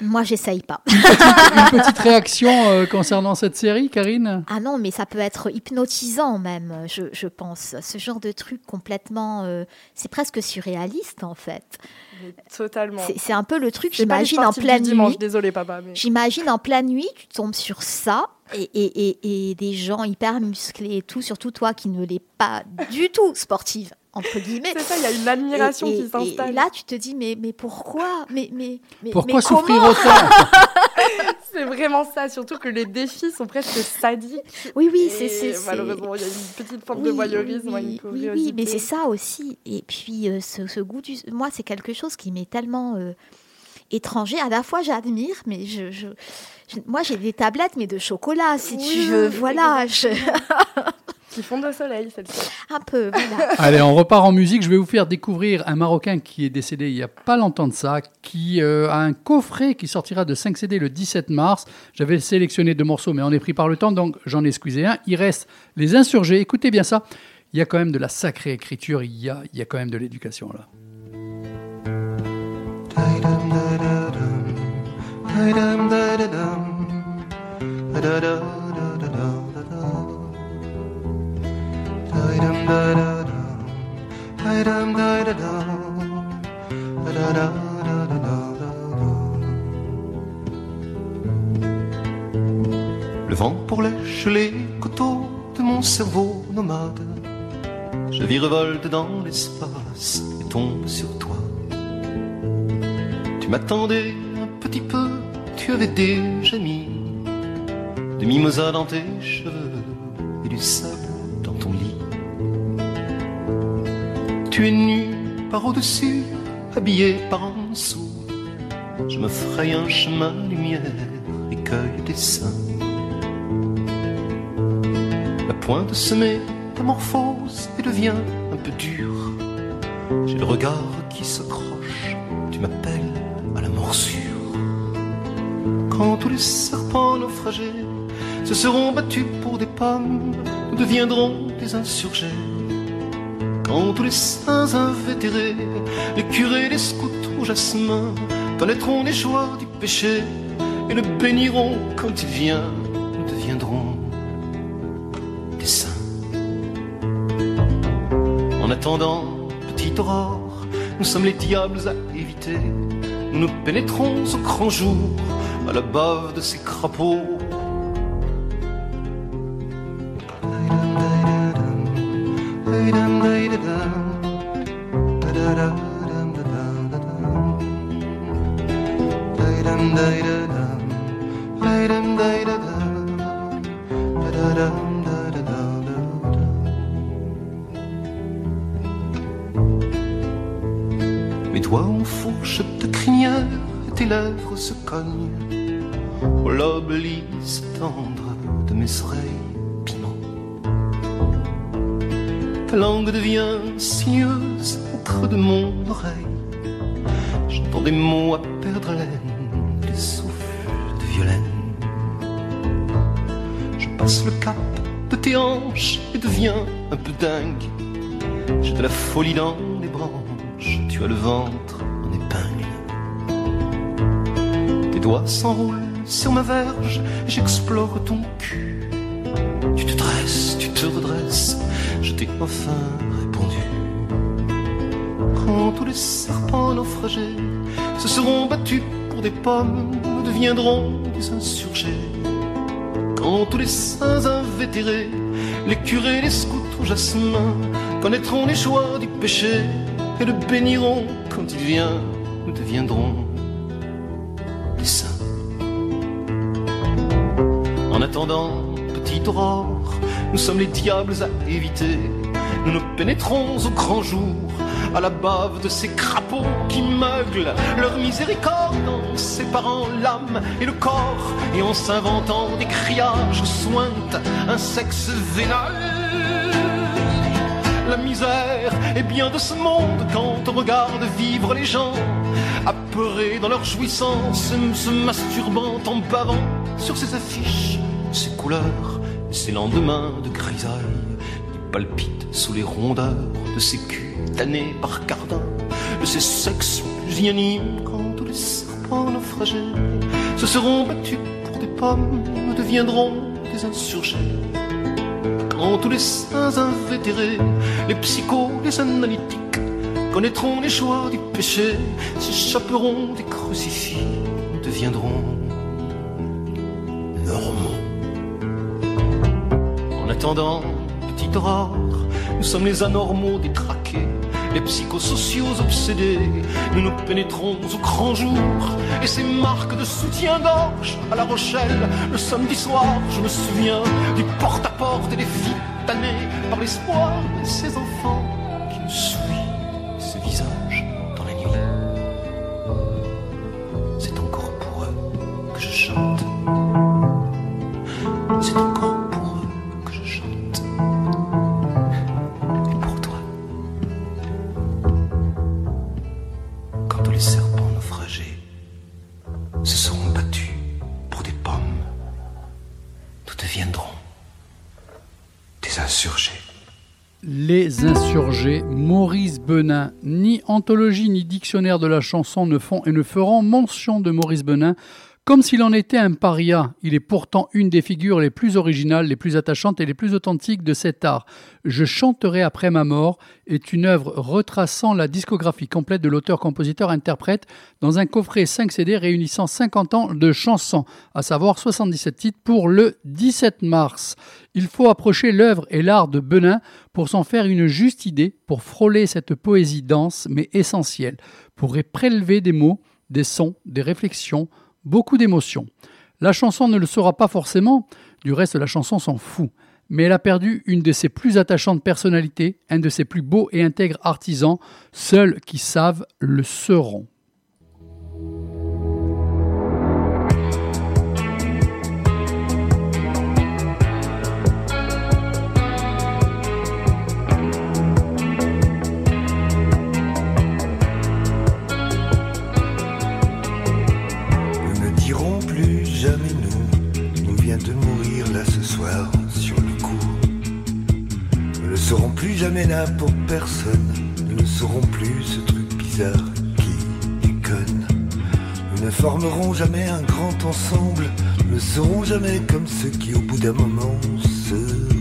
Moi, j'essaye pas. Une petite réaction euh, concernant cette série, Karine? Ah non, mais ça peut être hypnotisant même, je, je pense. Ce genre de truc complètement... euh, c'est presque surréaliste en fait. Mais Totalement. C'est c'est un peu le truc, C'est pas les j'imagine en sportifs du pleine dimanche, nuit. Désolé, papa. Mais... J'imagine en pleine nuit, tu tombes sur ça et, et, et, et des gens hyper musclés et tout, surtout toi qui ne l'es pas du tout sportive, entre guillemets. C'est ça, il y a une admiration Et- qui s'installe. Et là, tu te dis, mais, mais pourquoi? Mais, mais, mais, Pourquoi mais souffrir autant? <laughs> C'est vraiment ça, surtout que les défis sont presque sadiques. Oui, oui, c'est- c'est- Malheureusement, il y a une petite forme de voyeurisme, oui, oui, oui, mais c'est ça aussi. Et puis, euh, ce, ce goût du. Moi, c'est quelque chose qui m'est tellement euh, étranger. À la fois, j'admire, mais je. je- je- moi, j'ai des tablettes, mais de chocolat, si tu Oui, veux. Voilà. je- <laughs> Qui font de soleil, celle-ci. Un peu, voilà. <laughs> Allez, on repart en musique. Je vais vous faire découvrir un Marocain qui est décédé il n'y a pas longtemps de ça, qui euh, a un coffret qui sortira de 5 CD le 17 mars. J'avais sélectionné deux morceaux, mais on est pris par le temps, donc j'en ai squeezé un. Il reste Les Insurgés. Écoutez bien ça. Il y a quand même de la sacrée écriture, il y a, il y a quand même de l'éducation là. Le vent pour lèche les coteaux de mon cerveau nomade. Je virevolte dans l'espace et tombe sur toi. Tu m'attendais un petit peu, tu avais déjà mis de mimosas dans tes cheveux et du sable Tu es nu par au-dessus, habillé par en dessous. Je me fraye un chemin lumière et cueille des seins. La pointe se métamorphose et devient un peu dure. J'ai le regard qui s'accroche, tu m'appelles à la morsure. Quand tous les serpents naufragés se seront battus pour des pommes, nous deviendrons des insurgés. Quand tous les saints invétérés, les curés, les scouts au jasmin, connaîtront les joies du péché et le béniront quand il vient, nous deviendrons des saints. En attendant, petite aurore, nous sommes les diables à éviter. Nous nous pénétrons au grand jour à la bave de ces crapauds. Cognent au lobe tendre de mes oreilles piment. Ta langue devient sinueuse au creux de mon oreille. J'entends des mots à perdre haleine, des souffles de violaine. Je passe le cap de tes hanches et deviens un peu dingue. J'ai de la folie dans les branches, tu as le ventre doigts s'enroulent sur ma verge, j'explore ton cul. Tu te dresses, tu te redresses, je t'ai enfin répondu. Quand tous les serpents naufragés se seront battus pour des pommes, nous deviendrons des insurgés. Quand tous les saints invétérés, les curés, les scouts au jasmin, connaîtront les joies du péché et le béniront quand il vient, nous deviendrons sommes les diables à éviter. Nous nous pénétrons au grand jour à la bave de ces crapauds qui meuglent leur miséricorde en séparant l'âme et le corps et en s'inventant des criages sointent un sexe vénal. La misère est bien de ce monde quand on regarde vivre les gens apeurés dans leur jouissance, se masturbant en bavant sur ces affiches, ces couleurs ces lendemains de grisaille qui palpitent sous les rondeurs de ces culs par Cardin, de ces sexes pusillanime quand tous les serpents naufragés se seront battus pour des pommes, nous deviendrons des insurgés. Quand tous les saints invétérés, les psychos, les analytiques, connaîtront les joies du péché, s'échapperont des crucifix, nous En attendant, petite aurore, nous sommes les anormaux détraqués, les psychosociaux obsédés. Nous nous pénétrons au grand jour et ces marques de soutien-gorge à La Rochelle, le samedi soir, je me souviens du porte-à-porte et des filles tannées par l'espoir de ces enfants Maurice Benin. Ni anthologie ni dictionnaire de la chanson ne font et ne feront mention de Maurice Benin Comme s'il en était un paria, il est pourtant une des figures les plus originales, les plus attachantes et les plus authentiques de cet art. Je chanterai après ma mort est une œuvre retraçant la discographie complète de l'auteur-compositeur-interprète dans un coffret 5 CD réunissant 50 ans de chansons, à savoir 77 titres pour le 17 mars. Il faut approcher l'œuvre et l'art de Benin pour s'en faire une juste idée, pour frôler cette poésie dense mais essentielle, pour y prélever des mots, des sons, des réflexions, beaucoup d'émotions. La chanson ne le sera pas forcément, du reste la chanson s'en fout, mais elle a perdu une de ses plus attachantes personnalités, un de ses plus beaux et intègres artisans, seuls qui savent le seront. De mourir là ce soir sur le coup. Nous ne serons plus jamais là pour personne, nous ne serons plus ce truc bizarre qui déconne. Nous ne formerons jamais un grand ensemble, nous ne serons jamais comme ceux qui au bout d'un moment se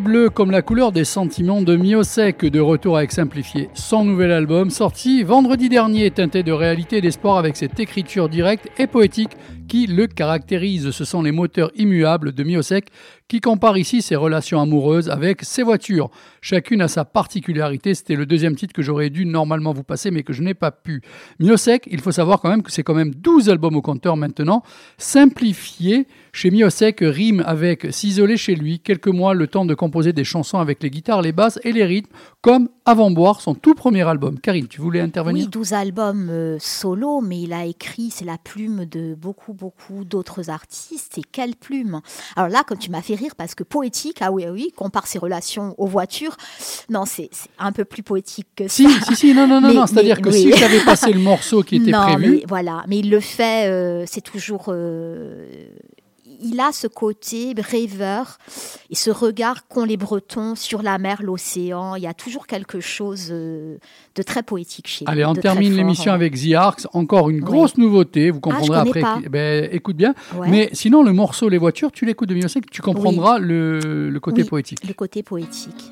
bleu comme la couleur des sentiments de Miosek, de retour avec Simplifié. Son nouvel album, sorti vendredi dernier, teinté de réalité et d'espoir avec cette écriture directe et poétique qui le caractérise. Ce sont les moteurs immuables de Miosek qui compare ici ses relations amoureuses avec ses voitures. Chacune a sa particularité. C'était le deuxième titre que j'aurais dû normalement vous passer, mais que je n'ai pas pu. Miosek, il faut savoir quand même que c'est quand même 12 albums au compteur maintenant. Simplifié, chez Miosek, rime avec s'isoler chez lui, quelques mois, le temps de composer des chansons avec les guitares, les basses et les rythmes, comme Avant Boire, son tout premier album. Karine, tu voulais intervenir? Oui, 12 albums euh, solo, mais il a écrit, c'est la plume de beaucoup, beaucoup d'autres artistes. Et quelle plume Alors là, comme tu m'as fait rire, parce que poétique, ah oui, ah oui, compare ses relations aux voitures. Non, c'est un peu plus poétique que ça. Si, si, si, non, non, non, Mais- non, c'est-à-dire que mais- si oui. j'avais <laughs> passé le morceau qui était Non, prévu, mais voilà, mais il le fait, euh, c'est toujours. euh, il a ce côté rêveur et ce regard qu'ont les Bretons sur la mer, l'océan. Il y a toujours quelque chose euh, de très poétique chez lui. Allez, on termine l'émission avec The Arcs. Encore une grosse nouveauté. Vous comprendrez Ah, connais après. pas. Ben, écoute bien. Ouais. Mais sinon, le morceau Les voitures, tu l'écoutes de Miosek, tu comprendras le, le côté Oui, poétique. Le côté poétique.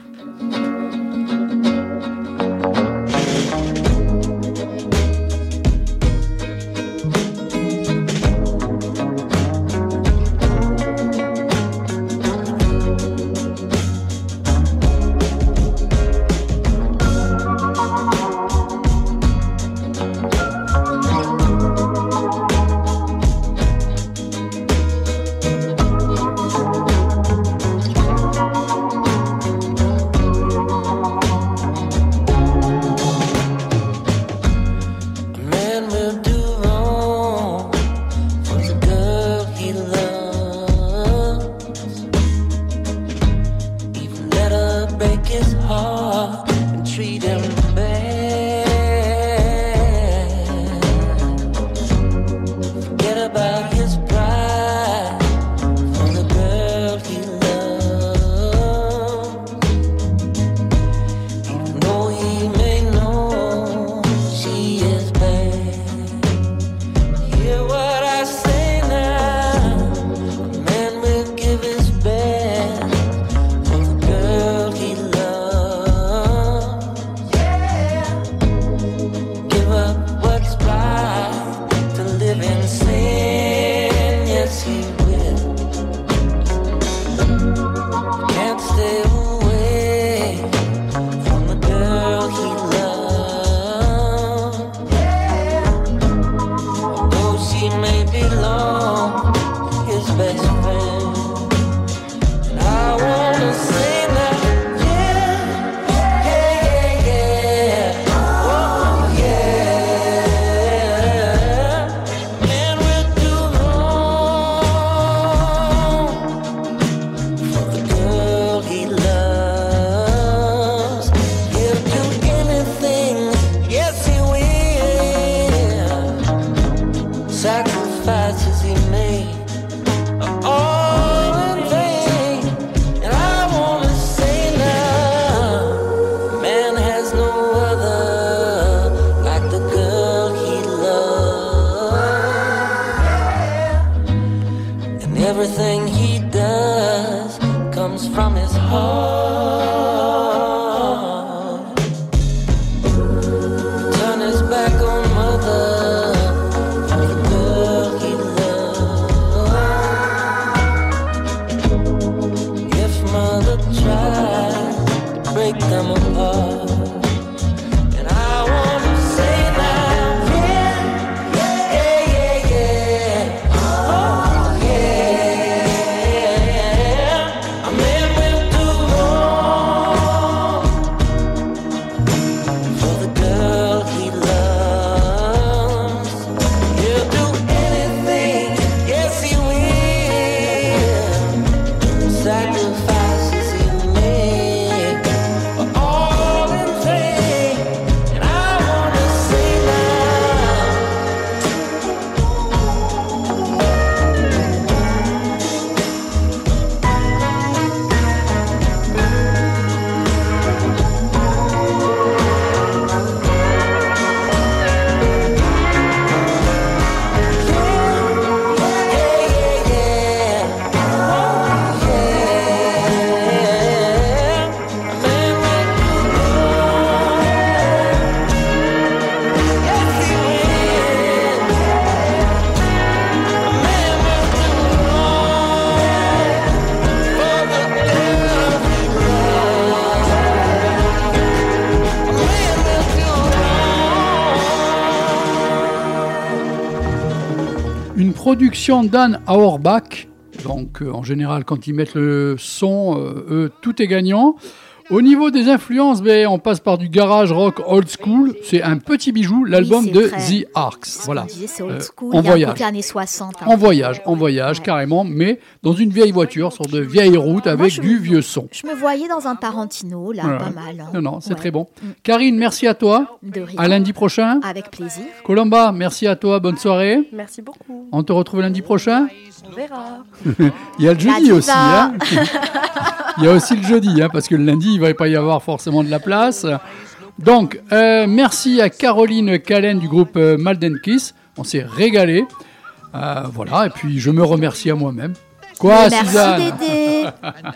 Production d'Anne Auerbach. Donc, euh, en général, quand ils mettent le son, euh, tout est gagnant. Au niveau des influences, ben, on passe par du garage rock old school. C'est un petit bijou, l'album de très- The Arcs. Voilà. On disait old Euh, school, on voyage. côté années 60. un En voyage, en voyage, carrément, mais dans une vieille voiture, sur de vieilles routes avec du vieux son. Je me voyais dans un Tarantino, là, Voilà. pas mal. hein. Non, non, c'est Ouais. très bon. Karine, merci à toi. De rien. À lundi prochain. Avec plaisir. Colomba, merci à toi. Bonne soirée. Merci beaucoup. On te retrouve lundi prochain. On verra. <laughs> Il y a le jeudi aussi. hein. <laughs> il y a aussi le jeudi, hein, parce que le lundi, il va pas y avoir forcément de la place. Donc, euh, merci à Caroline Callen du groupe euh, Malden Kiss. On s'est régalé. Euh, voilà, et puis je me remercie à moi-même. Quoi, Merci, Suzanne Dédé.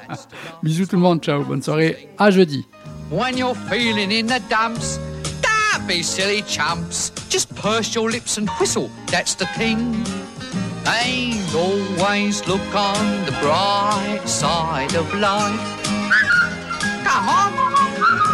<laughs> Bisous tout le monde, ciao, bonne soirée, à jeudi. When you're feeling in the dumps, don't be silly chumps. Just purse your lips and whistle, that's the thing. And always look on the bright side of life. Come on.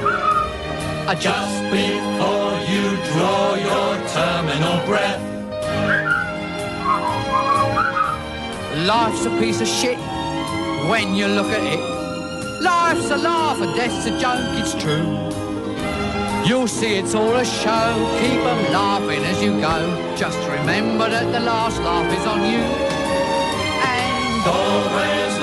Just before you draw your terminal breath. Life's a piece of shit when you look at it. Life's a laugh and death's a joke, it's true. You'll see it's all a show, keep 'em laughing as you go. Just remember that the last laugh is on you. And always